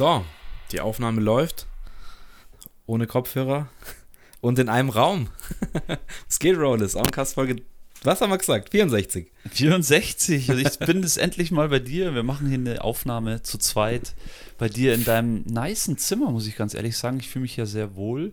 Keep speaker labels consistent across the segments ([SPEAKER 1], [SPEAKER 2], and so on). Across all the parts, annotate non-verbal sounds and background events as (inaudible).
[SPEAKER 1] So, die Aufnahme läuft. Ohne Kopfhörer. Und in einem Raum. (laughs) Es geht, Rollis. Oncast-Folge, was haben wir gesagt? 64.
[SPEAKER 2] 64. Also ich bin jetzt (laughs) endlich mal bei dir. Wir machen hier eine Aufnahme zu zweit. Bei dir in deinem nicen Zimmer, muss ich ganz ehrlich sagen. Ich fühle mich ja sehr wohl.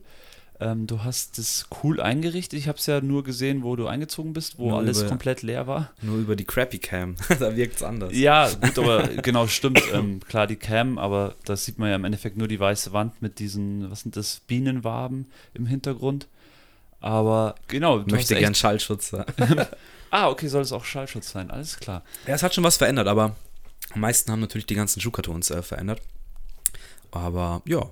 [SPEAKER 2] Ähm, du hast es cool eingerichtet. Ich habe es ja nur gesehen, wo du eingezogen bist, wo
[SPEAKER 1] Nur
[SPEAKER 2] alles
[SPEAKER 1] über-
[SPEAKER 2] komplett leer war.
[SPEAKER 1] Nur über die Crappy Cam. (laughs) da wirkt es anders.
[SPEAKER 2] Ja, (laughs) gut, aber genau, stimmt. Ähm, klar, die Cam, aber da sieht man ja im Endeffekt nur die weiße Wand mit diesen, was sind das, Bienenwaben im Hintergrund. Aber genau,
[SPEAKER 1] Ich
[SPEAKER 2] du
[SPEAKER 1] möchte gern Schallschutz. Ja, (laughs)
[SPEAKER 2] Ah, okay, soll es auch Schallschutz sein, alles klar.
[SPEAKER 1] es hat schon was verändert, aber am meisten haben natürlich die ganzen Schuhkartons äh, verändert. Aber ja,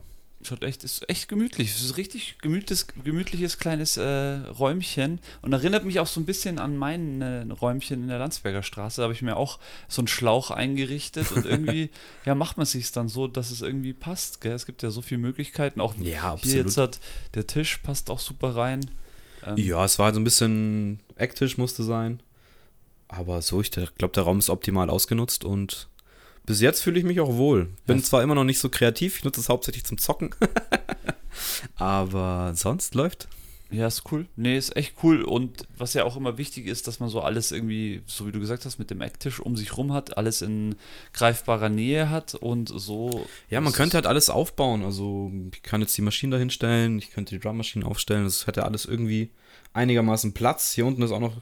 [SPEAKER 2] Schaut echt, ist echt gemütlich. Es ist ein richtig gemütliches, gemütliches kleines äh, Räumchen und erinnert mich auch so ein bisschen an mein äh, Räumchen in der Landsberger Straße. Da habe ich mir auch so einen Schlauch eingerichtet und irgendwie, (laughs) ja, macht man sich dann so, dass es irgendwie passt. Gell? Es gibt ja so viele Möglichkeiten. Auch
[SPEAKER 1] Ja,
[SPEAKER 2] hier jetzt hat der Tisch passt auch super rein. Ähm,
[SPEAKER 1] ja, es war so ein bisschen Ecktisch musste sein. Aber so, ich glaube, der Raum ist optimal ausgenutzt und bis jetzt fühle ich mich auch wohl. Bin
[SPEAKER 2] Ja.
[SPEAKER 1] zwar immer noch nicht so kreativ, ich nutze es hauptsächlich zum Zocken. (laughs) aber sonst läuft.
[SPEAKER 2] Ja, ist cool. Nee, ist echt cool. Und was ja auch immer wichtig ist, dass man so alles irgendwie, so wie du gesagt hast, mit dem Ecktisch um sich rum hat, alles in greifbarer Nähe hat und so.
[SPEAKER 1] Ja, man könnte halt alles aufbauen. Also, ich kann jetzt die Maschine da hinstellen, ich könnte die Drummaschine aufstellen. Das hätte alles irgendwie einigermaßen Platz. Hier unten ist auch noch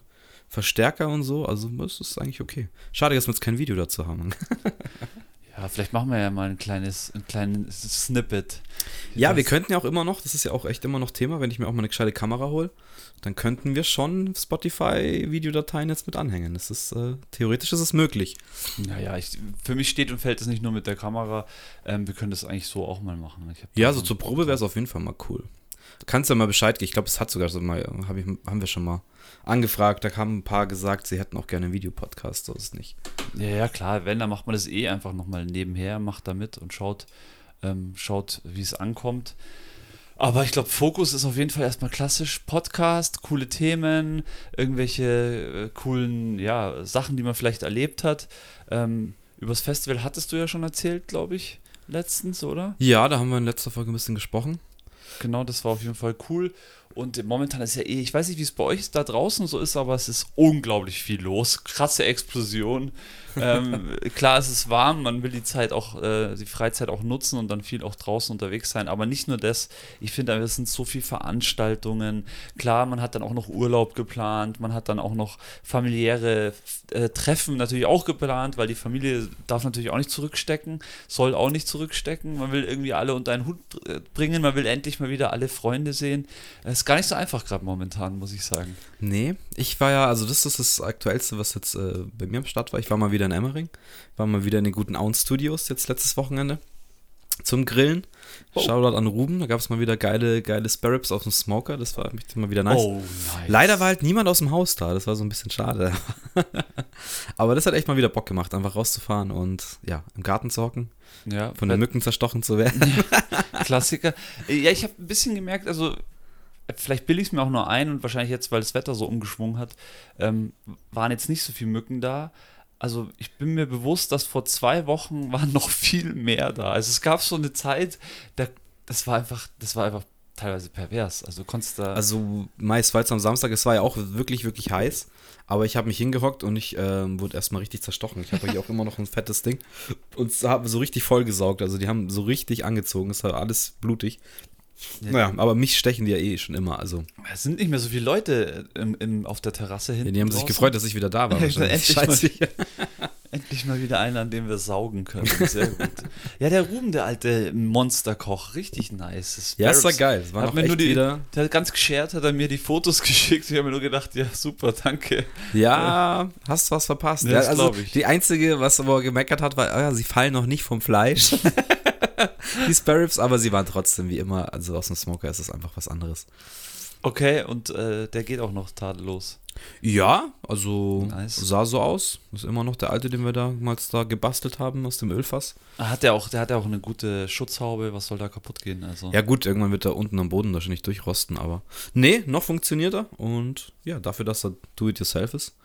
[SPEAKER 1] Verstärker und so. Also, das ist eigentlich okay. Schade, dass wir jetzt kein Video dazu haben. (laughs)
[SPEAKER 2] Ja, vielleicht machen wir ja mal ein kleines, ein kleines Snippet.
[SPEAKER 1] Ja, wir könnten ja auch immer noch, das ist ja auch echt immer noch Thema, wenn ich mir auch mal eine gescheite Kamera hole, dann könnten wir schon Spotify-Videodateien jetzt mit anhängen. Das ist, äh, theoretisch ist es möglich.
[SPEAKER 2] Naja, ich, für mich steht und fällt es nicht nur mit der Kamera. Ähm, wir können das eigentlich so auch mal machen.
[SPEAKER 1] Ja, so zur Probe wäre es auf jeden Fall mal cool. Du kannst ja mal Bescheid geben. Ich glaube, es hat sogar so mal, hab ich, haben wir schon mal angefragt. Da haben ein paar gesagt, sie hätten auch gerne einen Videopodcast. So ist es nicht.
[SPEAKER 2] Ja, ja, klar, wenn, dann macht man das eh einfach nochmal nebenher, macht da mit und schaut, ähm, schaut, wie es ankommt. Aber ich glaube, Fokus ist auf jeden Fall erstmal klassisch Podcast, coole Themen, irgendwelche äh, coolen ja, Sachen, die man vielleicht erlebt hat. Ähm, übers Festival hattest du ja schon erzählt, glaube ich, letztens, oder?
[SPEAKER 1] Ja, da haben wir in letzter Folge ein bisschen gesprochen.
[SPEAKER 2] Genau, das war auf jeden Fall cool. Und momentan ist ja eh, ich weiß nicht, wie es bei euch da draußen so ist, aber es ist unglaublich viel los. Krasse Explosion. Ähm, klar, es ist warm, man will die Zeit auch, äh, die Freizeit auch nutzen und dann viel auch draußen unterwegs sein. Aber nicht nur das, ich finde, es sind so viele Veranstaltungen. Klar, man hat dann auch noch Urlaub geplant, man hat dann auch noch familiäre äh, Treffen natürlich auch geplant, weil die Familie darf natürlich auch nicht zurückstecken, soll auch nicht zurückstecken. Man will irgendwie alle unter einen Hut äh, bringen, man will endlich mal wieder alle Freunde sehen. Es ist gar nicht so einfach gerade momentan, muss ich sagen.
[SPEAKER 1] Nee, ich war ja, also das ist das Aktuellste, was jetzt äh, bei mir am Start war. Ich war mal wieder in Emmering, war mal wieder in den guten Auen Studios jetzt letztes Wochenende zum Grillen.
[SPEAKER 2] Oh.
[SPEAKER 1] Shoutout an Ruben, da gab es mal wieder geile, geile Sparrows aus dem Smoker, das war mal wieder nice.
[SPEAKER 2] Oh, nice.
[SPEAKER 1] Leider war halt niemand aus dem Haus da, das war so ein bisschen schade. (laughs) Aber das hat echt mal wieder Bock gemacht, einfach rauszufahren und ja, im Garten zu hocken,
[SPEAKER 2] ja,
[SPEAKER 1] von den Mücken zerstochen zu werden. (laughs)
[SPEAKER 2] Klassiker. Ja, ich habe ein bisschen gemerkt, also vielleicht bilde ich es mir auch nur ein und wahrscheinlich jetzt, weil das Wetter so umgeschwungen hat, ähm, waren jetzt nicht so viele Mücken da. Also ich bin mir bewusst, dass vor zwei Wochen (laughs) waren noch viel mehr da. Also es gab so eine Zeit, da, das war einfach, das war einfach teilweise pervers. Also konntest da.
[SPEAKER 1] Also Mai 2 am Samstag, es war ja auch wirklich, wirklich heiß. Aber ich habe mich hingehockt und ich ähm, wurde erstmal richtig zerstochen. Ich habe hier auch immer noch ein fettes Ding und habe so richtig vollgesaugt. Also die haben so richtig angezogen. Es war alles blutig.
[SPEAKER 2] Ja.
[SPEAKER 1] Naja, aber mich stechen die ja eh schon immer. Also
[SPEAKER 2] es sind nicht mehr so viele Leute im, im, auf der Terrasse
[SPEAKER 1] ja,
[SPEAKER 2] hinten.
[SPEAKER 1] die haben sich
[SPEAKER 2] draußen.
[SPEAKER 1] gefreut, dass ich wieder da war. (laughs)
[SPEAKER 2] Endlich mal. (laughs) Endlich mal wieder einer, an dem wir saugen können. Sehr gut. Ja, der Ruben, der alte Monsterkoch, richtig nice. Das
[SPEAKER 1] Ja, es war geil. Es war
[SPEAKER 2] hat mir nur die,
[SPEAKER 1] wieder.
[SPEAKER 2] Der hat ganz geschert, hat er mir die Fotos (laughs) geschickt. Ich habe mir nur gedacht, ja, super, danke.
[SPEAKER 1] Ja, hast was verpasst.
[SPEAKER 2] Ja,
[SPEAKER 1] Ja,
[SPEAKER 2] das
[SPEAKER 1] also
[SPEAKER 2] ich.
[SPEAKER 1] die einzige, was wo er gemeckert hat, war, ah, ja, sie fallen noch nicht vom Fleisch. (laughs) die Sparrows, aber sie waren trotzdem wie immer, also aus dem Smoker ist es einfach was anderes.
[SPEAKER 2] Okay, und äh, der geht auch noch tadellos.
[SPEAKER 1] Ja, also
[SPEAKER 2] Nice.
[SPEAKER 1] sah so aus. Ist immer noch der alte, den wir damals da gebastelt haben aus dem Ölfass.
[SPEAKER 2] Ah, Hat der auch, der hat ja auch eine gute Schutzhaube, was soll da kaputt gehen? Also.
[SPEAKER 1] Ja gut, irgendwann wird er unten am Boden wahrscheinlich durchrosten, aber nee, noch funktioniert er und ja, dafür, dass er do-it-yourself ist,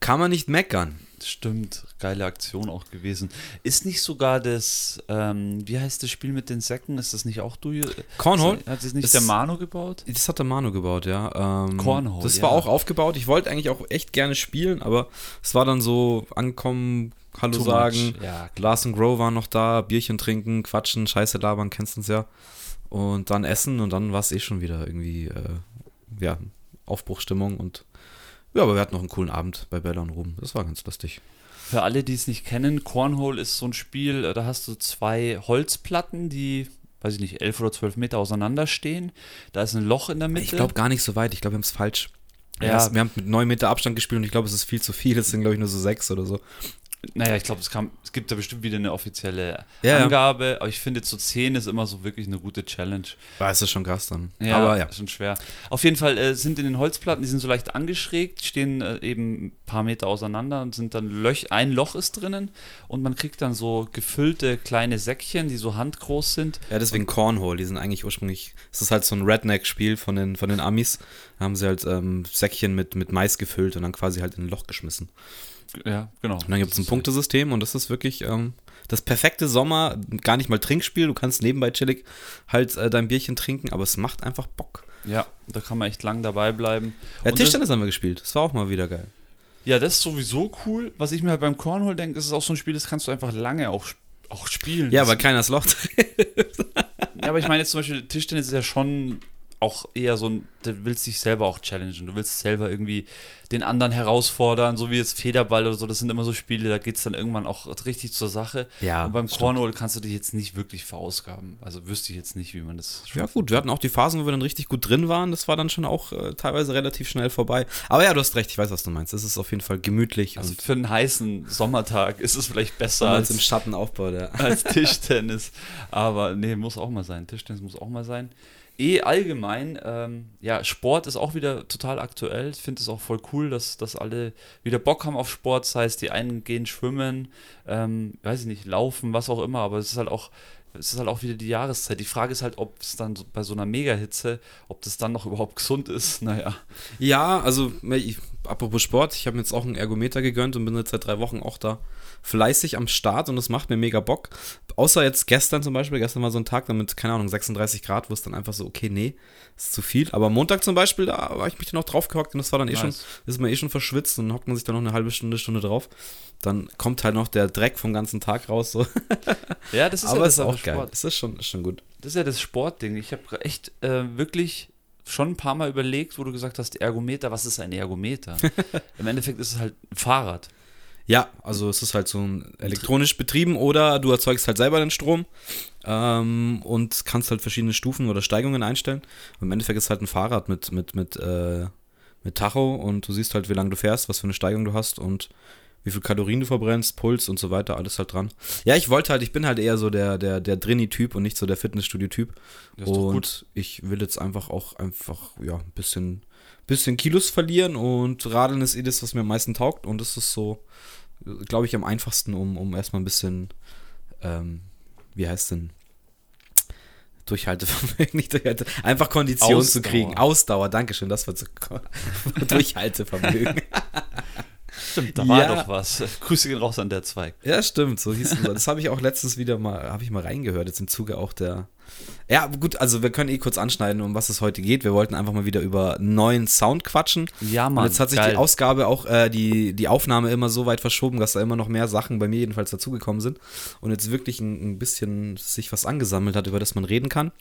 [SPEAKER 1] kann man nicht meckern.
[SPEAKER 2] Stimmt, geile Aktion auch gewesen. Ist nicht sogar das, ähm, wie heißt das Spiel mit den Säcken? Ist das nicht auch du?
[SPEAKER 1] Cornhole?
[SPEAKER 2] Hat das nicht
[SPEAKER 1] Das-
[SPEAKER 2] der Manu gebaut?
[SPEAKER 1] Das hat der Manu gebaut, ja. Ähm,
[SPEAKER 2] Cornhole,
[SPEAKER 1] Das
[SPEAKER 2] ja.
[SPEAKER 1] war auch aufgebaut. Ich wollte eigentlich auch echt gerne spielen, aber es war dann so ankommen, Hallo
[SPEAKER 2] Too
[SPEAKER 1] sagen.
[SPEAKER 2] Ja,
[SPEAKER 1] Lars und Grow waren noch da, Bierchen trinken, quatschen, Scheiße labern, kennst uns ja. Und dann essen und dann war es eh schon wieder irgendwie, äh, ja, Aufbruchstimmung und ja, aber wir hatten noch einen coolen Abend bei Bella und Ruben. Das war ganz lustig.
[SPEAKER 2] Für alle, die es nicht kennen, Cornhole ist so ein Spiel, äh, da hast du zwei Holzplatten, die, weiß ich nicht, elf oder zwölf Meter auseinander stehen. Da ist ein Loch in der Mitte.
[SPEAKER 1] Ich glaube gar nicht so weit, ich glaube, wir haben es falsch.
[SPEAKER 2] Ja.
[SPEAKER 1] Wir haben mit 9 Meter Abstand gespielt und ich glaube, es ist viel zu viel. Es sind, glaube ich, nur so sechs oder so.
[SPEAKER 2] Naja, ich glaube, es, kam- es gibt da bestimmt wieder eine offizielle
[SPEAKER 1] Ja.
[SPEAKER 2] Angabe, aber ich finde, zu 10 ist immer so wirklich eine gute Challenge.
[SPEAKER 1] War es schon krass dann.
[SPEAKER 2] Ja,
[SPEAKER 1] aber ja.
[SPEAKER 2] schon schwer. Auf jeden Fall äh, sind in den Holzplatten, die sind so leicht angeschrägt, stehen äh, eben ein paar Meter auseinander und sind dann Löch, ein Loch ist drinnen und man kriegt dann so gefüllte kleine Säckchen, die so handgroß sind.
[SPEAKER 1] Ja, deswegen Cornhole. Die sind eigentlich ursprünglich, es ist halt so ein Redneck-Spiel von den, von den Amis. Da haben sie halt ähm, Säckchen mit, mit Mais gefüllt und dann quasi halt in ein Loch geschmissen.
[SPEAKER 2] Ja, genau.
[SPEAKER 1] Und dann gibt es ein Punktesystem und das ist wirklich ähm, das perfekte Sommer, gar nicht mal Trinkspiel. Du kannst nebenbei chillig halt äh, dein Bierchen trinken, aber es macht einfach Bock.
[SPEAKER 2] Ja, da kann man echt lang dabei bleiben.
[SPEAKER 1] Ja,
[SPEAKER 2] Und
[SPEAKER 1] Tischtennis haben wir gespielt. Das war auch mal wieder geil.
[SPEAKER 2] Ja, das ist sowieso cool. Was ich mir halt beim Cornhole denke, ist auch so ein Spiel, das kannst du einfach lange auch, auch spielen.
[SPEAKER 1] Ja,
[SPEAKER 2] das,
[SPEAKER 1] weil keiner das Loch
[SPEAKER 2] Ja, aber ich meine jetzt zum Beispiel, Tischtennis ist ja schon auch eher so ein, du willst dich selber auch challengen. Du willst selber irgendwie den anderen herausfordern, so wie jetzt Federball oder so. Das sind immer so Spiele, da geht es dann irgendwann auch richtig zur Sache.
[SPEAKER 1] Ja,
[SPEAKER 2] Und beim. Cornhole kannst du dich jetzt nicht wirklich verausgaben. Also wüsste ich jetzt nicht, wie man das.
[SPEAKER 1] Ja gut, wir hatten auch die Phasen, wo wir dann richtig gut drin waren. Das war dann schon auch äh, teilweise relativ schnell vorbei. Aber ja, du hast recht, ich weiß, was du meinst. Es ist auf jeden Fall gemütlich
[SPEAKER 2] Also für einen heißen Sommertag ist es vielleicht besser
[SPEAKER 1] als
[SPEAKER 2] als,
[SPEAKER 1] im Schatten aufbaut. Ja.
[SPEAKER 2] als (laughs) Tischtennis. Aber nee, muss auch mal sein. Tischtennis muss auch mal sein. Eh allgemein, ähm, ja, Sport ist auch wieder total aktuell. Ich finde es auch voll cool, dass, dass alle wieder Bock haben auf Sport. Das heißt, die einen gehen schwimmen, ähm, weiß ich nicht, laufen, was auch immer. Aber es ist halt auch, es ist halt auch wieder die Jahreszeit. Die Frage ist halt, ob es dann bei so einer Megahitze, ob das dann noch überhaupt gesund ist. (laughs) Naja.
[SPEAKER 1] Ja, also ich, apropos Sport, ich habe mir jetzt auch einen Ergometer gegönnt und bin jetzt seit drei Wochen auch da fleißig am Start und das macht mir mega Bock. Außer jetzt gestern zum Beispiel, gestern war so ein Tag damit, keine Ahnung, 36 Grad, wo es dann einfach so, okay, nee, ist zu viel. Aber Montag zum Beispiel, da war ich mich dann auch drauf gehockt und das war dann eh
[SPEAKER 2] Nice.
[SPEAKER 1] schon, ist man eh schon verschwitzt und dann hockt man sich dann noch eine halbe Stunde, Stunde drauf. Dann kommt halt noch der Dreck vom ganzen Tag raus. So.
[SPEAKER 2] Ja, das ist (laughs)
[SPEAKER 1] Aber
[SPEAKER 2] ja
[SPEAKER 1] ist
[SPEAKER 2] das
[SPEAKER 1] auch
[SPEAKER 2] aber
[SPEAKER 1] geil.
[SPEAKER 2] Sport.
[SPEAKER 1] Das ist schon, ist schon gut.
[SPEAKER 2] Das ist ja das Sportding. Ich habe echt äh, wirklich schon ein paar Mal überlegt, wo du gesagt hast, Ergometer, was ist ein Ergometer? (laughs) Im Endeffekt ist es halt ein Fahrrad.
[SPEAKER 1] Ja, also es ist halt so ein elektronisch betrieben oder du erzeugst halt selber den Strom ähm, und kannst halt verschiedene Stufen oder Steigungen einstellen. Und Im Endeffekt ist es halt ein Fahrrad mit, mit, mit, äh, mit Tacho und du siehst halt, wie lange du fährst, was für eine Steigung du hast und wie viel Kalorien du verbrennst, Puls und so weiter, alles halt dran. Ja, ich wollte halt, ich bin halt eher so der, der, der Drini-Typ und nicht so der Fitnessstudio-Typ. Und
[SPEAKER 2] gut.
[SPEAKER 1] ich will jetzt einfach auch einfach, ja, ein bisschen, bisschen Kilos verlieren und Radeln ist eh das, was mir am meisten taugt und das ist so, glaube ich, am einfachsten, um, um erstmal ein bisschen, ähm, wie heißt denn? Durchhaltevermögen, (laughs) nicht Durchhalte, einfach Kondition zu
[SPEAKER 2] Ausdauer.
[SPEAKER 1] kriegen. Ausdauer, Dankeschön, das wird so (laughs) Durchhaltevermögen. (laughs)
[SPEAKER 2] Stimmt, da war
[SPEAKER 1] Ja.
[SPEAKER 2] doch was. (laughs) Grüße gehen raus an der Zweig.
[SPEAKER 1] Ja, stimmt, so hieß es. Das habe ich auch letztens wieder mal, habe ich mal reingehört, jetzt im Zuge auch der. Ja, gut, also wir können eh kurz anschneiden, um was es heute geht. Wir wollten einfach mal wieder über neuen Sound quatschen.
[SPEAKER 2] Ja,
[SPEAKER 1] Und
[SPEAKER 2] Mann.
[SPEAKER 1] jetzt hat sich
[SPEAKER 2] geil.
[SPEAKER 1] die Ausgabe auch, äh, die, die Aufnahme immer so weit verschoben, dass da immer noch mehr Sachen bei mir jedenfalls dazugekommen sind. Und jetzt wirklich ein, ein bisschen sich was angesammelt hat, über das man reden kann.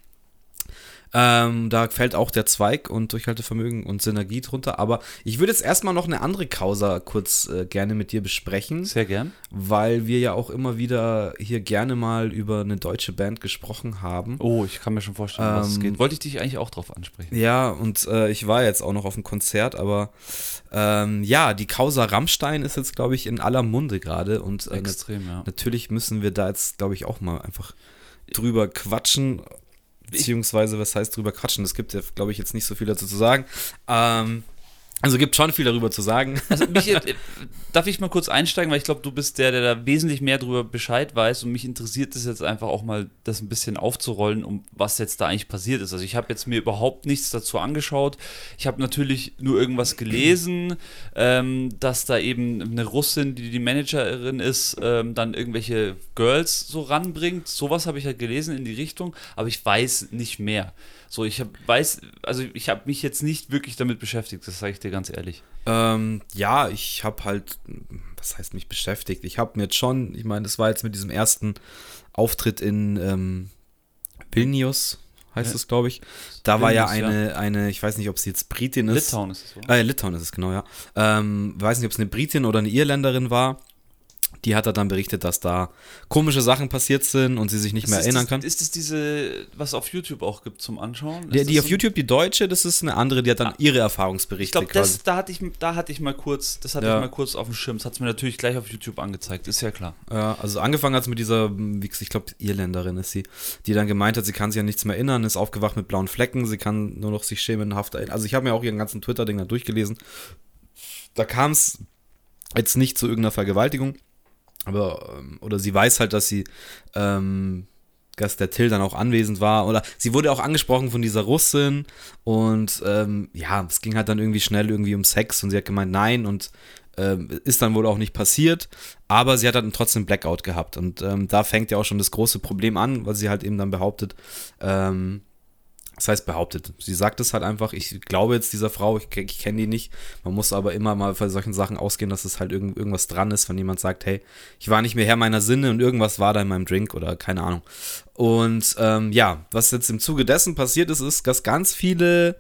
[SPEAKER 1] Ähm, da fällt auch der Zweig und Durchhaltevermögen und Synergie drunter. Aber ich würde jetzt erstmal noch eine andere Causa kurz äh, gerne mit dir besprechen
[SPEAKER 2] Sehr gern.
[SPEAKER 1] weil wir ja auch immer wieder hier gerne mal über eine deutsche Band gesprochen haben.
[SPEAKER 2] Oh, ich kann mir schon vorstellen, was es
[SPEAKER 1] Ähm,
[SPEAKER 2] geht. Wollte ich dich eigentlich auch drauf ansprechen.
[SPEAKER 1] Ja, und äh, ich war jetzt auch noch auf dem Konzert, aber ähm, ja, die Causa Rammstein ist jetzt, glaube ich, in aller Munde gerade und äh,
[SPEAKER 2] Extrem, ja.
[SPEAKER 1] natürlich müssen wir da jetzt, glaube ich, auch mal einfach drüber quatschen, beziehungsweise, was heißt drüber quatschen? Es gibt ja, glaube ich, jetzt nicht so viel dazu zu sagen. Ähm, Also gibt schon viel darüber zu sagen.
[SPEAKER 2] Also mich, äh, (laughs) darf ich mal kurz einsteigen, weil ich glaube, du bist der, der da wesentlich mehr darüber Bescheid weiß und mich interessiert es jetzt einfach auch mal, das ein bisschen aufzurollen, um was jetzt da eigentlich passiert ist. Also ich habe jetzt mir überhaupt nichts dazu angeschaut. Ich habe natürlich nur irgendwas gelesen, ähm, dass da eben eine Russin, die die Managerin ist, ähm, dann irgendwelche Girls so ranbringt. Sowas habe ich halt gelesen in die Richtung, aber ich weiß nicht mehr. So, ich hab, weiß, also ich habe mich jetzt nicht wirklich damit beschäftigt, das sage ich dir ganz ehrlich.
[SPEAKER 1] Ähm, ja, ich habe halt, was heißt mich beschäftigt? Ich habe mir jetzt schon, ich meine, das war jetzt mit diesem ersten Auftritt in ähm, Vilnius, heißt es, glaube ich. Da war ja
[SPEAKER 2] Vilnius,
[SPEAKER 1] eine, eine, ich weiß nicht, ob sie jetzt Britin ist.
[SPEAKER 2] Litauen ist es so.
[SPEAKER 1] Äh, Litauen ist es, genau, ja. Ähm, weiß nicht, ob es eine Britin oder eine Irländerin war. Die hat er dann berichtet, dass da komische Sachen passiert sind und sie sich nicht mehr
[SPEAKER 2] Ist
[SPEAKER 1] erinnern
[SPEAKER 2] das,
[SPEAKER 1] kann.
[SPEAKER 2] Ist es diese, was auf YouTube auch gibt zum Anschauen?
[SPEAKER 1] Die, die auf YouTube, die Deutsche, das ist eine andere, die hat dann
[SPEAKER 2] Ah.
[SPEAKER 1] ihre
[SPEAKER 2] Ich
[SPEAKER 1] Erfahrungsberichte
[SPEAKER 2] glaube,
[SPEAKER 1] quasi.
[SPEAKER 2] das, da hatte ich, da hatte ich mal kurz, das hatte
[SPEAKER 1] Ja.
[SPEAKER 2] ich mal kurz auf dem Schirm. Das hat es mir natürlich gleich auf YouTube angezeigt, ist ja klar.
[SPEAKER 1] Ja, also angefangen hat es mit dieser, ich glaube, Irländerin ist sie, die dann gemeint hat, sie kann sich an nichts mehr erinnern, ist aufgewacht mit blauen Flecken, sie kann nur noch sich schemenhaft erinnern. Also ich habe mir auch ihren ganzen Twitter-Ding da durchgelesen. Da kam es jetzt nicht zu irgendeiner Vergewaltigung, aber, ähm, oder sie weiß halt, dass sie, ähm, dass der Till dann auch anwesend war. Oder sie wurde auch angesprochen von dieser Russin. Und ähm, ja, es ging halt dann irgendwie schnell irgendwie um Sex. Und sie hat gemeint, nein. Und ähm, ist dann wohl auch nicht passiert, aber sie hat dann trotzdem Blackout gehabt. Und ähm, da fängt ja auch schon das große Problem an, weil sie halt eben dann behauptet, ähm, das heißt behauptet. Sie sagt es halt einfach, ich glaube jetzt dieser Frau, ich, ich kenne die nicht. Man muss aber immer mal bei solchen Sachen ausgehen, dass es halt irgend, irgendwas dran ist, wenn jemand sagt, hey, ich war nicht mehr Herr meiner Sinne und irgendwas war da in meinem Drink oder keine Ahnung. Und ähm, ja, was jetzt im Zuge dessen passiert ist, ist, dass ganz viele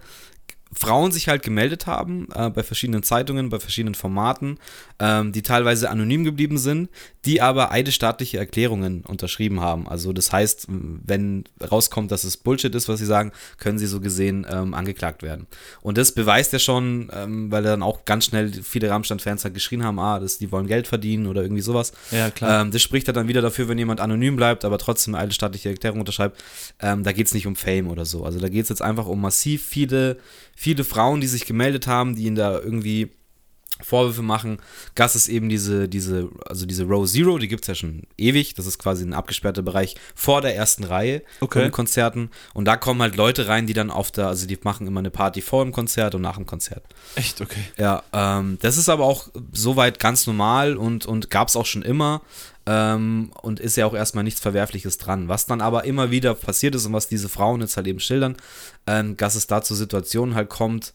[SPEAKER 1] Frauen sich halt gemeldet haben äh, bei verschiedenen Zeitungen, bei verschiedenen Formaten, ähm, die teilweise anonym geblieben sind, die aber eidesstaatliche Erklärungen unterschrieben haben. Also das heißt, wenn rauskommt, dass es Bullshit ist, was sie sagen, können sie so gesehen ähm, angeklagt werden. Und das beweist ja schon, ähm, weil dann auch ganz schnell viele Rammstein-Fans halt geschrien haben, ah, das, die wollen Geld verdienen oder irgendwie sowas.
[SPEAKER 2] Ja, klar.
[SPEAKER 1] Ähm, das spricht ja dann wieder dafür, wenn jemand anonym bleibt, aber trotzdem eine staatliche Erklärung unterschreibt. Ähm, da geht es nicht um Fame oder so. Also da geht es jetzt einfach um massiv viele, viele Frauen, die sich gemeldet haben, die ihn da irgendwie Vorwürfe machen. Gas ist eben diese, diese, also diese Row Zero, die gibt es ja schon ewig. Das ist quasi ein abgesperrter Bereich vor der ersten Reihe
[SPEAKER 2] Okay.
[SPEAKER 1] von den Konzerten. Und da kommen halt Leute rein, die dann auf der, also die machen immer eine Party vor dem Konzert und nach dem Konzert.
[SPEAKER 2] Echt, okay.
[SPEAKER 1] Ja, ähm, das ist aber auch soweit ganz normal und, und gab es auch schon immer ähm, und ist ja auch erstmal nichts Verwerfliches dran. Was dann aber immer wieder passiert ist und was diese Frauen jetzt halt eben schildern, ähm, dass es da zu Situationen halt kommt,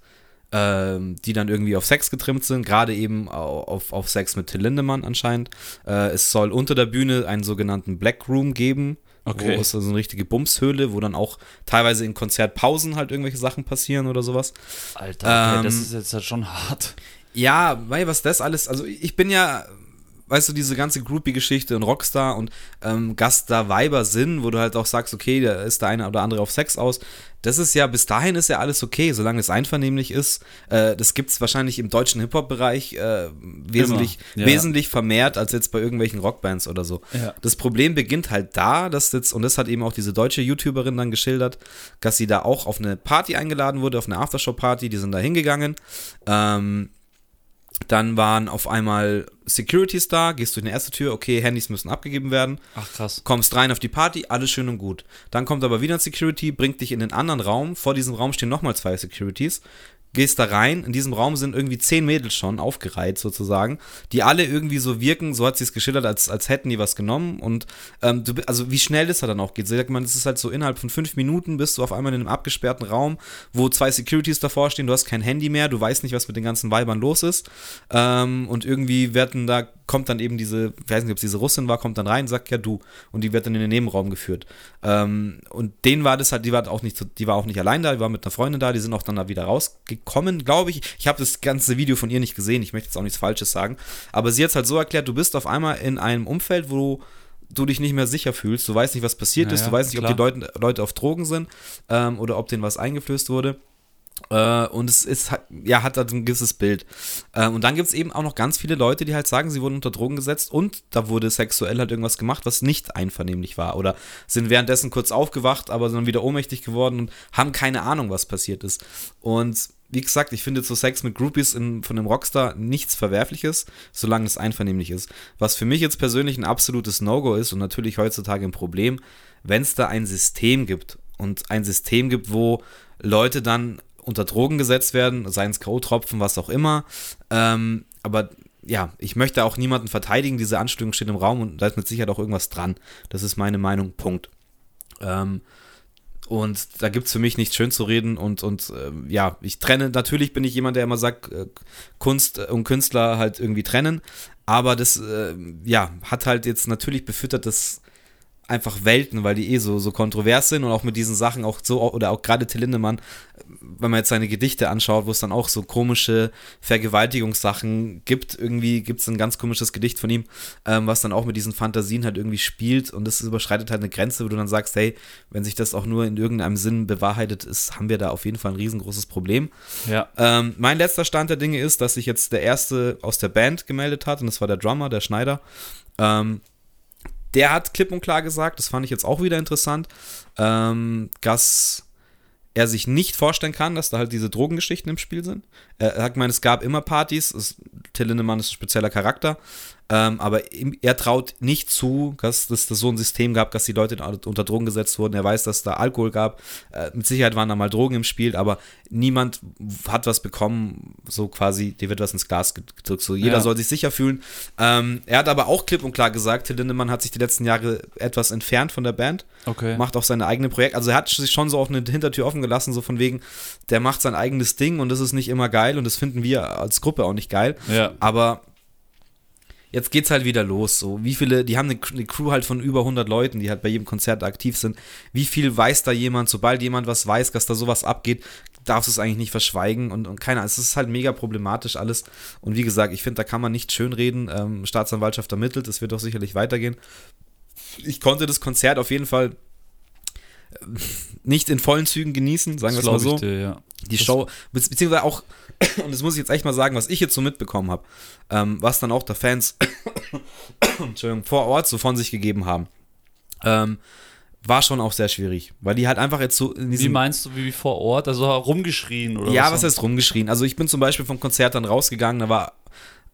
[SPEAKER 1] ähm, die dann irgendwie auf Sex getrimmt sind, gerade eben au- auf, auf Sex mit Till Lindemann anscheinend. Äh, es soll unter der Bühne einen sogenannten Black Room geben.
[SPEAKER 2] Okay.
[SPEAKER 1] Wo es so eine richtige Bumshöhle, wo dann auch teilweise in Konzertpausen halt irgendwelche Sachen passieren oder sowas.
[SPEAKER 2] Alter, okay,
[SPEAKER 1] Ähm,
[SPEAKER 2] das ist jetzt halt schon hart.
[SPEAKER 1] Ja, weil was das alles, also ich bin ja, weißt du, diese ganze Groupie-Geschichte und Rockstar und ähm, Gast da Weiber sind, wo du halt auch sagst, okay, da ist der eine oder andere auf Sex aus. Das ist ja, bis dahin ist ja alles okay, solange es einvernehmlich ist. Äh, das gibt es wahrscheinlich im deutschen Hip-Hop-Bereich äh, wesentlich,
[SPEAKER 2] ja.
[SPEAKER 1] wesentlich vermehrt als jetzt bei irgendwelchen Rockbands oder so.
[SPEAKER 2] Ja.
[SPEAKER 1] Das Problem beginnt halt da, dass jetzt, und das hat eben auch diese deutsche YouTuberin dann geschildert, dass sie da auch auf eine Party eingeladen wurde, auf eine Aftershow-Party, die sind da hingegangen. Ähm, dann waren auf einmal Securities da, gehst durch eine erste Tür, okay, Handys müssen abgegeben werden,
[SPEAKER 2] Ach krass.
[SPEAKER 1] kommst rein auf die Party, alles schön und gut. Dann kommt aber wieder ein Security, bringt dich in den anderen Raum, vor diesem Raum stehen nochmal zwei Securities, gehst da rein, in diesem Raum sind irgendwie zehn Mädels schon aufgereiht sozusagen, die alle irgendwie so wirken, so hat sie es geschildert, als, als hätten die was genommen. Und ähm, du, also wie schnell das da dann auch geht, sagt man, es ist halt so innerhalb von fünf Minuten bist du auf einmal in einem abgesperrten Raum, wo zwei Securities davor stehen, du hast kein Handy mehr, du weißt nicht, was mit den ganzen Weibern los ist. Ähm, und irgendwie werden da, kommt dann eben diese, ich weiß nicht, ob es diese Russin war, kommt dann rein, sagt ja du. Und die wird dann in den Nebenraum geführt. Ähm, und denen war das halt, die war auch nicht, die war auch nicht allein da, die war mit einer Freundin da, die sind auch dann da wieder rausgekommen, glaube ich. Ich habe das ganze Video von ihr nicht gesehen, ich möchte jetzt auch nichts Falsches sagen, aber sie hat es halt so erklärt, du bist auf einmal in einem Umfeld, wo du dich nicht mehr sicher fühlst, du weißt nicht, was passiert
[SPEAKER 2] Ja,
[SPEAKER 1] ist, du weißt nicht, ob
[SPEAKER 2] klar.
[SPEAKER 1] die Leute, Leute auf Drogen sind ähm, oder ob denen was eingeflößt wurde. Äh, und es ist, hat- ja, hat halt ein gewisses Bild. Äh, und dann gibt es eben auch noch ganz viele Leute, die halt sagen, sie wurden unter Drogen gesetzt und da wurde sexuell halt irgendwas gemacht, was nicht einvernehmlich war. Oder sind währenddessen kurz aufgewacht, aber sind dann wieder ohnmächtig geworden und haben keine Ahnung, was passiert ist. Und wie gesagt, ich finde zu Sex mit Groupies in, von einem Rockstar nichts Verwerfliches, solange es einvernehmlich ist. Was für mich jetzt persönlich ein absolutes No-Go ist und natürlich heutzutage ein Problem, wenn es da ein System gibt und ein System gibt, wo Leute dann unter Drogen gesetzt werden, seien es K.O.-Tropfen, was auch immer. Ähm, aber ja, ich möchte auch niemanden verteidigen, diese Anstellung steht im Raum und da ist mit Sicherheit auch irgendwas dran. Das ist meine Meinung, Punkt. Ähm, und da gibt es für mich nichts schön zu reden und, und äh, ja, ich trenne, natürlich bin ich jemand, der immer sagt, äh, Kunst und Künstler halt irgendwie trennen, aber das, äh, ja, hat halt jetzt natürlich befüttert das einfach Welten, weil die eh so, so kontrovers sind und auch mit diesen Sachen auch so, oder auch gerade Till Lindemann, wenn man jetzt seine Gedichte anschaut, wo es dann auch so komische Vergewaltigungssachen gibt, irgendwie gibt es ein ganz komisches Gedicht von ihm, ähm, was dann auch mit diesen Fantasien halt irgendwie spielt und das überschreitet halt eine Grenze, wo du dann sagst, hey, wenn sich das auch nur in irgendeinem Sinn bewahrheitet ist, haben wir da auf jeden Fall ein riesengroßes Problem.
[SPEAKER 2] Ja.
[SPEAKER 1] Ähm, mein letzter Stand der Dinge ist, dass sich jetzt der erste aus der Band gemeldet hat und das war der Drummer, der Schneider. Ähm, der hat klipp und klar gesagt, das fand ich jetzt auch wieder interessant, ähm, dass er sich nicht vorstellen kann, dass da halt diese Drogengeschichten im Spiel sind. Er hat gemeint, es gab immer Partys, es, Till Lindemann ist ein spezieller Charakter, ähm, aber ihm, er traut nicht zu, dass es so ein System gab, dass die Leute unter Drogen gesetzt wurden. Er weiß, dass da Alkohol gab. Äh, mit Sicherheit waren da mal Drogen im Spiel, aber niemand hat was bekommen, so quasi, dir wird was ins Glas gedrückt. So, jeder ja. soll sich sicher fühlen. Ähm, er hat aber auch klipp und klar gesagt, Till Lindemann hat sich die letzten Jahre etwas entfernt von der Band.
[SPEAKER 2] Okay.
[SPEAKER 1] Macht auch seine eigenen Projekte. Also er hat sich schon so auf eine Hintertür offen gelassen, so von wegen, der macht sein eigenes Ding und das ist nicht immer geil und das finden wir als Gruppe auch nicht geil.
[SPEAKER 2] Ja.
[SPEAKER 1] Aber jetzt geht's halt wieder los. So, wie viele, die haben eine, eine, Crew halt von über 100 Leuten, die halt bei jedem Konzert aktiv sind. Wie viel weiß da jemand? Sobald jemand was weiß, dass da sowas abgeht, darfst du es eigentlich nicht verschweigen und, und keiner. Es ist halt mega problematisch alles. Und wie gesagt, ich finde, da kann man nicht schönreden. Ähm, Staatsanwaltschaft ermittelt, es wird doch sicherlich weitergehen. Ich konnte das Konzert auf jeden Fall äh, nicht in vollen Zügen genießen, sagen wir es mal so.
[SPEAKER 2] Dir, ja.
[SPEAKER 1] Die Show, beziehungsweise auch, (coughs) und das muss ich jetzt echt mal sagen, was ich jetzt so mitbekommen habe, ähm, was dann auch der Fans (coughs) vor Ort so von sich gegeben haben, ähm, war schon auch sehr schwierig, weil die halt einfach jetzt so
[SPEAKER 2] in Wie meinst du, wie vor Ort? Also rumgeschrien oder
[SPEAKER 1] Ja, was, was heißt rumgeschrien? Also ich bin zum Beispiel vom Konzert dann rausgegangen, da war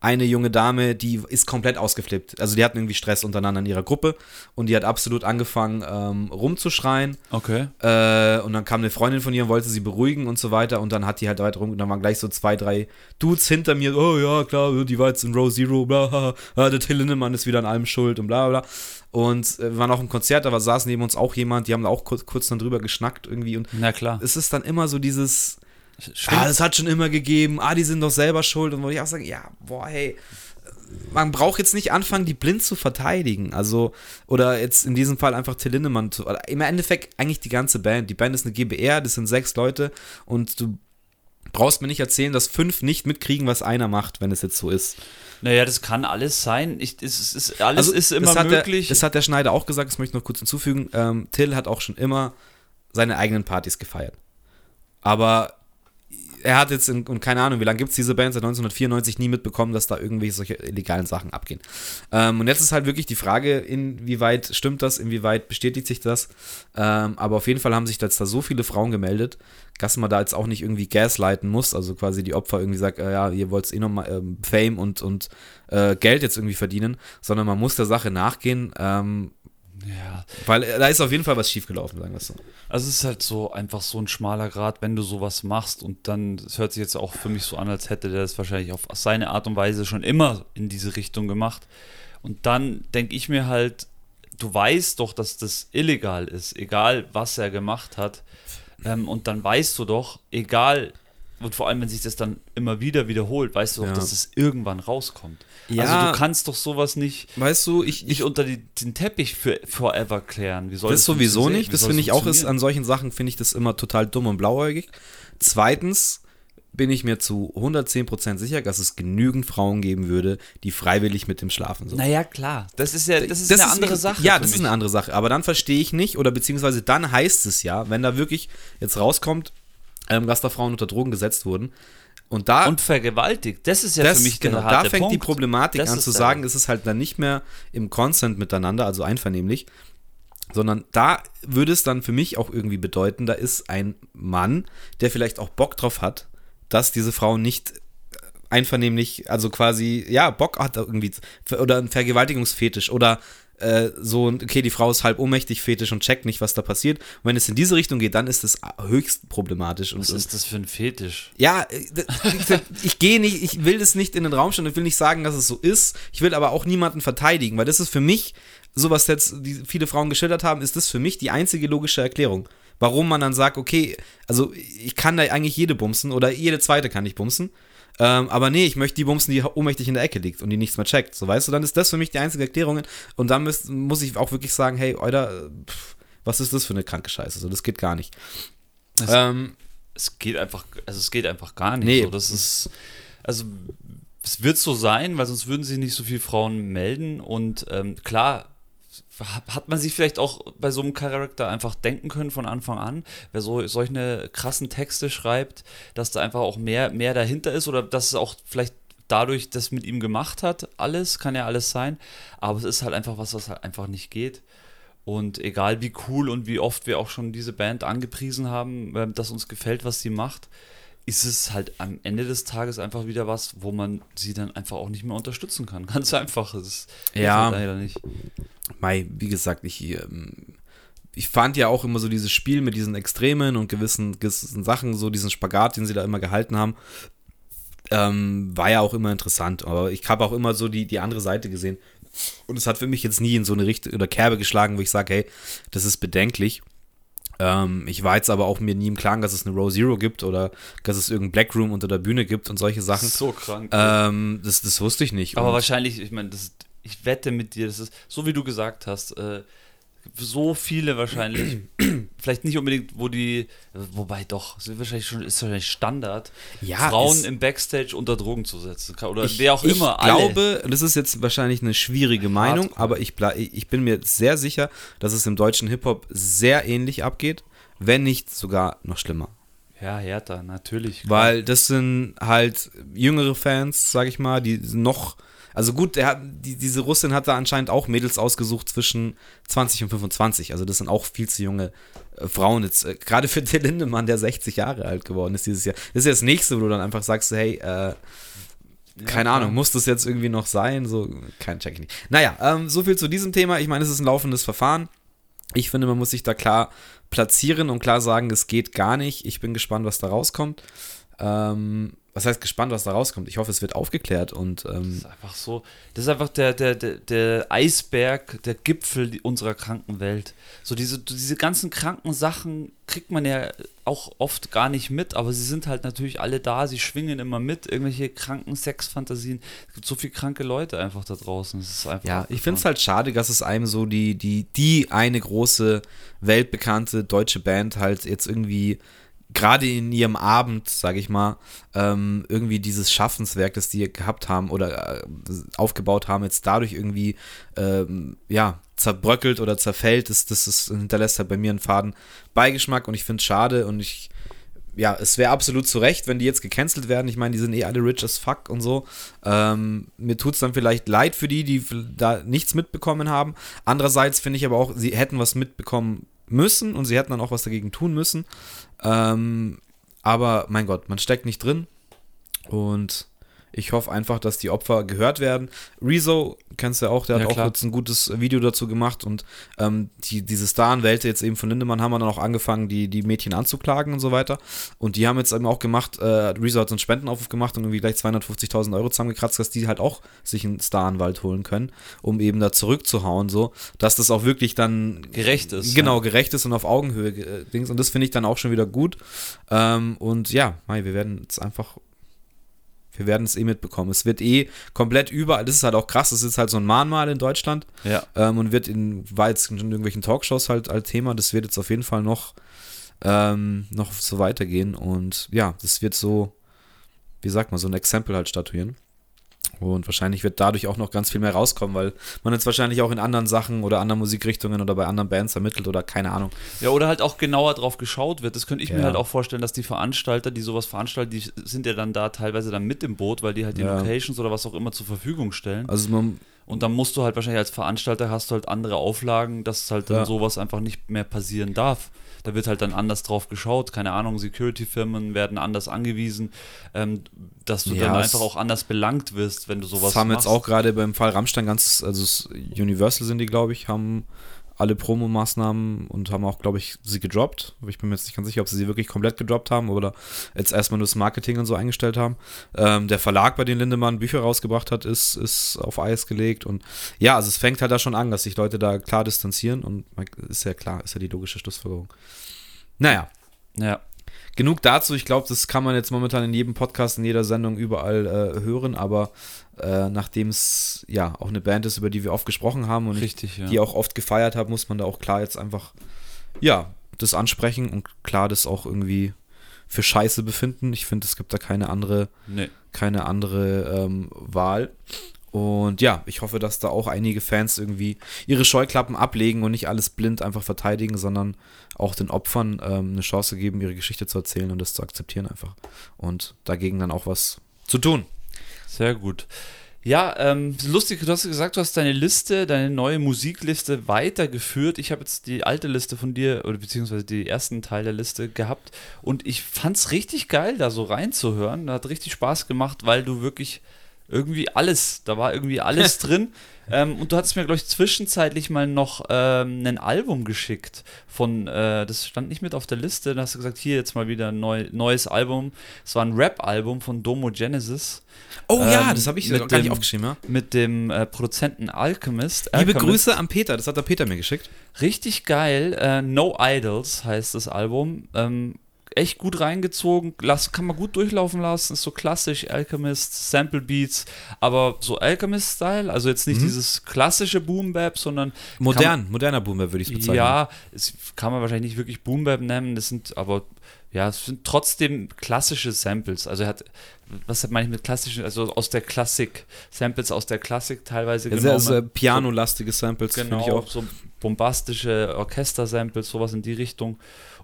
[SPEAKER 1] eine junge Dame, die ist komplett ausgeflippt. Also die hatten irgendwie Stress untereinander in ihrer Gruppe und die hat absolut angefangen ähm, rumzuschreien.
[SPEAKER 2] Okay.
[SPEAKER 1] Äh, und dann kam eine Freundin von ihr und wollte sie beruhigen und so weiter und dann hat die halt weiter rum und dann waren gleich so zwei, drei Dudes hinter mir. Oh ja, klar, die war jetzt in Row Zero, bla, (laughs) ah, der Till Lindemann ist wieder an allem schuld und bla bla. Und äh, wir waren auch im Konzert, aber saß neben uns auch jemand, die haben auch kurz, kurz dann drüber geschnackt irgendwie und
[SPEAKER 2] Na klar.
[SPEAKER 1] es ist dann immer so dieses ah, das hat schon immer gegeben, ah, die sind doch selber schuld. Und wollte ich auch sagen, ja, boah, hey, man braucht jetzt nicht anfangen, die blind zu verteidigen. Also, oder jetzt in diesem Fall einfach Till Lindemann zu, oder im Endeffekt eigentlich die ganze Band. Die Band ist eine GBR, das sind sechs Leute und du brauchst mir nicht erzählen, dass fünf nicht mitkriegen, was einer macht, wenn es jetzt so ist.
[SPEAKER 2] Naja, das kann alles sein. Ich, es, es, alles also, ist immer
[SPEAKER 1] das
[SPEAKER 2] möglich.
[SPEAKER 1] Der, das hat der Schneider auch gesagt, das möchte ich noch kurz hinzufügen. Ähm, Till hat auch schon immer seine eigenen Partys gefeiert. Aber er hat jetzt, in, und keine Ahnung, wie lange gibt es diese Band, seit 1994 nie mitbekommen, dass da irgendwelche solche illegalen Sachen abgehen. Ähm, und jetzt ist halt wirklich die Frage, inwieweit stimmt das, inwieweit bestätigt sich das. Ähm, aber auf jeden Fall haben sich da jetzt da so viele Frauen gemeldet, dass man da jetzt auch nicht irgendwie gaslighten muss, also quasi die Opfer irgendwie sagt, äh, ja, ihr wollt eh nochmal ähm, Fame und, und äh, Geld jetzt irgendwie verdienen, sondern man muss der Sache nachgehen. Ähm,
[SPEAKER 2] ja.
[SPEAKER 1] Weil äh, da ist auf jeden Fall was schiefgelaufen, sagen wir es so.
[SPEAKER 2] Also es ist halt so einfach so ein schmaler Grad, wenn du sowas machst und dann, es hört sich jetzt auch für mich so an, als hätte der das wahrscheinlich auf seine Art und Weise schon immer in diese Richtung gemacht. Und dann denke ich mir halt, du weißt doch, dass das illegal ist, egal was er gemacht hat. Ähm, und dann weißt du doch, egal und vor allem, wenn sich das dann immer wieder wiederholt, weißt du auch, ja. dass es irgendwann rauskommt. Ja. Also du kannst doch sowas nicht,
[SPEAKER 1] weißt du, ich,
[SPEAKER 2] nicht unter die, den Teppich für forever klären. Wie soll
[SPEAKER 1] das, das sowieso nicht. Das finde ich auch ist, an solchen Sachen finde ich das immer total dumm und blauäugig. Zweitens bin ich mir zu 110% sicher, dass es genügend Frauen geben würde, die freiwillig mit dem schlafen
[SPEAKER 2] sollen. Naja, klar. Das ist ja das ist das eine ist andere Sache.
[SPEAKER 1] Ja, das mich. ist eine andere Sache. Aber dann verstehe ich nicht, oder beziehungsweise dann heißt es ja, wenn da wirklich jetzt rauskommt, ähm, dass da Frauen unter Drogen gesetzt wurden. Und, da,
[SPEAKER 2] und vergewaltigt. Das ist ja
[SPEAKER 1] das,
[SPEAKER 2] für mich
[SPEAKER 1] genau, Da fängt Punkt. die Problematik das an zu sagen, es ist halt dann nicht mehr im Consent miteinander, also einvernehmlich, sondern da würde es dann für mich auch irgendwie bedeuten, da ist ein Mann, der vielleicht auch Bock drauf hat, dass diese Frau nicht einvernehmlich, also quasi, ja, Bock hat irgendwie, oder ein Vergewaltigungsfetisch oder äh, so, okay, die Frau ist halb ohnmächtig, fetisch und checkt nicht, was da passiert. Und wenn es in diese Richtung geht, dann ist es höchst problematisch.
[SPEAKER 2] Was
[SPEAKER 1] und,
[SPEAKER 2] ist das für ein Fetisch?
[SPEAKER 1] Ja, äh, ich, ich gehe nicht, ich will das nicht in den Raum stellen, ich will nicht sagen, dass es so ist. Ich will aber auch niemanden verteidigen, weil das ist für mich, so was jetzt die viele Frauen geschildert haben, ist das für mich die einzige logische Erklärung. Warum man dann sagt, okay, also ich kann da eigentlich jede bumsen oder jede zweite kann ich bumsen. Ähm, aber nee, ich möchte die bumsen, die ohnmächtig in der Ecke liegt und die nichts mehr checkt. So, weißt du, dann ist das für mich die einzige Erklärung. Und dann muss, muss ich auch wirklich sagen, hey, Alter, pff, was ist das für eine kranke Scheiße? So, das geht gar nicht.
[SPEAKER 2] Es, ähm, es geht einfach, also es geht einfach gar nicht. Nee. So, das ist, also es wird so sein, weil sonst würden sich nicht so viele Frauen melden. Und ähm, klar, hat man sich vielleicht auch bei so einem Charakter einfach denken können von Anfang an, wer so solche krassen Texte schreibt, dass da einfach auch mehr, mehr dahinter ist oder dass es auch vielleicht dadurch das mit ihm gemacht hat, alles, kann ja alles sein, aber es ist halt einfach was, was halt einfach nicht geht. Und egal wie cool und wie oft wir auch schon diese Band angepriesen haben, ähm, dass uns gefällt, was sie macht, ist es halt am Ende des Tages einfach wieder was, wo man sie dann einfach auch nicht mehr unterstützen kann. (laughs) Ganz einfach. Das
[SPEAKER 1] ja. Leider nicht. Mai, wie gesagt, ich, ähm, ich fand ja auch immer so dieses Spiel mit diesen Extremen und gewissen, gewissen Sachen, so diesen Spagat, den sie da immer gehalten haben, ähm, war ja auch immer interessant. Aber ich habe auch immer so die, die andere Seite gesehen. Und es hat für mich jetzt nie in so eine Richtung oder Kerbe geschlagen, wo ich sage, hey, das ist bedenklich. Ähm, ich war jetzt aber auch mir nie im Klaren, dass es eine Row Zero gibt oder dass es irgendein Black Room unter der Bühne gibt und solche Sachen.
[SPEAKER 2] So krank.
[SPEAKER 1] Ähm, das, das wusste ich nicht.
[SPEAKER 2] Aber und wahrscheinlich, ich meine, ich wette mit dir, das ist, so wie du gesagt hast, äh, so viele wahrscheinlich, (clears throat) vielleicht nicht unbedingt, wo die, wobei doch, sind wahrscheinlich schon, ist wahrscheinlich Standard,
[SPEAKER 1] ja,
[SPEAKER 2] Frauen im Backstage unter Drogen zu setzen. Oder
[SPEAKER 1] ich,
[SPEAKER 2] wer auch
[SPEAKER 1] ich
[SPEAKER 2] immer.
[SPEAKER 1] Ich glaube, das ist jetzt wahrscheinlich eine schwierige Meinung, Hardcore. aber ich, ich bin mir sehr sicher, dass es im deutschen Hip-Hop sehr ähnlich abgeht, wenn nicht sogar noch schlimmer.
[SPEAKER 2] Ja, härter, natürlich.
[SPEAKER 1] Klar. Weil das sind halt jüngere Fans, sag ich mal, die noch also gut, hat, die, diese Russin hat da anscheinend auch Mädels ausgesucht zwischen 20 und 25. Also das sind auch viel zu junge äh, Frauen. Jetzt, äh, gerade für Till Lindemann, der 60 Jahre alt geworden ist dieses Jahr. Das ist ja das nächste, wo du dann einfach sagst, hey, äh, keine ja, Ahnung, muss das jetzt irgendwie noch sein? So, kein Check nicht. Naja, ähm, so viel zu diesem Thema. Ich meine, es ist ein laufendes Verfahren. Ich finde, man muss sich da klar platzieren und klar sagen, es geht gar nicht. Ich bin gespannt, was da rauskommt. Ähm, was heißt gespannt, was da rauskommt. Ich hoffe, es wird aufgeklärt und. Ähm
[SPEAKER 2] das ist einfach so. Das ist einfach der, der, der, der Eisberg, der Gipfel unserer kranken Welt. So diese, diese ganzen kranken Sachen kriegt man ja auch oft gar nicht mit, aber sie sind halt natürlich alle da, sie schwingen immer mit, irgendwelche kranken Sexfantasien. Es gibt so viele kranke Leute einfach da draußen. Einfach
[SPEAKER 1] ja, ich finde es halt schade, dass es einem so die, die, die eine große, weltbekannte deutsche Band halt jetzt irgendwie gerade in ihrem Abend, sage ich mal, ähm, irgendwie dieses Schaffenswerk, das die gehabt haben oder äh, aufgebaut haben, jetzt dadurch irgendwie, ähm, ja, zerbröckelt oder zerfällt, das, das ist, hinterlässt halt bei mir einen faden Beigeschmack und ich finde es schade und ich, ja, es wäre absolut zu Recht, wenn die jetzt gecancelt werden. Ich meine, die sind eh alle rich as fuck und so. Ähm, mir tut es dann vielleicht leid für die, die da nichts mitbekommen haben. Andererseits finde ich aber auch, sie hätten was mitbekommen müssen und sie hätten dann auch was dagegen tun müssen. Ähm, aber mein Gott, man steckt nicht drin. Und ich hoffe einfach, dass die Opfer gehört werden. Rezo, kennst du ja auch, der ja, hat klar. auch jetzt ein gutes Video dazu gemacht und ähm, die, diese Staranwälte jetzt eben von Lindemann haben wir dann auch angefangen, die, die Mädchen anzuklagen und so weiter. Und die haben jetzt eben auch gemacht, äh, Rezo hat so einen Spendenaufruf gemacht und irgendwie gleich 250.000 Euro zusammengekratzt, dass die halt auch sich einen Staranwalt holen können, um eben da zurückzuhauen, so, dass das auch wirklich dann
[SPEAKER 2] gerecht ist.
[SPEAKER 1] Genau, ja. gerecht ist und auf Augenhöhe äh, Und das finde ich dann auch schon wieder gut. Ähm, und ja, wir werden jetzt einfach wir werden es eh mitbekommen. Es wird eh komplett überall, das ist halt auch krass, es ist halt so ein Mahnmal in Deutschland.
[SPEAKER 2] Ja.
[SPEAKER 1] Ähm, und wird in, war jetzt in irgendwelchen Talkshows halt als Thema. Das wird jetzt auf jeden Fall noch, ähm, noch so weitergehen. Und ja, das wird so, wie sagt man, so ein Exempel halt statuieren. Und wahrscheinlich wird dadurch auch noch ganz viel mehr rauskommen, weil man jetzt wahrscheinlich auch in anderen Sachen oder anderen Musikrichtungen oder bei anderen Bands ermittelt oder keine Ahnung.
[SPEAKER 2] Ja, oder halt auch genauer drauf geschaut wird. Das könnte ich ja. mir halt auch vorstellen, dass die Veranstalter, die sowas veranstalten, die sind ja dann da teilweise dann mit im Boot, weil die halt die ja. Locations oder was auch immer zur Verfügung stellen.
[SPEAKER 1] Also man
[SPEAKER 2] Und dann musst du halt wahrscheinlich als Veranstalter hast du halt andere Auflagen, dass halt dann
[SPEAKER 1] Ja.
[SPEAKER 2] sowas einfach nicht mehr passieren darf. Da wird halt dann anders drauf geschaut, keine Ahnung, Security-Firmen werden anders angewiesen, ähm, dass du
[SPEAKER 1] Ja,
[SPEAKER 2] dann einfach auch anders belangt wirst, wenn du sowas
[SPEAKER 1] Das haben
[SPEAKER 2] machst.
[SPEAKER 1] jetzt auch gerade beim Fall Rammstein ganz, also Universal sind die, glaube ich, haben alle Promomaßnahmen und haben auch, glaube ich, sie gedroppt. Ich bin mir jetzt nicht ganz sicher, ob sie sie wirklich komplett gedroppt haben oder jetzt erstmal nur das Marketing und so eingestellt haben. Ähm, der Verlag, bei dem Lindemann Bücher rausgebracht hat, ist, ist auf Eis gelegt. Und ja, also es fängt halt da schon an, dass sich Leute da klar distanzieren und ist ja klar, ist ja die logische Schlussfolgerung. Naja,
[SPEAKER 2] Ja,
[SPEAKER 1] genug dazu. Ich glaube, das kann man jetzt momentan in jedem Podcast, in jeder Sendung überall äh, hören, aber äh, nachdem es ja auch eine Band ist, über die wir oft gesprochen haben und
[SPEAKER 2] richtig, ja.
[SPEAKER 1] ich die auch oft gefeiert habe, muss man da auch klar jetzt einfach ja, das ansprechen und klar das auch irgendwie für Scheiße befinden. Ich finde, es gibt da keine andere
[SPEAKER 2] nee.
[SPEAKER 1] keine andere ähm, Wahl. Und ja, ich hoffe, dass da auch einige Fans irgendwie ihre Scheuklappen ablegen und nicht alles blind einfach verteidigen, sondern auch den Opfern ähm, eine Chance geben, ihre Geschichte zu erzählen und das zu akzeptieren einfach. Und dagegen dann auch was zu tun.
[SPEAKER 2] Sehr gut. Ja, ähm, lustig, du hast gesagt, du hast deine Liste, deine neue Musikliste weitergeführt. Ich habe jetzt die alte Liste von dir, oder beziehungsweise die ersten Teil der Liste gehabt und ich fand's richtig geil, da so reinzuhören. Hat richtig Spaß gemacht, weil du wirklich irgendwie alles, da war irgendwie alles (laughs) drin. Ähm, und du hattest mir, glaube ich, zwischenzeitlich mal noch ähm, ein Album geschickt von, äh, das stand nicht mit auf der Liste, da hast du gesagt, hier jetzt mal wieder ein neu, neues Album. Es war ein Rap-Album von Domo Genesis
[SPEAKER 1] Oh ja,
[SPEAKER 2] Ähm,
[SPEAKER 1] das habe ich
[SPEAKER 2] mit
[SPEAKER 1] gar nicht
[SPEAKER 2] dem-
[SPEAKER 1] aufgeschrieben, ja.
[SPEAKER 2] mit dem äh, Produzenten Alchemist.
[SPEAKER 1] Liebe
[SPEAKER 2] Alchemist.
[SPEAKER 1] Grüße an Peter, das hat der Peter mir geschickt.
[SPEAKER 2] Richtig geil. Äh, no Idols heißt das Album. Ähm, echt gut reingezogen. Lass, kann man gut durchlaufen lassen. Ist so klassisch Alchemist, Sample Beats, aber so Alchemist-Style. Also jetzt nicht
[SPEAKER 1] Mhm.
[SPEAKER 2] dieses klassische Boom Bap, sondern
[SPEAKER 1] Modern, moderner Boomer würde ich es bezeichnen.
[SPEAKER 2] ja, es kann man wahrscheinlich nicht wirklich Boom Bap nennen. Das sind aber ja, es sind trotzdem klassische Samples. Also er hat, was meine ich mit klassischen, also aus der Klassik, Samples aus der Klassik teilweise
[SPEAKER 1] Ja,
[SPEAKER 2] genommen.
[SPEAKER 1] sehr pianolastige Samples,
[SPEAKER 2] Genau,
[SPEAKER 1] ich auch.
[SPEAKER 2] so bombastische Orchester-Samples, sowas in die Richtung.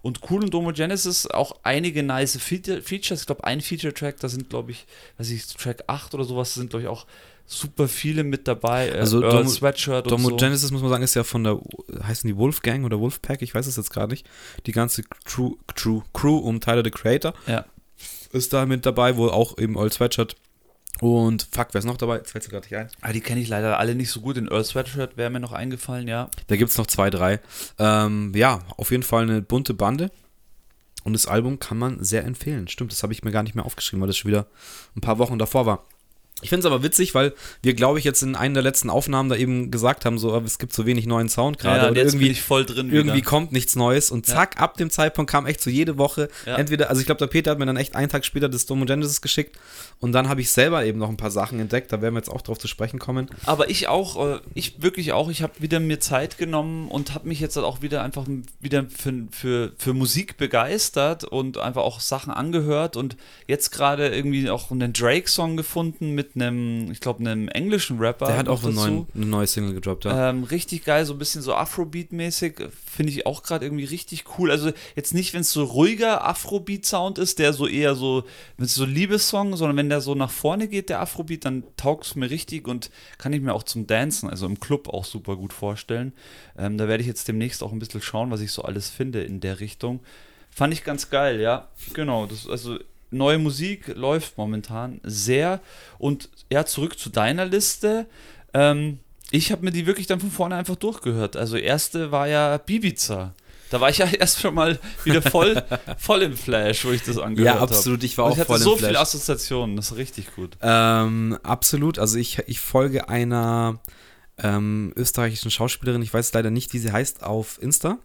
[SPEAKER 2] Und cool und Domo Genesis auch einige nice Feature Features. Ich glaube, ein Feature-Track, da sind, glaube ich, weiß ich, Track 8 oder sowas, sind, glaube ich, auch super viele mit dabei. Äh,
[SPEAKER 1] Also
[SPEAKER 2] Earl
[SPEAKER 1] Domo-
[SPEAKER 2] Sweatshirt und
[SPEAKER 1] Domo
[SPEAKER 2] so.
[SPEAKER 1] Genesis, muss man sagen, ist ja von der, heißen die Wolfgang oder Wolfpack, ich weiß es jetzt gerade nicht. Die ganze Crew, Crew, Crew um Tyler the Creator
[SPEAKER 2] Ja.
[SPEAKER 1] ist da mit dabei, wo auch eben Old Sweatshirt und fuck, wer ist noch dabei? Jetzt fällt es gerade nicht ein.
[SPEAKER 2] Ah, die kenne ich leider alle nicht so gut. In Earl Sweatshirt wäre mir noch eingefallen, ja.
[SPEAKER 1] Da gibt es noch zwei, drei. Ähm, ja, auf jeden Fall eine bunte Bande. Und das Album kann man sehr empfehlen. Stimmt, das habe ich mir gar nicht mehr aufgeschrieben, weil das schon wieder ein paar Wochen davor war. Ich finde es aber witzig, weil wir, glaube ich, jetzt in einer der letzten Aufnahmen da eben gesagt haben, so, es gibt so wenig neuen Sound gerade.
[SPEAKER 2] ja,
[SPEAKER 1] irgendwie
[SPEAKER 2] voll drin
[SPEAKER 1] irgendwie
[SPEAKER 2] wieder.
[SPEAKER 1] kommt nichts Neues und zack, ab dem Zeitpunkt kam echt so jede Woche
[SPEAKER 2] Ja.
[SPEAKER 1] entweder, also ich glaube, der Peter hat mir dann echt einen Tag später das Domo Genesis geschickt und dann habe ich selber eben noch ein paar Sachen entdeckt, da werden wir jetzt auch drauf zu sprechen kommen.
[SPEAKER 2] Aber ich auch, äh, ich wirklich auch, ich habe wieder mir Zeit genommen und habe mich jetzt halt auch wieder einfach wieder für, für, für Musik begeistert und einfach auch Sachen angehört und jetzt gerade irgendwie auch einen Drake-Song gefunden mit einem, ich glaube, einem englischen Rapper.
[SPEAKER 1] Der hat auch neuen, eine neue Single gedroppt, ja.
[SPEAKER 2] Ähm, richtig geil, so ein bisschen so Afrobeat-mäßig, finde ich auch gerade irgendwie richtig cool. Also jetzt nicht, wenn es so ruhiger Afrobeat-Sound ist, der so eher so, wenn es so Liebessong, sondern wenn der so nach vorne geht, der Afrobeat, dann taugt es mir richtig und kann ich mir auch zum Dancen, also im Club auch super gut vorstellen. Ähm, da werde ich jetzt demnächst auch ein bisschen schauen, was ich so alles finde in der Richtung. Fand ich ganz geil, ja. Genau, das, also neue Musik läuft momentan sehr. Und ja, zurück zu deiner Liste. Ähm, ich habe mir die wirklich dann von vorne einfach durchgehört. Also erste war ja Bibiza. Da war ich (laughs) ja erst schon mal wieder voll, (laughs) voll im Flash, wo ich das angehört
[SPEAKER 1] Ja,
[SPEAKER 2] habe.
[SPEAKER 1] absolut, ich war auch
[SPEAKER 2] ich hatte
[SPEAKER 1] voll im
[SPEAKER 2] so
[SPEAKER 1] Flash.
[SPEAKER 2] viele Assoziationen, das ist richtig gut.
[SPEAKER 1] Ähm, absolut. Also ich, ich folge einer ähm, österreichischen Schauspielerin, ich weiß leider nicht, wie sie heißt, auf Insta.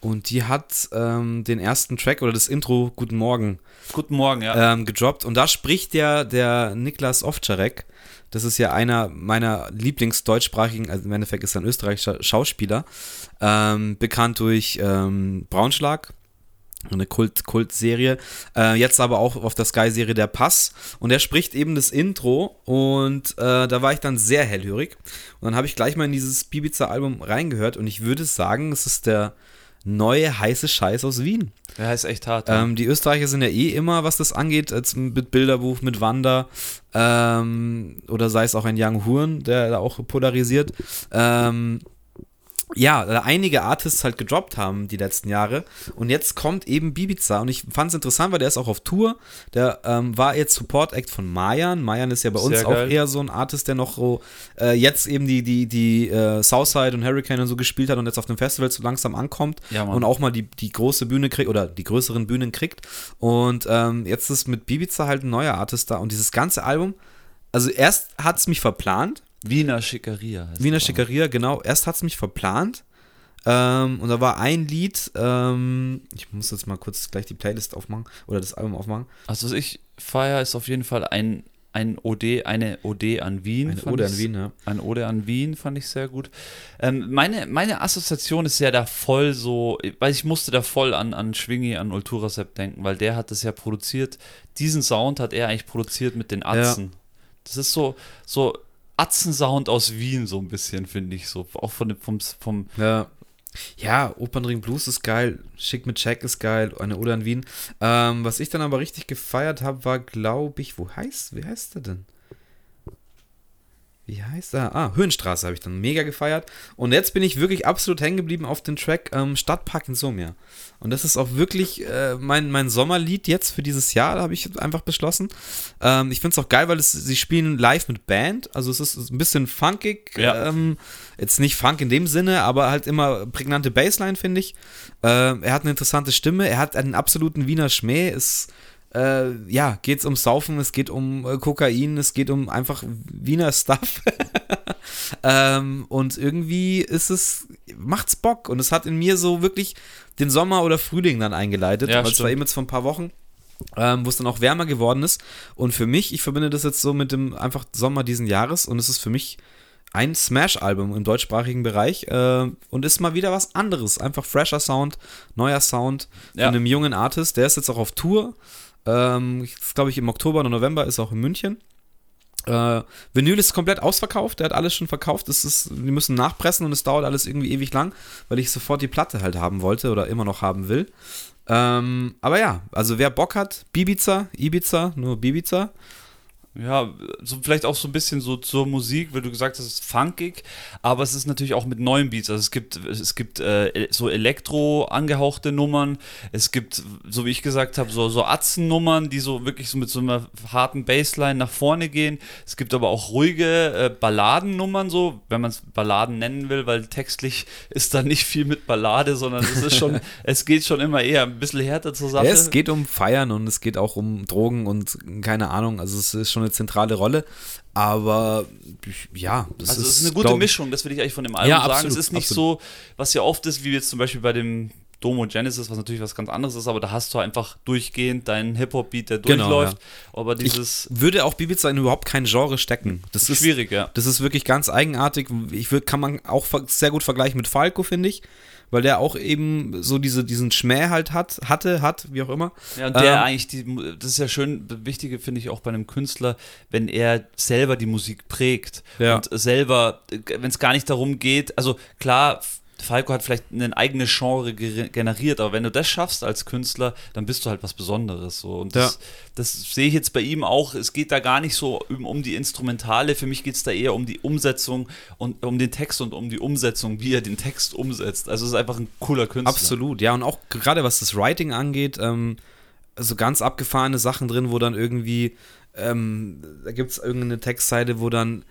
[SPEAKER 1] Und die hat ähm, den ersten Track oder das Intro Guten Morgen
[SPEAKER 2] Guten Morgen, ja.
[SPEAKER 1] ähm, gedroppt. Und da spricht ja der Niklas Ovtcharek. Das ist ja einer meiner Lieblingsdeutschsprachigen, also im Endeffekt ist er ein österreichischer Schauspieler, ähm, bekannt durch ähm, Braunschlag, eine Kult Kultserie. Äh, jetzt aber auch auf der Sky-Serie Der Pass. Und er spricht eben das Intro und äh, da war ich dann sehr hellhörig. Und dann habe ich gleich mal in dieses Bibiza-Album reingehört und ich würde sagen, es ist der neue heiße Scheiß aus Wien.
[SPEAKER 2] Der heißt echt hart.
[SPEAKER 1] Ähm, die Österreicher sind ja eh immer, was das angeht, als mit Bilderbuch, mit Wander ähm, oder sei es auch ein Young Huren, der da auch polarisiert. Ähm, ja, da einige Artists halt gedroppt haben die letzten Jahre. Und jetzt kommt eben Bibiza. Und ich fand es interessant, weil der ist auch auf Tour. Der ähm, war jetzt Support Act von Mayan. Mayan ist ja bei uns
[SPEAKER 2] Sehr
[SPEAKER 1] auch
[SPEAKER 2] geil.
[SPEAKER 1] eher so ein Artist, der noch so äh, jetzt eben die, die, die äh, Southside und Hurricane und so gespielt hat und jetzt auf dem Festival so langsam ankommt
[SPEAKER 2] Ja,
[SPEAKER 1] und auch mal die, die große Bühne kriegt oder die größeren Bühnen kriegt. Und ähm, jetzt ist mit Bibiza halt ein neuer Artist da. Und dieses ganze Album, also erst hat es mich verplant.
[SPEAKER 2] Wiener Schickeria
[SPEAKER 1] Wiener. Schickeria, genau. Erst hat es mich verplant. Ähm, und da war ein Lied, ähm, ich muss jetzt mal kurz gleich die Playlist aufmachen oder das Album aufmachen.
[SPEAKER 2] Also was ich feier ist auf jeden Fall ein, ein OD, eine OD an Wien.
[SPEAKER 1] Eine Ode an
[SPEAKER 2] ich's-
[SPEAKER 1] Wien, ja.
[SPEAKER 2] Ein Ode an Wien fand ich sehr gut. Ähm, meine, meine Assoziation ist ja da voll so, weil ich musste da voll an, an Schwingi, an Ulturasep denken, weil der hat das ja produziert. Diesen Sound hat er eigentlich produziert mit den Atzen. Das ist so, so Atzen-Sound aus Wien, so ein bisschen, finde ich. So, auch von dem, vom, vom
[SPEAKER 1] Ja. Ja, Opernring Blues ist geil, Schick mit Check ist geil, eine Ode an Wien. Ähm, was ich dann aber richtig gefeiert habe, war, glaube ich, wo heißt, wie heißt der denn? Wie heißt er? Ah, Höhenstraße habe ich dann mega gefeiert. Und jetzt bin ich wirklich absolut hängen geblieben auf den Track ähm, Stadtpark in Somia. Und das ist auch wirklich äh, mein, mein Sommerlied jetzt für dieses Jahr, da habe ich einfach beschlossen. Ähm, ich finde es auch geil, weil es, sie spielen live mit Band. Also es ist ein bisschen funkig.
[SPEAKER 2] Ja.
[SPEAKER 1] Ähm, jetzt nicht Funk in dem Sinne, aber halt immer prägnante Bassline, finde ich. Ähm, er hat eine interessante Stimme, er hat einen absoluten Wiener Schmäh. Es äh, ja, geht es um Saufen, es geht um äh, Kokain, es geht um einfach Wiener Stuff. (laughs) ähm, und irgendwie ist es, macht's Bock. Und es hat in mir so wirklich den Sommer oder Frühling dann eingeleitet.
[SPEAKER 2] Ja,
[SPEAKER 1] weil es war eben jetzt vor ein paar Wochen. Ähm, wo es dann auch wärmer geworden ist. Und für mich, ich verbinde das jetzt so mit dem einfach Sommer diesen Jahres und es ist für mich ein Smash-Album im deutschsprachigen Bereich äh, und ist mal wieder was anderes. Einfach fresher Sound, neuer Sound
[SPEAKER 2] Ja.
[SPEAKER 1] von einem jungen Artist. Der ist jetzt auch auf Tour. Ähm, glaube ich, im Oktober oder November ist auch in München. Äh, Vinyl ist komplett ausverkauft, der hat alles schon verkauft. Es ist, die müssen nachpressen und es dauert alles irgendwie ewig lang, weil ich sofort die Platte halt haben wollte oder immer noch haben will. Ähm, aber ja, also wer Bock hat, Bibiza, Ibiza, nur Bibiza.
[SPEAKER 2] Ja, so vielleicht auch so ein bisschen so zur Musik, weil du gesagt hast, es ist funkig, aber es ist natürlich auch mit neuen Beats. Also es gibt, es gibt äh, so Elektro angehauchte Nummern, es gibt, so wie ich gesagt habe, so, so Atzen-Nummern, die so wirklich so mit so einer harten Bassline nach vorne gehen. Es gibt aber auch ruhige äh, Balladennummern, so, wenn man es Balladen nennen will, weil textlich ist da nicht viel mit Ballade, sondern es ist schon, (laughs) es geht schon immer eher ein bisschen härter zur Sache.
[SPEAKER 1] Ja, es geht um Feiern und es geht auch um Drogen und keine Ahnung. Also es ist schon eine zentrale Rolle. Aber ja, das
[SPEAKER 2] Also
[SPEAKER 1] ist,
[SPEAKER 2] es ist eine gute
[SPEAKER 1] glaub ich-
[SPEAKER 2] Mischung, das will ich eigentlich von dem Album
[SPEAKER 1] Ja,
[SPEAKER 2] sagen.
[SPEAKER 1] absolut,
[SPEAKER 2] es ist nicht
[SPEAKER 1] absolut.
[SPEAKER 2] so, was ja oft ist, wie jetzt zum Beispiel bei dem Domo Genesis, was natürlich was ganz anderes ist, aber da hast du einfach durchgehend deinen Hip-Hop-Beat, der
[SPEAKER 1] Genau,
[SPEAKER 2] durchläuft. Aber dieses
[SPEAKER 1] Würde auch Bibiza in überhaupt kein Genre stecken. Das ist
[SPEAKER 2] schwierig, ja.
[SPEAKER 1] Das ist wirklich ganz eigenartig. Ich würde, kann man auch sehr gut vergleichen mit Falco, finde ich. Weil der auch eben so diese, diesen Schmäh halt hat, hatte, hat, wie auch immer.
[SPEAKER 2] Ja, und der
[SPEAKER 1] Ähm,
[SPEAKER 2] eigentlich, die, das ist ja schön, das Wichtige finde ich auch bei einem Künstler, wenn er selber die Musik prägt
[SPEAKER 1] Ja.
[SPEAKER 2] und selber, wenn es gar nicht darum geht, also klar, Falco hat vielleicht ein eigenes Genre generiert, aber wenn du das schaffst als Künstler, dann bist du halt was Besonderes. So. Und das, das sehe ich jetzt bei ihm auch. Es geht da gar nicht so um, um die Instrumentale, für mich geht es da eher um die Umsetzung und um den Text und um die Umsetzung, wie er den Text umsetzt. Also es ist einfach ein cooler Künstler.
[SPEAKER 1] Absolut, ja. Und auch gerade was das Writing angeht, ähm, so ganz abgefahrene Sachen drin, wo dann irgendwie, ähm, da gibt es irgendeine Textseite, wo dann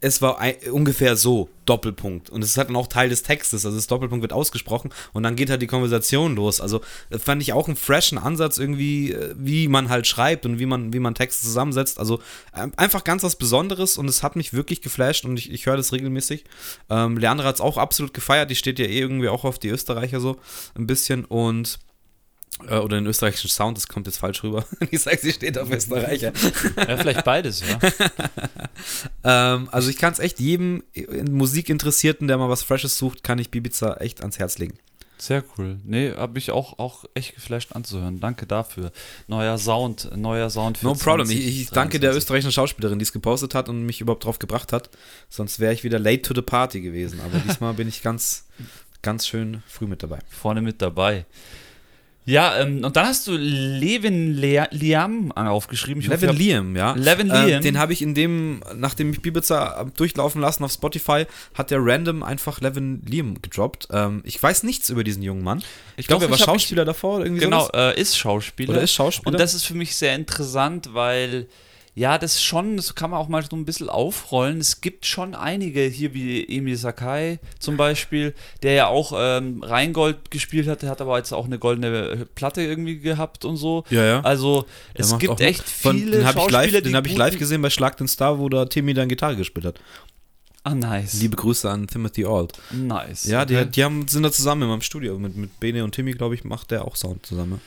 [SPEAKER 1] es war ein, ungefähr so, Doppelpunkt. Und es ist halt dann auch Teil des Textes, also das Doppelpunkt wird ausgesprochen und dann geht halt die Konversation los. Also das fand ich auch einen freshen Ansatz irgendwie, äh, wie man halt schreibt und wie man, wie man Texte zusammensetzt. Also einfach ganz was Besonderes und es hat mich wirklich geflasht und ich, ich höre das regelmäßig. Ähm, Leandra hat es auch absolut gefeiert, die steht ja eh irgendwie auch auf die Österreicher so ein bisschen und äh, oder den österreichischen Sound, das kommt jetzt falsch rüber. (laughs) Ich sage, sie steht auf Österreicher.
[SPEAKER 2] Ja, vielleicht beides, ja. (laughs)
[SPEAKER 1] ähm, also ich kann es echt jedem Musikinteressierten, der mal was Freshes sucht, kann ich Bibiza echt ans Herz legen.
[SPEAKER 2] Sehr cool. Nee, habe ich auch, auch echt geflasht anzuhören. Danke dafür. Neuer Sound, neuer Sound für
[SPEAKER 1] No problem. Ich,
[SPEAKER 2] 20,
[SPEAKER 1] ich danke der
[SPEAKER 2] 23.
[SPEAKER 1] österreichischen Schauspielerin, die es gepostet hat und mich überhaupt drauf gebracht hat. Sonst wäre ich wieder late to the party gewesen. Aber (laughs) diesmal bin ich ganz, ganz schön früh mit dabei.
[SPEAKER 2] Vorne mit dabei. Ja, ähm, und dann hast du Levin Lea- Liam aufgeschrieben. Ich hoffe,
[SPEAKER 1] Levin
[SPEAKER 2] ich hab-
[SPEAKER 1] Liam, ja.
[SPEAKER 2] Levin
[SPEAKER 1] Ähm,
[SPEAKER 2] Liam.
[SPEAKER 1] den habe ich in dem, nachdem ich hab durchlaufen lassen auf Spotify, hat der random einfach Levin Liam gedroppt. Ähm, ich weiß nichts über diesen jungen Mann. Ich glaube,
[SPEAKER 2] Doch,
[SPEAKER 1] er war
[SPEAKER 2] ich
[SPEAKER 1] Schauspieler davor oder irgendwie
[SPEAKER 2] Genau, äh, ist Schauspieler.
[SPEAKER 1] Oder ist Schauspieler.
[SPEAKER 2] Und das ist für mich sehr interessant, weil ja, das schon, das kann man auch mal so ein bisschen aufrollen. Es gibt schon einige hier wie Emil Sakai zum Beispiel, der ja auch ähm, Rheingold gespielt hat, der hat aber jetzt auch eine goldene Platte irgendwie gehabt und so.
[SPEAKER 1] Ja, ja.
[SPEAKER 2] Also
[SPEAKER 1] Der
[SPEAKER 2] es gibt echt
[SPEAKER 1] von-
[SPEAKER 2] viele
[SPEAKER 1] den habe ich
[SPEAKER 2] Schauspieler,
[SPEAKER 1] live,
[SPEAKER 2] die
[SPEAKER 1] den hab ich live gesehen bei Schlag den Star, wo da Timmy dann Gitarre gespielt hat.
[SPEAKER 2] Ah, nice.
[SPEAKER 1] Liebe Grüße an Timothy Alt.
[SPEAKER 2] nice.
[SPEAKER 1] Ja,
[SPEAKER 2] Okay.
[SPEAKER 1] die, die haben, sind da zusammen in meinem Studio. Mit, mit Bene und Timmy, glaube ich, macht der auch Sound zusammen.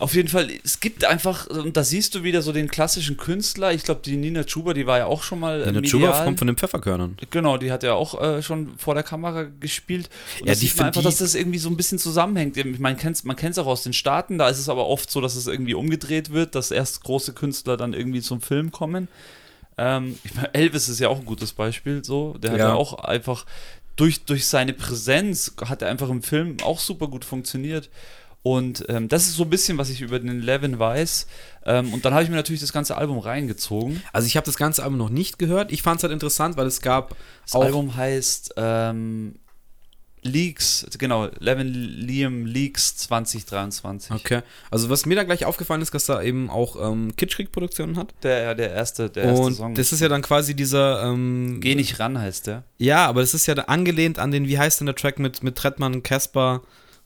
[SPEAKER 2] Auf jeden Fall, es gibt einfach, und da siehst du wieder so den klassischen Künstler. Ich glaube, die Nina Chuba, die war ja auch schon mal äh,
[SPEAKER 1] In der
[SPEAKER 2] medial.
[SPEAKER 1] Chuba kommt von den Pfefferkörnern.
[SPEAKER 2] Genau, die hat ja auch äh, schon vor der Kamera gespielt. Und
[SPEAKER 1] Ja, die
[SPEAKER 2] sieht man einfach, dass das irgendwie so ein bisschen zusammenhängt. Man kennt es auch aus den Staaten, da ist es aber oft so, dass es irgendwie umgedreht wird, dass erst große Künstler dann irgendwie zum Film kommen. Ähm, ich meine, Elvis ist ja auch ein gutes Beispiel, so. Der hat
[SPEAKER 1] Ja.
[SPEAKER 2] ja auch einfach durch, durch seine Präsenz hat er einfach im Film auch super gut funktioniert. Und ähm, das ist so ein bisschen, was ich über den Levin weiß. Ähm, und dann habe ich mir natürlich das ganze Album reingezogen.
[SPEAKER 1] Also ich habe das ganze Album noch nicht gehört. Ich fand es halt interessant, weil es gab
[SPEAKER 2] Das Album heißt ähm, Leaks, genau, Levin Liam Leaks 2023.
[SPEAKER 1] Okay. Also was mir da gleich aufgefallen ist, dass da eben auch ähm, Kitschkrieg-Produktionen hat.
[SPEAKER 2] Der, der erste, der erste
[SPEAKER 1] Und
[SPEAKER 2] Song.
[SPEAKER 1] das ist ja dann quasi dieser, ähm,
[SPEAKER 2] Geh nicht ran heißt der.
[SPEAKER 1] ja, aber das ist ja angelehnt an den, wie heißt denn der Track mit, mit Trettmann, Casper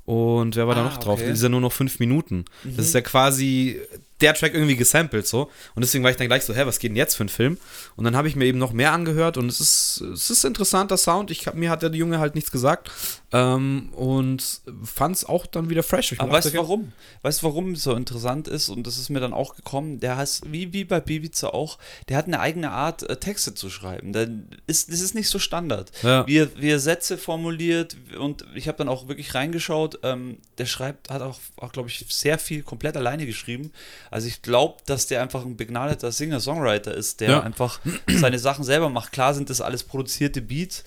[SPEAKER 1] und wer war da
[SPEAKER 2] Ah,
[SPEAKER 1] noch drauf?
[SPEAKER 2] okay.
[SPEAKER 1] Dieser nur noch fünf Minuten. Das ist ja quasi der Track irgendwie gesampelt so. Und deswegen war ich dann gleich so, hä, was geht denn jetzt für ein Film? Und dann habe ich mir eben noch mehr angehört und es ist, es ist interessanter Sound. Ich, hab- mir hat der Junge halt nichts gesagt. Ähm, und fand es auch dann wieder fresh. Ich
[SPEAKER 2] Aber weißt du warum? Weißt du, warum es so interessant ist? Und das ist mir dann auch gekommen. Der heißt, wie, wie bei Bibiza auch, der hat eine eigene Art, äh, Texte zu schreiben. Der ist, das ist nicht so Standard.
[SPEAKER 1] Ja.
[SPEAKER 2] Wie, er, wie er Sätze formuliert und ich habe dann auch wirklich reingeschaut. Ähm, der schreibt, hat auch, auch glaube ich, sehr viel komplett alleine geschrieben. Also ich glaube, dass der einfach ein begnadeter Singer-Songwriter ist, der
[SPEAKER 1] Ja.
[SPEAKER 2] einfach seine Sachen selber macht. Klar sind das alles produzierte Beats.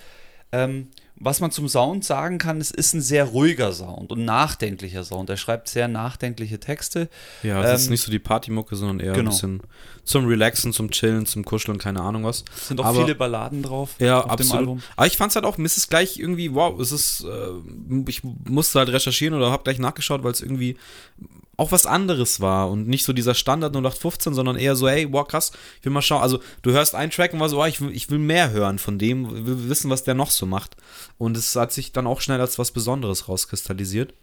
[SPEAKER 2] Ähm, was man zum Sound sagen kann, es ist ein sehr ruhiger Sound und nachdenklicher Sound. Er schreibt sehr nachdenkliche Texte.
[SPEAKER 1] Ja, es ist
[SPEAKER 2] Ähm,
[SPEAKER 1] nicht so die Partymucke, sondern eher
[SPEAKER 2] genau.
[SPEAKER 1] ein bisschen zum Relaxen, zum Chillen, zum Kuscheln, keine Ahnung was.
[SPEAKER 2] Es sind auch
[SPEAKER 1] Aber-
[SPEAKER 2] viele Balladen drauf
[SPEAKER 1] Ja,
[SPEAKER 2] auf dem
[SPEAKER 1] absolut.
[SPEAKER 2] Album.
[SPEAKER 1] Aber ich fand's halt auch, es ist gleich irgendwie, wow, es ist, äh, ich musste halt recherchieren oder hab gleich nachgeschaut, weil es irgendwie auch was anderes war und nicht so dieser Standard 0815, sondern eher so, hey, wow, krass, ich will mal schauen. Also, du hörst einen Track und war so, oh, ich, ich will mehr hören von dem, will wissen, was der noch so macht. Und es hat sich dann auch schnell als was Besonderes rauskristallisiert.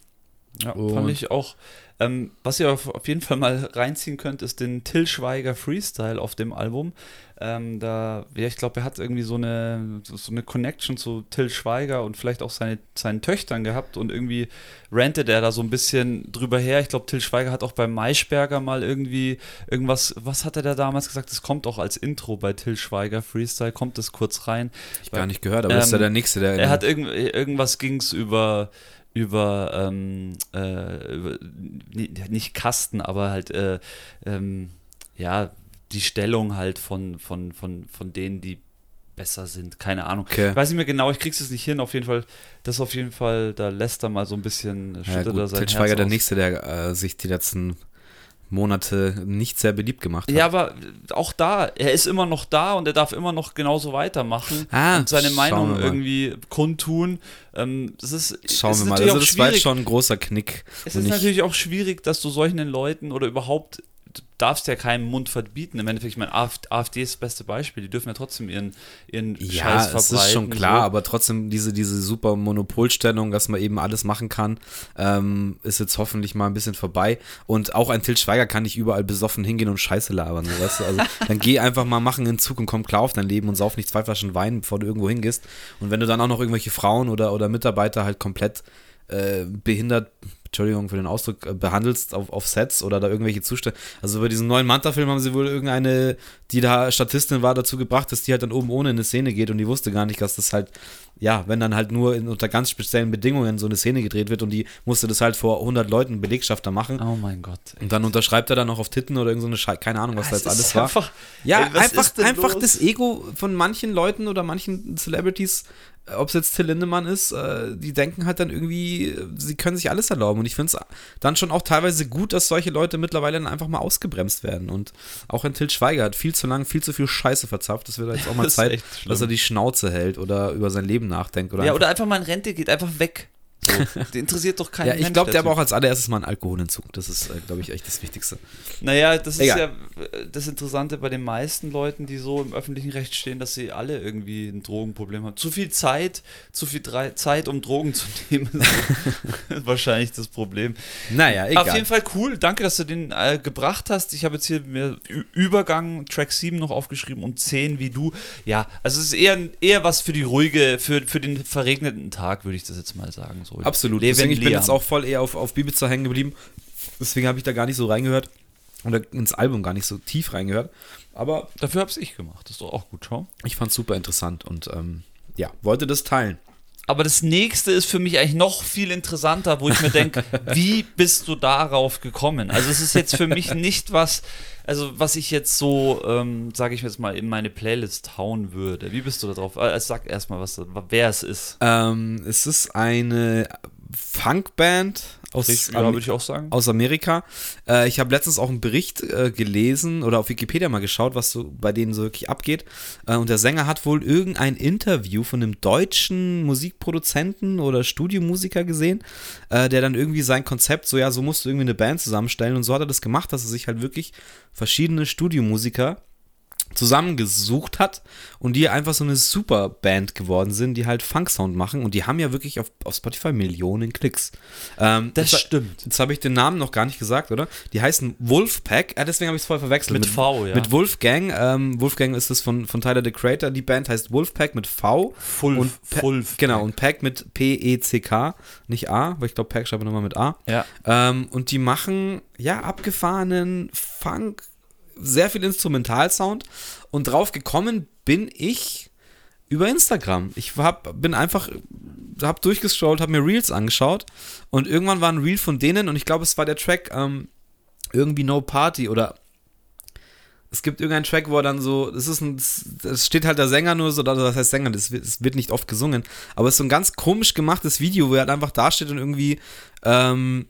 [SPEAKER 2] Ja,
[SPEAKER 1] Und-
[SPEAKER 2] fand ich auch. Ähm, was ihr auf, auf jeden Fall mal reinziehen könnt, ist den Till Schweiger Freestyle auf dem Album. Ähm, da, ja, ich glaube, er hat irgendwie so eine, so eine Connection zu Till Schweiger und vielleicht auch seine, seinen Töchtern gehabt und irgendwie rantet er da so ein bisschen drüber her. Ich glaube, Till Schweiger hat auch bei Maischberger mal irgendwie irgendwas, was hat er da damals gesagt? Das kommt auch als Intro bei Till Schweiger Freestyle, kommt das kurz rein.
[SPEAKER 1] Ich gar nicht gehört, aber das ist ja
[SPEAKER 2] Ähm,
[SPEAKER 1] der Nächste, der.
[SPEAKER 2] Er hat irgend, irgendwas ging es über über, ähm, äh, über ni- nicht Kasten, aber halt äh, ähm, ja dieStellung halt von, von, von, von denen, die besser sind. Keine Ahnung.
[SPEAKER 1] Okay.
[SPEAKER 2] Ich weiß nicht mehr genau, ich krieg's jetzt nicht hin. Auf jeden Fall, das ist auf jeden Fall, da lässt er mal so ein bisschen,
[SPEAKER 1] ja,
[SPEAKER 2] schüttet er
[SPEAKER 1] gut,
[SPEAKER 2] sein
[SPEAKER 1] Til Schweiger, der. Nächste, der äh, sich die letzten Monate nicht sehr beliebt gemacht hat.
[SPEAKER 2] Ja, aber auch da, er ist immer noch da und er darf immer noch genauso weitermachen
[SPEAKER 1] Ah,
[SPEAKER 2] und seine Meinung irgendwie kundtun. Ähm, das ist,
[SPEAKER 1] Schauen
[SPEAKER 2] ist
[SPEAKER 1] wir mal. Also, das war jetzt
[SPEAKER 2] schwierig.
[SPEAKER 1] schon ein großer Knick.
[SPEAKER 2] Es ist
[SPEAKER 1] ich-
[SPEAKER 2] natürlich auch schwierig, dass du solchen Leuten oder überhaupt, darfst ja keinen Mund verbieten. Im Endeffekt, ich meine, AfD, ist das beste Beispiel. Die dürfen ja trotzdem ihren, ihren
[SPEAKER 1] Ja,
[SPEAKER 2] Scheiß verbreiten.
[SPEAKER 1] es ist schon klar,
[SPEAKER 2] so.
[SPEAKER 1] aber trotzdem diese, diese super Monopolstellung, dass man eben alles machen kann, ähm, ist jetzt hoffentlich mal ein bisschen vorbei. Und auch ein Til Schweiger kann nicht überall besoffen hingehen und Scheiße labern. So, weißt du? Also dann geh einfach mal machen in Zug und komm klar auf dein Leben und sauf nicht zwei Flaschen Wein, bevor du irgendwo hingehst. Und wenn du dann auch noch irgendwelche Frauen oder, oder Mitarbeiter halt komplett äh, behindert, Entschuldigung für den Ausdruck, äh, behandelst auf, auf Sets oder da irgendwelche Zustände. Also bei diesem neuen Manta-Film haben sie wohl irgendeine, die da Statistin war, dazu gebracht, dass die halt dann oben ohne in eine Szene geht und die wusste gar nicht, dass das halt, ja, wenn dann halt nur in, unter ganz speziellen Bedingungen so eine Szene gedreht wird und die musste das halt vor 100 Leuten Belegschaft da machen.
[SPEAKER 2] Oh mein Gott.
[SPEAKER 1] Und dann unterschreibt er dann noch auf Titten oder irgend so Scheiße, keine Ahnung, was da
[SPEAKER 2] Es
[SPEAKER 1] jetzt
[SPEAKER 2] ist
[SPEAKER 1] alles war.
[SPEAKER 2] Einfach,
[SPEAKER 1] Ja,
[SPEAKER 2] Ey,
[SPEAKER 1] einfach, einfach
[SPEAKER 2] los?
[SPEAKER 1] das Ego von manchen Leuten oder manchen Celebrities ob es jetzt Till Lindemann ist, äh, die denken halt dann irgendwie, sie können sich alles erlauben. Und ich finde es dann schon auch teilweise gut, dass solche Leute mittlerweile dann einfach mal ausgebremst werden. Und auch ein Till Schweiger hat viel zu lang, viel zu viel Scheiße verzapft. Das wird jetzt auch (laughs) mal Zeit, dass er die Schnauze hält oder über sein Leben nachdenkt. Oder
[SPEAKER 2] Ja,
[SPEAKER 1] einfach-
[SPEAKER 2] oder einfach mal in Rente geht, einfach weg. So, die interessiert doch keinen
[SPEAKER 1] ja, ich glaube, der auch
[SPEAKER 2] Typ.
[SPEAKER 1] als allererstes mal einen Alkoholentzug. Das ist, äh, glaube ich, echt das Wichtigste.
[SPEAKER 2] Naja, das ist
[SPEAKER 1] Egal.
[SPEAKER 2] ja äh, das Interessante bei den meisten Leuten, die so im öffentlichen Recht stehen, dass sie alle irgendwie ein Drogenproblem haben. Zu viel Zeit, zu viel Drei- Zeit, um Drogen zu (laughs) nehmen, ist (laughs) wahrscheinlich das Problem.
[SPEAKER 1] Naja, egal.
[SPEAKER 2] Auf jeden Fall cool. Danke, dass du den äh, gebracht hast. Ich habe jetzt hier mir Übergang Track 7 noch aufgeschrieben und 10 wie du. Ja, also es ist eher, eher was für die ruhige, für, für den verregneten Tag, würde ich das jetzt mal sagen. So.
[SPEAKER 1] Absolut.
[SPEAKER 2] Leben
[SPEAKER 1] Deswegen, ich bin
[SPEAKER 2] Liam.
[SPEAKER 1] jetzt auch voll eher auf, auf Bibiza hängen geblieben. Deswegen habe ich da gar nicht so reingehört. Oder ins Album gar nicht so tief reingehört. Aber
[SPEAKER 2] Dafür habe ich gemacht. Das ist doch auch gut, schau.
[SPEAKER 1] ich fand es super interessant und ähm, ja, wollte das teilen.
[SPEAKER 2] Aber das nächste ist für mich eigentlich noch viel interessanter, wo ich mir denke, (laughs) wie bist du darauf gekommen? Also es ist jetzt für mich nicht was, also was ich jetzt so, ähm, sage ich jetzt mal, in meine Playlist hauen würde. Wie bist du da drauf? Äh, sag erstmal, was, wer es ist.
[SPEAKER 1] Ähm, es ist eine Funkband aus,
[SPEAKER 2] ja, würde ich auch sagen.
[SPEAKER 1] aus Amerika. Äh, ich habe letztens auch einen Bericht äh, gelesen oder auf Wikipedia mal geschaut, was so bei denen so wirklich abgeht. Äh, und der Sänger hat wohl irgendein Interview von einem deutschen Musikproduzenten oder Studiomusiker gesehen, äh, der dann irgendwie sein Konzept, so ja, so musst du irgendwie eine Band zusammenstellen. Und so hat er das gemacht, dass er sich halt wirklich verschiedene Studiomusiker zusammengesucht hat und die einfach so eine super Band geworden sind, die halt Funk-Sound machen und die haben ja wirklich auf, auf Spotify Millionen Klicks. Ähm,
[SPEAKER 2] Das
[SPEAKER 1] jetzt-
[SPEAKER 2] stimmt.
[SPEAKER 1] Jetzt habe ich den Namen noch gar nicht gesagt, oder? Die heißen Wolfpack, ah, deswegen habe ich es voll verwechselt.
[SPEAKER 2] Mit V, ja.
[SPEAKER 1] Mit Wolfgang, ähm, Wolfgang ist das von, von Tyler, the Creator, die Band heißt Wolfpack mit V.
[SPEAKER 2] Fulf,
[SPEAKER 1] und
[SPEAKER 2] Fulf.
[SPEAKER 1] Genau, und Pack mit P-E-C-K, nicht A, weil ich glaube, Pack schreibt man nochmal mit A.
[SPEAKER 2] Ja.
[SPEAKER 1] Ähm, und die machen, ja, abgefahrenen Funk, sehr viel Instrumentalsound. Und drauf gekommen bin ich über Instagram. Ich hab, bin einfach, hab durchgescrollt, hab mir Reels angeschaut. Und irgendwann war ein Reel von denen und ich glaube, es war der Track ähm, irgendwie No Party oder es gibt irgendeinen Track, wo er dann so, das ist ein, es steht halt der Sänger nur so, das heißt Sänger, das wird, das wird nicht oft gesungen, aber es ist so ein ganz komisch gemachtes Video, wo er halt einfach dasteht und irgendwie, ähm,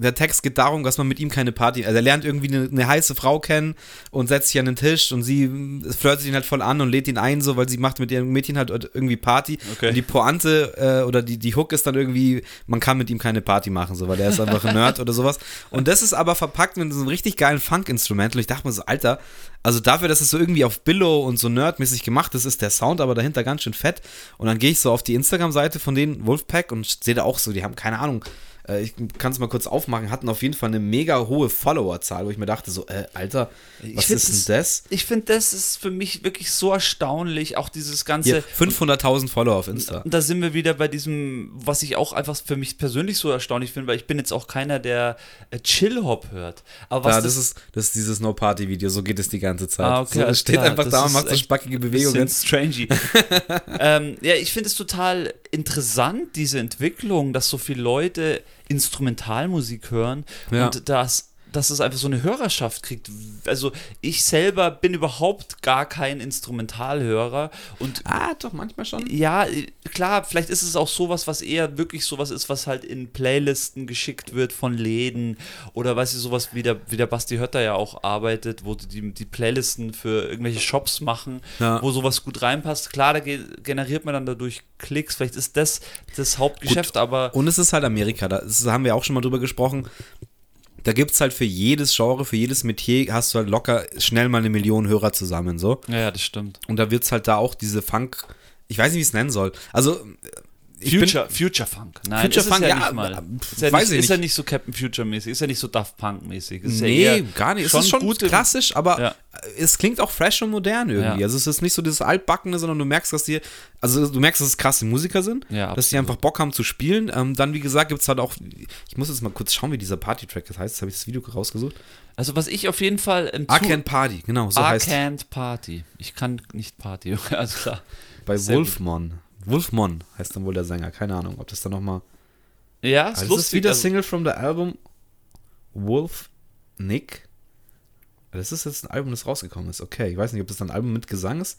[SPEAKER 1] der Text geht darum, dass man mit ihm keine Party, also er lernt irgendwie eine, eine heiße Frau kennen und setzt sich an den Tisch und sie äh, flirtet ihn halt voll an und lädt ihn ein, so, weil sie macht mit ihrem Mädchen halt irgendwie Party.
[SPEAKER 2] Okay.
[SPEAKER 1] Und die Pointe äh, oder die, die Hook ist dann irgendwie, man kann mit ihm keine Party machen, so, weil er ist einfach ein Nerd oder sowas. Und das ist aber verpackt mit so einem richtig geilen Funk-Instrument. Und ich dachte mir so, Alter, also dafür, dass es so irgendwie auf Billow und so nerdmäßig gemacht ist, ist der Sound aber dahinter ganz schön fett. Und dann gehe ich so auf die Instagram-Seite von denen, Wolfpack, und sehe da auch so, die haben keine Ahnung, äh, ich kann es mal kurz aufmachen, hatten auf jeden Fall eine mega hohe Followerzahl, wo ich mir dachte so, äh, Alter, was ist denn das?
[SPEAKER 2] Ich finde, das ist für mich wirklich so erstaunlich, auch dieses ganze.
[SPEAKER 1] Hier, 500.000 Follower auf Insta.
[SPEAKER 2] Und da sind wir wieder bei diesem, was ich auch einfach für mich persönlich so erstaunlich finde, weil ich bin jetzt auch keiner, der äh, Chill-Hop hört. Aber was
[SPEAKER 1] Ja, das ist, das ist dieses No-Party-Video, so geht es die ganze Zeit.
[SPEAKER 2] Ah, okay,
[SPEAKER 1] so, es
[SPEAKER 2] alles
[SPEAKER 1] steht
[SPEAKER 2] klar.
[SPEAKER 1] einfach
[SPEAKER 2] Das
[SPEAKER 1] da und macht so spackige Bewegungen.
[SPEAKER 2] strangy. (laughs) ähm, ja, ich finde es total interessant, diese Entwicklung, dass so viele Leute Instrumentalmusik hören
[SPEAKER 1] Ja.
[SPEAKER 2] und dass dass es einfach so eine Hörerschaft kriegt. Also ich selber bin überhaupt gar kein Instrumentalhörer und
[SPEAKER 1] Ah, doch, manchmal schon.
[SPEAKER 2] ja, klar, vielleicht ist es auch sowas, was eher wirklich sowas ist, was halt in Playlisten geschickt wird von Läden oder weißt du, sowas wie der, wie der Basti Hötter ja auch arbeitet, wo die, die Playlisten für irgendwelche Shops machen,
[SPEAKER 1] Ja.
[SPEAKER 2] wo sowas gut reinpasst. Klar, da ge generiert man dann dadurch Klicks, vielleicht ist das das Hauptgeschäft, aber
[SPEAKER 1] Und es ist halt Amerika, da haben wir auch schon mal drüber gesprochen. Da gibt es halt für jedes Genre, für jedes Metier, hast du halt locker schnell mal eine Million Hörer zusammen, so.
[SPEAKER 2] ja, ja, das stimmt.
[SPEAKER 1] Und da wird es halt da auch diese Funk, ich weiß nicht, wie ich es nennen soll. Also, ich bin,
[SPEAKER 2] Future, Future Funk. Nein,
[SPEAKER 1] Future Funk,
[SPEAKER 2] ja, nicht mal.
[SPEAKER 1] pf,
[SPEAKER 2] Ist ja
[SPEAKER 1] weiß
[SPEAKER 2] nicht,
[SPEAKER 1] ich
[SPEAKER 2] ist ja
[SPEAKER 1] nicht.
[SPEAKER 2] so Captain Future mäßig, ist ja nicht so Daft Punk mäßig. Ist
[SPEAKER 1] nee,
[SPEAKER 2] ja
[SPEAKER 1] gar nicht. Es ist schon
[SPEAKER 2] gute-
[SPEAKER 1] klassisch, aber
[SPEAKER 2] Ja.
[SPEAKER 1] es klingt auch fresh und modern irgendwie. Also es ist nicht so dieses altbackene, sondern du merkst, dass die, also du merkst, dass es krasse Musiker sind,
[SPEAKER 2] Ja,
[SPEAKER 1] dass die einfach Bock haben zu spielen. Ähm, dann, wie gesagt, gibt es halt auch, ich muss jetzt mal kurz schauen, wie dieser Party-Track das heißt. Jetzt habe ich das Video rausgesucht.
[SPEAKER 2] Also was ich auf jeden Fall im
[SPEAKER 1] Arcane Party, genau, so
[SPEAKER 2] I
[SPEAKER 1] heißt
[SPEAKER 2] can't party. Ich kann nicht Party. (laughs) Also klar.
[SPEAKER 1] bei
[SPEAKER 2] sehr gut.
[SPEAKER 1] Wolfmon. Heißt dann wohl der Sänger, keine Ahnung, ob das dann nochmal.
[SPEAKER 2] Ja, ist
[SPEAKER 1] Also das ist
[SPEAKER 2] lustig.
[SPEAKER 1] wieder
[SPEAKER 2] also,
[SPEAKER 1] Single from the Album Wolf Nick. Das ist jetzt ein Album, das rausgekommen ist. Okay, ich weiß nicht, ob das ein Album mit Gesang ist.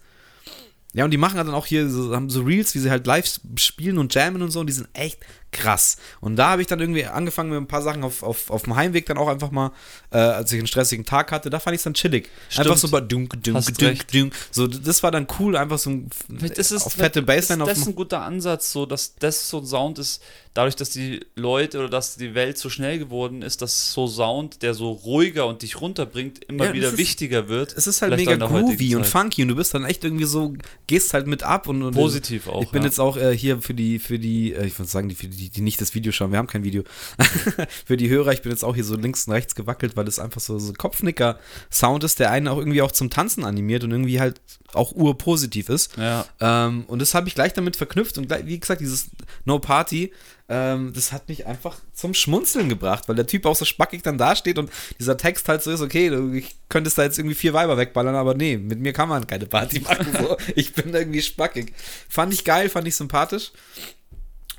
[SPEAKER 1] Ja, und die machen halt dann auch hier, so, haben so Reels, wie sie halt live spielen und jammen und so, und die sind echt krass. Und da habe ich dann irgendwie angefangen mit ein paar Sachen auf, auf, auf dem Heimweg dann auch einfach mal, äh, als ich einen stressigen Tag hatte, da fand ich es dann chillig.
[SPEAKER 2] Stimmt.
[SPEAKER 1] Einfach so bei dunk, dunk,
[SPEAKER 2] Hast
[SPEAKER 1] dunk,
[SPEAKER 2] recht.
[SPEAKER 1] dunk. So, das war dann cool, einfach so ein
[SPEAKER 2] ist,
[SPEAKER 1] auf fette Bassline
[SPEAKER 2] das, das ist ein guter Ansatz, so dass das so ein Sound ist, dadurch, dass die Leute oder dass die Welt so schnell geworden ist, dass so Sound, der so ruhiger und dich runterbringt, immer
[SPEAKER 1] Ja,
[SPEAKER 2] wieder
[SPEAKER 1] ist-
[SPEAKER 2] wichtiger wird.
[SPEAKER 1] Es ist halt mega groovy und funky und du bist dann echt irgendwie so, gehst halt mit ab und, und
[SPEAKER 2] Positiv auch,
[SPEAKER 1] Ich bin
[SPEAKER 2] ja.
[SPEAKER 1] jetzt auch äh, hier für die, für die, äh, ich würde sagen, die, für die, die nicht das Video schauen, wir haben kein Video. (laughs) für die Hörer, ich bin jetzt auch hier so links und rechts gewackelt, weil es einfach so, so Kopfnicker-Sound ist, der einen auch irgendwie auch zum Tanzen animiert und irgendwie halt auch urpositiv ist.
[SPEAKER 2] Ja.
[SPEAKER 1] Ähm, und das habe ich gleich damit verknüpft und gleich, wie gesagt, dieses No Party, ähm, das hat mich einfach zum Schmunzeln gebracht, weil der Typ auch so spackig dann dasteht und dieser Text halt so ist, okay, du ich könntest da jetzt irgendwie vier Weiber wegballern, aber nee, mit mir kann man keine Party machen. So. (laughs) Ich bin irgendwie spackig. Fand ich geil, fand ich sympathisch.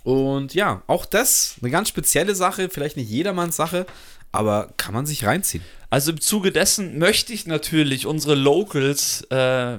[SPEAKER 1] Und ja, auch das, eine ganz spezielle Sache, vielleicht nicht jedermanns Sache, aber kann man sich reinziehen.
[SPEAKER 2] Also im Zuge dessen möchte ich natürlich unsere Locals, äh,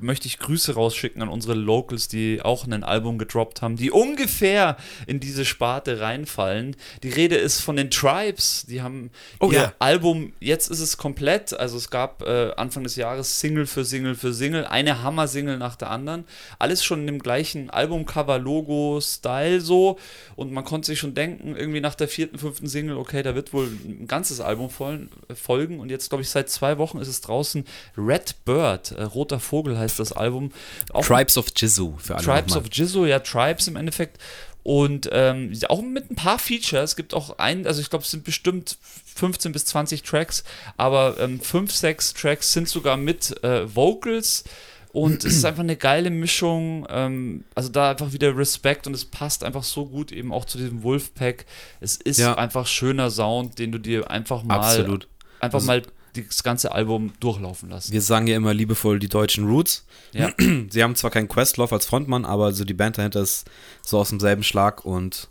[SPEAKER 2] möchte ich Grüße rausschicken an unsere Locals, die auch ein Album gedroppt haben, die ungefähr in diese Sparte reinfallen. Die Rede ist von den Tribes, die haben
[SPEAKER 1] Oh
[SPEAKER 2] ihr
[SPEAKER 1] ja.
[SPEAKER 2] Album, jetzt ist es komplett, also es gab äh, Anfang des Jahres Single für Single für Single, eine Hammer-Single nach der anderen, alles schon in dem gleichen Albumcover, Logo, Style so. Und man konnte sich schon denken, irgendwie nach der vierten, fünften Single, okay, da wird wohl ein ganzes Album voll, folgen und jetzt glaube ich seit zwei Wochen ist es draußen Red Bird, äh, Roter Vogel heißt das Album. Auch
[SPEAKER 1] Tribes of Jizoo für alle.
[SPEAKER 2] Tribes of Jizzo, ja, Tribes im Endeffekt. Und ähm, auch mit ein paar Features. Es gibt auch ein, also ich glaube, es sind bestimmt 15 bis 20 Tracks, aber ähm, 5, 6 Tracks sind sogar mit äh, Vocals. Und es ist einfach eine geile Mischung. Ähm, also da einfach wieder Respekt und es passt einfach so gut eben auch zu diesem Wolfpack. Es ist
[SPEAKER 1] Ja.
[SPEAKER 2] einfach schöner Sound, den du dir einfach mal
[SPEAKER 1] Absolut.
[SPEAKER 2] Einfach
[SPEAKER 1] Also-
[SPEAKER 2] mal das ganze Album durchlaufen lassen.
[SPEAKER 1] Wir sagen ja immer liebevoll die deutschen Roots.
[SPEAKER 2] Ja. (clears throat)
[SPEAKER 1] Sie haben zwar keinen Questlove als Frontmann, aber so die Band dahinter ist so aus demselben Schlag und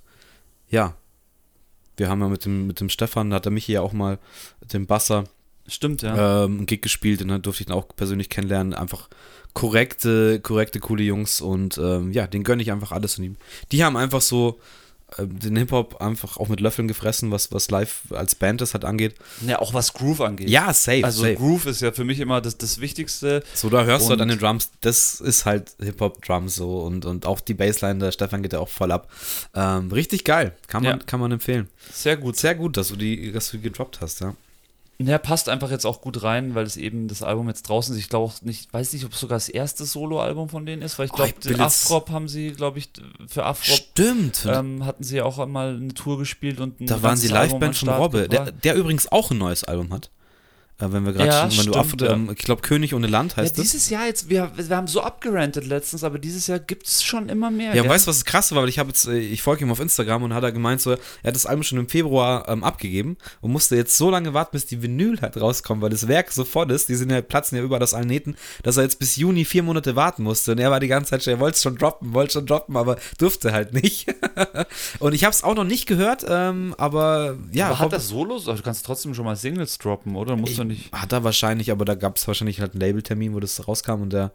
[SPEAKER 1] ja, wir haben ja mit dem, mit dem Stefan, da hat er mich hier auch mal, dem Basser,
[SPEAKER 2] Stimmt, ja.
[SPEAKER 1] ähm, einen Gig gespielt und dann durfte ich ihn auch persönlich kennenlernen. Einfach korrekte, korrekte, coole Jungs und ähm, ja, den gönne ich einfach alles. Und die, die haben einfach so den Hip-Hop einfach auch mit Löffeln gefressen, was, was live als Band das halt angeht.
[SPEAKER 2] Ja, auch was Groove angeht.
[SPEAKER 1] Ja, safe,
[SPEAKER 2] Also
[SPEAKER 1] safe.
[SPEAKER 2] Groove ist ja für mich immer das, das Wichtigste.
[SPEAKER 1] So, da hörst du halt
[SPEAKER 2] Und-
[SPEAKER 1] an den Drums, das ist halt Hip-Hop-Drums so und, und auch die Bassline, der Stefan geht ja auch voll ab. Ähm, richtig geil, kann man,
[SPEAKER 2] Ja.
[SPEAKER 1] kann man empfehlen.
[SPEAKER 2] Sehr gut.
[SPEAKER 1] Sehr gut, dass du die, dass du die gedroppt hast, ja.
[SPEAKER 2] Der passt einfach jetzt auch gut rein, weil es eben das Album jetzt draußen ist. Ich glaube auch nicht, weiß nicht, ob es sogar das erste Soloalbum von denen ist, weil ich
[SPEAKER 1] Oh,
[SPEAKER 2] glaube, den
[SPEAKER 1] jetzt-
[SPEAKER 2] Afrop haben sie, glaube ich, für Afrop
[SPEAKER 1] Stimmt.
[SPEAKER 2] ähm, hatten sie ja auch einmal eine Tour gespielt und ein
[SPEAKER 1] da waren sie Liveband
[SPEAKER 2] an
[SPEAKER 1] von Robbe, der, der übrigens auch ein neues Album hat. Äh, wenn wir gerade
[SPEAKER 2] Ja,
[SPEAKER 1] schon, wenn du
[SPEAKER 2] stimmt,
[SPEAKER 1] Afro,
[SPEAKER 2] ja.
[SPEAKER 1] ähm, ich glaube König ohne Land
[SPEAKER 2] ja,
[SPEAKER 1] heißt das.
[SPEAKER 2] dieses Jahr jetzt, wir, wir haben so abgerantet letztens, aber dieses Jahr gibt es schon immer mehr.
[SPEAKER 1] Ja, und weißt du, was das krasse war? Weil ich habe jetzt, äh, ich folge ihm auf Instagram und hat er gemeint, so, er hat das Album schon im Februar ähm, abgegeben und musste jetzt so lange warten, bis die Vinyl halt rauskommt, weil das Werk so voll ist, die sind ja, platzen ja überall aus allen Nähten, dass er jetzt bis Juni vier Monate warten musste und er war die ganze Zeit schon, er wollte es schon droppen, wollte schon droppen, aber durfte halt nicht. (laughs) und ich habe es auch noch nicht gehört, ähm, aber ja.
[SPEAKER 2] aber hat er Solos? Also, du kannst trotzdem schon mal Singles droppen, oder? Musst du nicht.
[SPEAKER 1] Hat er wahrscheinlich, aber da gab es wahrscheinlich halt einen Labeltermin, wo das rauskam und der,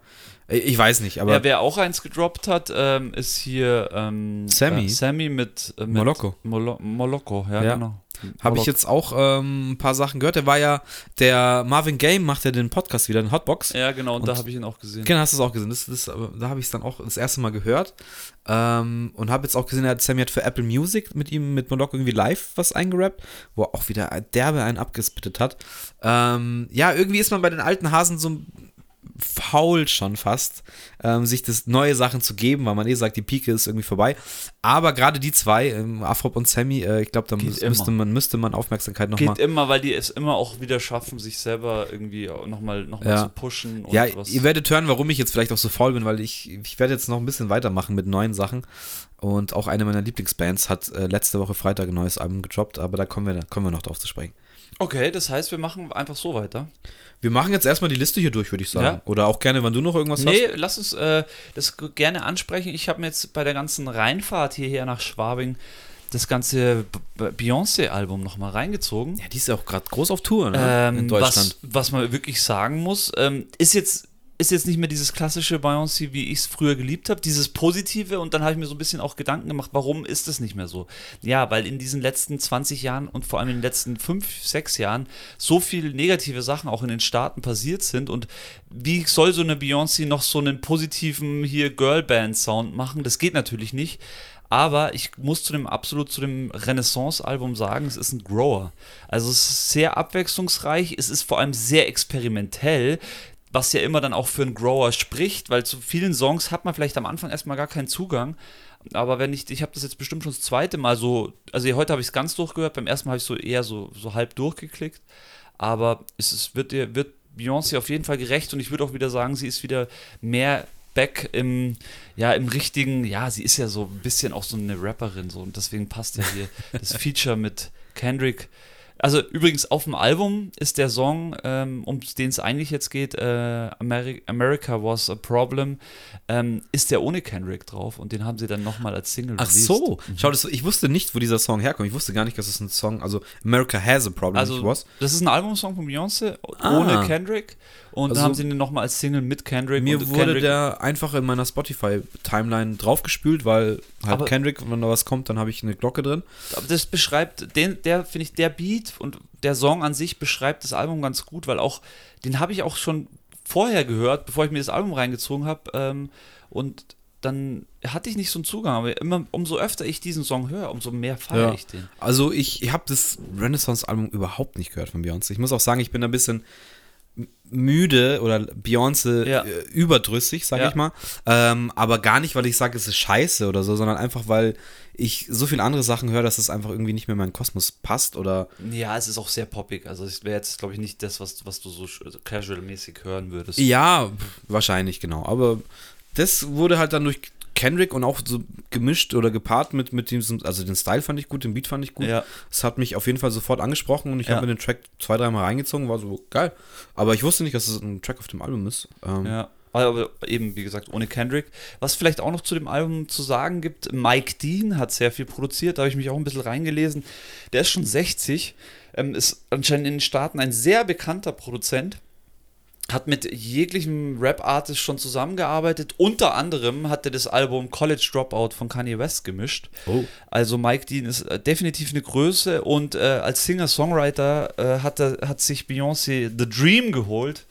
[SPEAKER 1] ich weiß nicht, aber
[SPEAKER 2] Ja, wer auch eins gedroppt hat, ähm, ist hier ähm,
[SPEAKER 1] Sammy.
[SPEAKER 2] Äh, Sammy mit, äh, mit
[SPEAKER 1] Moloko.
[SPEAKER 2] Molo Moloko, ja,
[SPEAKER 1] Ja.
[SPEAKER 2] genau.
[SPEAKER 1] Habe ich jetzt auch ähm, ein paar Sachen gehört. Der war ja, der Marvin Game macht ja den Podcast wieder, in Hotbox.
[SPEAKER 2] Ja, genau, und,
[SPEAKER 1] Und-
[SPEAKER 2] da habe ich ihn auch gesehen.
[SPEAKER 1] Genau, hast du es auch gesehen. Das, das, da habe ich es dann auch das erste Mal gehört. Ähm, und habe jetzt auch gesehen, er hat Sammy hat für Apple Music mit ihm, mit Molok irgendwie live was eingerappt, wo er auch wieder derbe einen abgespittet hat. Ähm, ja, irgendwie ist man bei den alten Hasen so faul schon fast, ähm, sich das neue Sachen zu geben, weil man eh sagt, die Pike ist irgendwie vorbei. Aber gerade die zwei, ähm, Afrop und Sammy, äh, ich glaube, da müß- müsste man, müsste man Aufmerksamkeit nochmal.
[SPEAKER 2] Geht immer, weil die es immer auch wieder schaffen, sich selber irgendwie nochmal noch mal
[SPEAKER 1] Ja.
[SPEAKER 2] zu pushen.
[SPEAKER 1] Ja,
[SPEAKER 2] was.
[SPEAKER 1] ihr werdet hören, warum ich jetzt vielleicht auch so faul bin, weil ich, ich werde jetzt noch ein bisschen weitermachen mit neuen Sachen. Und auch eine meiner Lieblingsbands hat äh, letzte Woche Freitag ein neues Album gedroppt, aber da kommen wir, da kommen wir noch drauf zu sprechen.
[SPEAKER 2] Okay, das heißt, wir machen einfach so weiter.
[SPEAKER 1] Wir machen jetzt erstmal die Liste hier durch, würde ich sagen.
[SPEAKER 2] Ja.
[SPEAKER 1] Oder auch gerne, wenn du noch irgendwas
[SPEAKER 2] Nee,
[SPEAKER 1] hast.
[SPEAKER 2] lass uns äh, das gerne ansprechen. Ich habe mir jetzt bei der ganzen Reinfahrt hierher nach Schwabing das ganze Beyoncé-Album nochmal reingezogen.
[SPEAKER 1] Ja, die ist ja auch gerade groß auf Tour ne?
[SPEAKER 2] Ähm,
[SPEAKER 1] in Deutschland.
[SPEAKER 2] Was, was man wirklich sagen muss, ähm, ist jetzt ist jetzt nicht mehr dieses klassische Beyoncé, wie ich es früher geliebt habe, dieses Positive und dann habe ich mir so ein bisschen auch Gedanken gemacht, warum ist es nicht mehr so? Ja, weil in diesen letzten 20 Jahren und vor allem in den letzten 5, 6 Jahren so viele negative Sachen auch in den Staaten passiert sind und wie soll so eine Beyoncé noch so einen positiven hier Girlband-Sound machen? Das geht natürlich nicht. Aber ich muss zu dem absolut zu dem Renaissance-Album sagen, es ist ein Grower. Also es ist sehr abwechslungsreich, es ist vor allem sehr experimentell was ja immer dann auch für einen Grower spricht, weil zu vielen Songs hat man vielleicht am Anfang erstmal gar keinen Zugang. Aber wenn ich, ich habe das jetzt bestimmt schon das zweite Mal so, also heute habe ich es ganz durchgehört, beim ersten Mal habe ich so eher so, so halb durchgeklickt. Aber es ist, wird, wird Beyoncé auf jeden Fall gerecht und ich würde auch wieder sagen, sie ist wieder mehr back im, ja, im richtigen, ja, sie ist ja so ein bisschen auch so eine Rapperin so und deswegen passt ja hier (laughs) das Feature mit Kendrick also übrigens auf dem Album ist der Song, ähm, um den es eigentlich jetzt geht, äh, Ameri America Was a Problem, ähm, ist der ohne Kendrick drauf und den haben sie dann nochmal als Single
[SPEAKER 1] Ach released. so, mhm. schau, das, ich wusste nicht, wo dieser Song herkommt. Ich wusste gar nicht, dass es ein Song, also America Has a Problem
[SPEAKER 2] also, was. Das ist ein Albumsong von Beyoncé ah. ohne Kendrick und also, dann haben sie den nochmal als Single mit Kendrick.
[SPEAKER 1] Mir wurde
[SPEAKER 2] Kendrick
[SPEAKER 1] der einfach in meiner Spotify-Timeline draufgespült, weil halt aber, Kendrick, wenn da was kommt, dann habe ich eine Glocke drin.
[SPEAKER 2] Aber das beschreibt, den, der finde ich, der Beat und der Song an sich beschreibt das Album ganz gut, weil auch, den habe ich auch schon vorher gehört, bevor ich mir das Album reingezogen habe. Ähm, und dann hatte ich nicht so einen Zugang, aber immer, umso öfter ich diesen Song höre, umso mehr feiere ja. ich den.
[SPEAKER 1] Also ich, ich habe das Renaissance-Album überhaupt nicht gehört von Beyoncé. Ich muss auch sagen, ich bin ein bisschen müde oder Beyoncé ja. äh, überdrüssig, sag ja. ich mal. Ähm, aber gar nicht, weil ich sage, es ist scheiße oder so, sondern einfach, weil ich so viele andere Sachen höre, dass es einfach irgendwie nicht mehr in meinen Kosmos passt oder.
[SPEAKER 2] Ja, es ist auch sehr poppig. Also es wäre jetzt, glaube ich, nicht das, was, was du so also casual-mäßig hören würdest.
[SPEAKER 1] Ja, wahrscheinlich, genau. Aber das wurde halt dann durch Kendrick und auch so gemischt oder gepaart mit, mit diesem, also den Style fand ich gut, den Beat fand ich gut. Ja. Es hat mich auf jeden Fall sofort angesprochen und ich ja. habe mir den Track zwei, dreimal reingezogen, war so geil. Aber ich wusste nicht, dass es ein Track auf dem Album ist.
[SPEAKER 2] Ähm, ja. Aber eben, wie gesagt, ohne Kendrick. Was vielleicht auch noch zu dem Album zu sagen gibt, Mike Dean hat sehr viel produziert, da habe ich mich auch ein bisschen reingelesen. Der ist schon 60, ähm, ist anscheinend in den Staaten ein sehr bekannter Produzent hat mit jeglichem Rap-Artist schon zusammengearbeitet. Unter anderem hat er das Album College Dropout von Kanye West gemischt. Oh. Also Mike Dean ist äh, definitiv eine Größe und äh, als Singer-Songwriter äh, hat, hat sich Beyoncé The Dream geholt.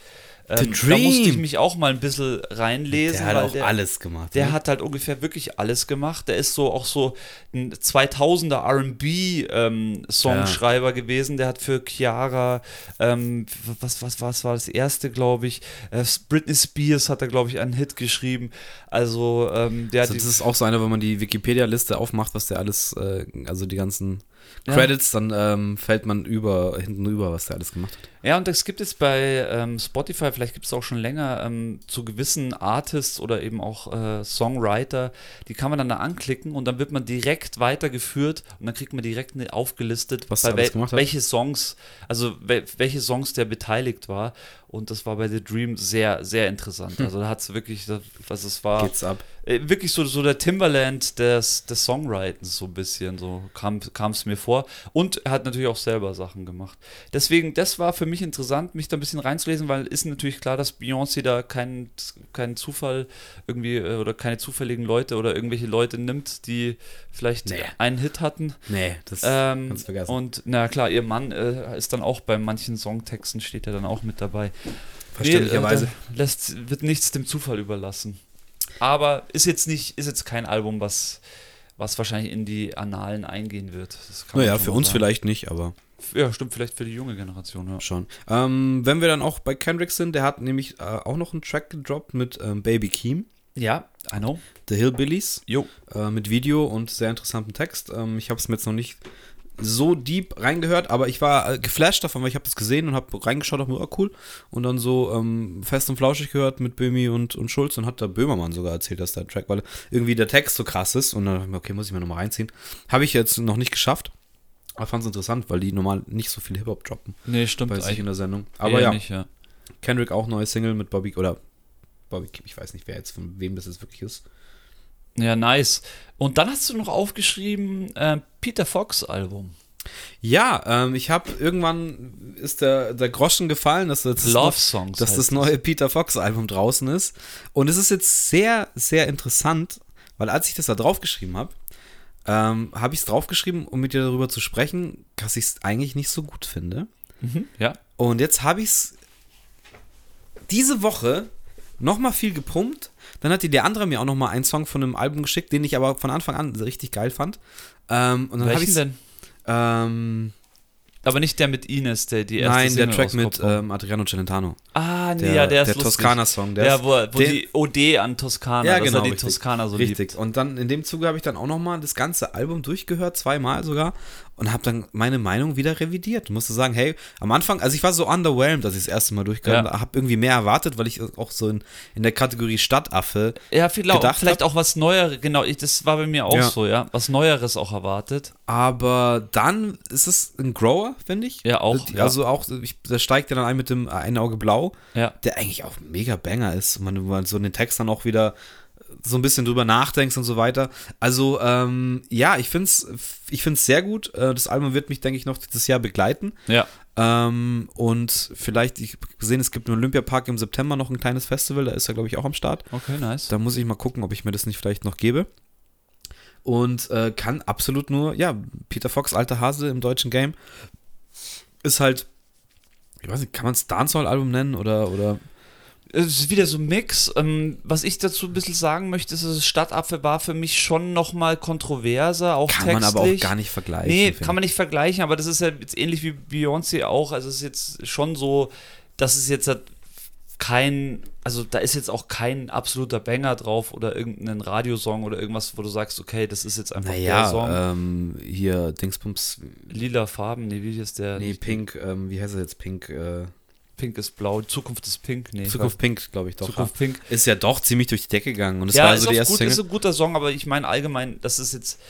[SPEAKER 2] Ähm, da musste ich mich auch mal ein bisschen reinlesen.
[SPEAKER 1] Der hat auch der, alles gemacht.
[SPEAKER 2] Der ne? hat halt ungefähr wirklich alles gemacht. Der ist so auch so ein 2000er R&B-Songschreiber ähm, ja. gewesen. Der hat für Chiara, ähm, was, was, was war das erste, glaube ich, äh, Britney Spears hat er, glaube ich, einen Hit geschrieben. Also, ähm, der
[SPEAKER 1] also
[SPEAKER 2] hat
[SPEAKER 1] Das ist auch so einer, wenn man die Wikipedia-Liste aufmacht, was der alles, äh, also die ganzen Credits, ja. dann ähm, fällt man über, hinten rüber, was der alles gemacht hat.
[SPEAKER 2] Ja, und es gibt jetzt bei ähm, Spotify, vielleicht gibt es auch schon länger, ähm, zu gewissen Artists oder eben auch äh, Songwriter, die kann man dann da anklicken und dann wird man direkt weitergeführt und dann kriegt man direkt eine aufgelistet,
[SPEAKER 1] was bei wel
[SPEAKER 2] welche Songs, also wel welche Songs der beteiligt war. Und das war bei The Dream sehr, sehr interessant. Also da hat es wirklich, was es war.
[SPEAKER 1] Geht's ab.
[SPEAKER 2] Äh, wirklich so, so der Timberland des, des Songwritens, so ein bisschen, so kam es mir vor. Und er hat natürlich auch selber Sachen gemacht. Deswegen, das war für mich interessant, mich da ein bisschen reinzulesen, weil ist natürlich klar, dass Beyoncé da keinen kein Zufall irgendwie äh, oder keine zufälligen Leute oder irgendwelche Leute nimmt, die vielleicht nee. einen Hit hatten.
[SPEAKER 1] Nee,
[SPEAKER 2] das ähm, kannst du vergessen. Und na klar, ihr Mann äh, ist dann auch bei manchen Songtexten, steht er dann auch mit dabei.
[SPEAKER 1] Verständlicherweise.
[SPEAKER 2] Nee, lässt, wird nichts dem Zufall überlassen. Aber ist jetzt nicht, ist jetzt kein Album, was, was wahrscheinlich in die Annalen eingehen wird.
[SPEAKER 1] naja, für uns sagen. vielleicht nicht, aber.
[SPEAKER 2] Ja, stimmt, vielleicht für die junge Generation, ja.
[SPEAKER 1] Schon. Ähm, wenn wir dann auch bei Kendrick sind, der hat nämlich äh, auch noch einen Track gedroppt mit ähm, Baby Keem.
[SPEAKER 2] Ja, I know.
[SPEAKER 1] The Hillbillies.
[SPEAKER 2] Jo.
[SPEAKER 1] Äh, mit Video und sehr interessantem Text. Ähm, ich habe es mir jetzt noch nicht so deep reingehört, aber ich war äh, geflasht davon, weil ich habe das gesehen und habe reingeschaut, dachte mir, oh, cool. Und dann so ähm, fest und flauschig gehört mit Böhmi und, und Schulz und hat da Böhmermann sogar erzählt, dass der Track, weil irgendwie der Text so krass ist und dann dachte ich mir, okay, muss ich mir nochmal reinziehen. Habe ich jetzt noch nicht geschafft. Aber fand es interessant, weil die normal nicht so viel Hip-Hop droppen.
[SPEAKER 2] Nee, stimmt.
[SPEAKER 1] Bei sich in der Sendung. Aber ja, nicht, ja, Kendrick auch neue Single mit Bobby, oder Bobby, ich weiß nicht, wer jetzt, von wem das jetzt wirklich ist.
[SPEAKER 2] Ja, nice. Und dann hast du noch aufgeschrieben, äh, Peter Fox Album.
[SPEAKER 1] Ja, ähm, ich habe irgendwann ist der, der Groschen gefallen, dass, das,
[SPEAKER 2] Songs
[SPEAKER 1] dass das neue Peter Fox Album draußen ist. Und es ist jetzt sehr, sehr interessant, weil als ich das da draufgeschrieben habe, ähm, habe ich es draufgeschrieben, um mit dir darüber zu sprechen, dass ich es eigentlich nicht so gut finde.
[SPEAKER 2] Ja.
[SPEAKER 1] Und jetzt habe ich es diese Woche nochmal viel gepumpt. Dann hat die der andere mir auch nochmal einen Song von einem Album geschickt, den ich aber von Anfang an richtig geil fand. Ähm, und dann
[SPEAKER 2] Welchen denn?
[SPEAKER 1] ähm,
[SPEAKER 2] Aber nicht der mit Ines, der die erste
[SPEAKER 1] Nein, der
[SPEAKER 2] Single
[SPEAKER 1] Track mit ähm, Adriano Celentano.
[SPEAKER 2] Ah, nee,
[SPEAKER 1] Der,
[SPEAKER 2] ja, der ist
[SPEAKER 1] der. Toskana-Song. der
[SPEAKER 2] Ja,
[SPEAKER 1] ist-
[SPEAKER 2] wo, wo
[SPEAKER 1] den-
[SPEAKER 2] die OD an Toskana,
[SPEAKER 1] ja, genau,
[SPEAKER 2] die
[SPEAKER 1] richtig.
[SPEAKER 2] Toskana so
[SPEAKER 1] Richtig.
[SPEAKER 2] liebt.
[SPEAKER 1] Und dann in dem Zuge habe ich dann auch nochmal das ganze Album durchgehört, zweimal sogar, und habe dann meine Meinung wieder revidiert. Musste sagen, hey, am Anfang, also ich war so underwhelmed, als ich das erste Mal durchgehört
[SPEAKER 2] Ja.
[SPEAKER 1] habe, irgendwie mehr erwartet, weil ich auch so in, in der Kategorie Stadtaffe
[SPEAKER 2] Ja, vielleicht,
[SPEAKER 1] gedacht
[SPEAKER 2] vielleicht
[SPEAKER 1] hab.
[SPEAKER 2] auch was Neueres, genau, ich, das war bei mir auch
[SPEAKER 1] Ja.
[SPEAKER 2] so, ja. Was Neueres auch erwartet.
[SPEAKER 1] Aber dann ist es ein Grower, finde ich.
[SPEAKER 2] Ja, auch, ja.
[SPEAKER 1] Also auch, ich, da steigt er dann ein mit dem ein Auge blau,
[SPEAKER 2] Ja.
[SPEAKER 1] der eigentlich auch mega Banger ist. Und man, man so in den Text dann auch wieder so ein bisschen drüber nachdenkst und so weiter. Also, ähm, ja, ich finde es ich find's sehr gut. Äh, Das Album wird mich, denke ich, noch dieses Jahr begleiten.
[SPEAKER 2] Ja.
[SPEAKER 1] Ähm, und vielleicht, ich habe gesehen, es gibt im Olympiapark im September noch ein kleines Festival, da ist er, glaube ich, auch am Start.
[SPEAKER 2] Okay, nice.
[SPEAKER 1] Da muss ich mal gucken, ob ich mir das nicht vielleicht noch gebe. Und äh, kann absolut nur, ja, Peter Fox, alter Hase im deutschen Game, ist halt, ich weiß nicht, kann man es Dancehall-Album nennen oder, oder
[SPEAKER 2] Es ist wieder so ein Mix. Ähm, was ich dazu ein bisschen sagen möchte, ist, dass das Stadtapfel war für mich schon nochmal kontroverser, auch
[SPEAKER 1] kann
[SPEAKER 2] textlich.
[SPEAKER 1] man aber auch gar nicht vergleichen.
[SPEAKER 2] Nee, kann man nicht vergleichen, aber das ist ja jetzt ähnlich wie Beyoncé auch. Also es ist jetzt schon so, dass es jetzt halt kein, also da ist jetzt auch kein absoluter Banger drauf oder irgendein Radiosong oder irgendwas, wo du sagst, okay, das ist jetzt einfach der
[SPEAKER 1] Naja,
[SPEAKER 2] Song.
[SPEAKER 1] ähm, hier Dingsbums,
[SPEAKER 2] Lila Farben, nee, wie ist der?
[SPEAKER 1] nee, Pink, ähm, wie heißt er jetzt? Pink, äh,
[SPEAKER 2] Pink ist blau, Zukunft ist pink, nee.
[SPEAKER 1] Zukunft Pink, glaube ich doch.
[SPEAKER 2] Zukunft Pink.
[SPEAKER 1] ja. Ist ja doch ziemlich durch die Decke gegangen. Und es
[SPEAKER 2] ja,
[SPEAKER 1] war
[SPEAKER 2] ist,
[SPEAKER 1] so die erste
[SPEAKER 2] gut,
[SPEAKER 1] Single.
[SPEAKER 2] ist ein guter Song, aber ich meine allgemein, das ist jetzt.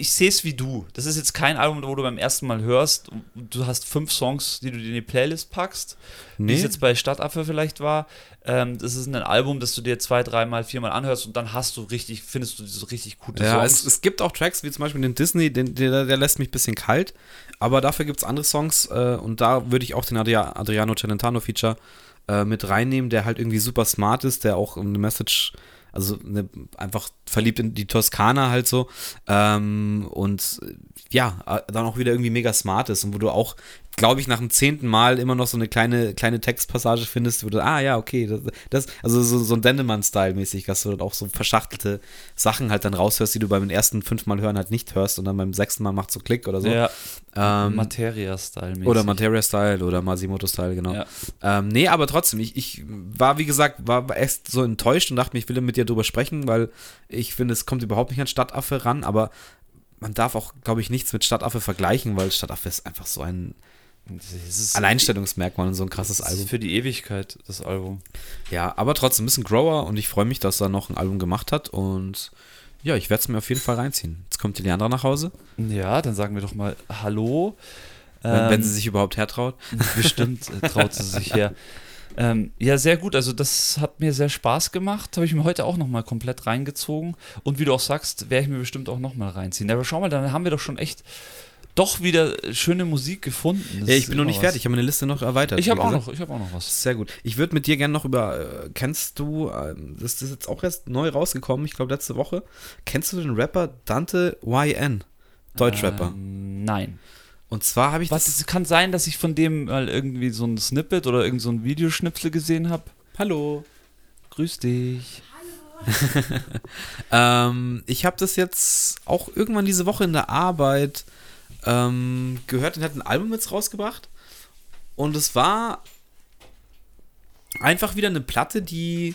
[SPEAKER 2] Ich sehe es wie du. Das ist jetzt kein Album, wo du beim ersten Mal hörst. Du hast fünf Songs, die du dir in die Playlist packst, wie
[SPEAKER 1] Nee.
[SPEAKER 2] es jetzt bei Stadtaffe vielleicht war. Ähm, das ist ein Album, das du dir zwei, dreimal, viermal anhörst und dann hast du richtig, findest du so richtig gute
[SPEAKER 1] Ja,
[SPEAKER 2] Songs.
[SPEAKER 1] es, es gibt auch Tracks, wie zum Beispiel den Disney, den, der, der lässt mich ein bisschen kalt, aber dafür gibt es andere Songs äh, und da würde ich auch den Adria Adriano Celentano-Feature äh, mit reinnehmen, der halt irgendwie super smart ist, der auch eine Message, also eine, einfach verliebt in die Toskana halt so ähm, und ja, äh, dann auch wieder irgendwie mega smart ist und wo du auch, glaube ich, nach dem zehnten Mal immer noch so eine kleine, kleine Textpassage findest, wo du, ah ja, okay, das, das also so, so ein Dendemann-Style mäßig, dass du dann auch so verschachtelte Sachen halt dann raushörst, die du beim ersten fünfmal hören halt nicht hörst und dann beim sechsten Mal macht so Klick oder so.
[SPEAKER 2] ja,
[SPEAKER 1] ähm,
[SPEAKER 2] Materia-Style.
[SPEAKER 1] oder Materia-Style oder Masimoto-Style, genau.
[SPEAKER 2] Ja.
[SPEAKER 1] Ähm, nee, aber trotzdem, ich, ich war, wie gesagt, war echt so enttäuscht und dachte mir, ich will mit dir drüber sprechen, weil ich finde, es kommt überhaupt nicht an Stadtaffe ran, aber man darf auch, glaube ich, nichts mit Stadtaffe vergleichen, weil Stadtaffe ist einfach so ein Alleinstellungsmerkmal und so ein krasses
[SPEAKER 2] das ist
[SPEAKER 1] Album.
[SPEAKER 2] für die Ewigkeit, das Album.
[SPEAKER 1] Ja, aber trotzdem ein bisschen Grower und ich freue mich, dass er noch ein Album gemacht hat und ja, ich werde es mir auf jeden Fall reinziehen. Jetzt kommt die Leandra nach Hause,
[SPEAKER 2] Ja, dann sagen wir doch mal Hallo.
[SPEAKER 1] wenn, wenn
[SPEAKER 2] Ähm,
[SPEAKER 1] sie sich überhaupt hertraut. (laughs)
[SPEAKER 2] Bestimmt äh, traut sie sich her. Ähm, ja, sehr gut. Also das hat mir sehr Spaß gemacht. Habe ich mir heute auch nochmal komplett reingezogen. Und wie du auch sagst, werde ich mir bestimmt auch nochmal reinziehen. Aber schau mal, dann haben wir doch schon echt doch wieder schöne Musik gefunden. Das
[SPEAKER 1] Ja, ich bin noch nicht
[SPEAKER 2] was.
[SPEAKER 1] fertig, ich habe meine Liste noch erweitert.
[SPEAKER 2] Ich habe auch noch, ich habe auch noch was.
[SPEAKER 1] Sehr gut. Ich würde mit dir gerne noch über, äh, kennst du, ähm, das ist jetzt auch erst neu rausgekommen, ich glaube letzte Woche. Kennst du den Rapper Dante YN? Deutschrapper.
[SPEAKER 2] Ähm, nein.
[SPEAKER 1] Und zwar habe ich
[SPEAKER 2] Was,
[SPEAKER 1] das.
[SPEAKER 2] es kann sein, dass ich von dem mal irgendwie so ein Snippet oder irgend so ein Videoschnipsel gesehen habe.
[SPEAKER 1] Hallo.
[SPEAKER 2] Grüß dich. (laughs)
[SPEAKER 1] Ähm, ich habe das jetzt auch irgendwann diese Woche in der Arbeit ähm, gehört und hat ein Album jetzt rausgebracht. Und es war einfach wieder eine Platte, die,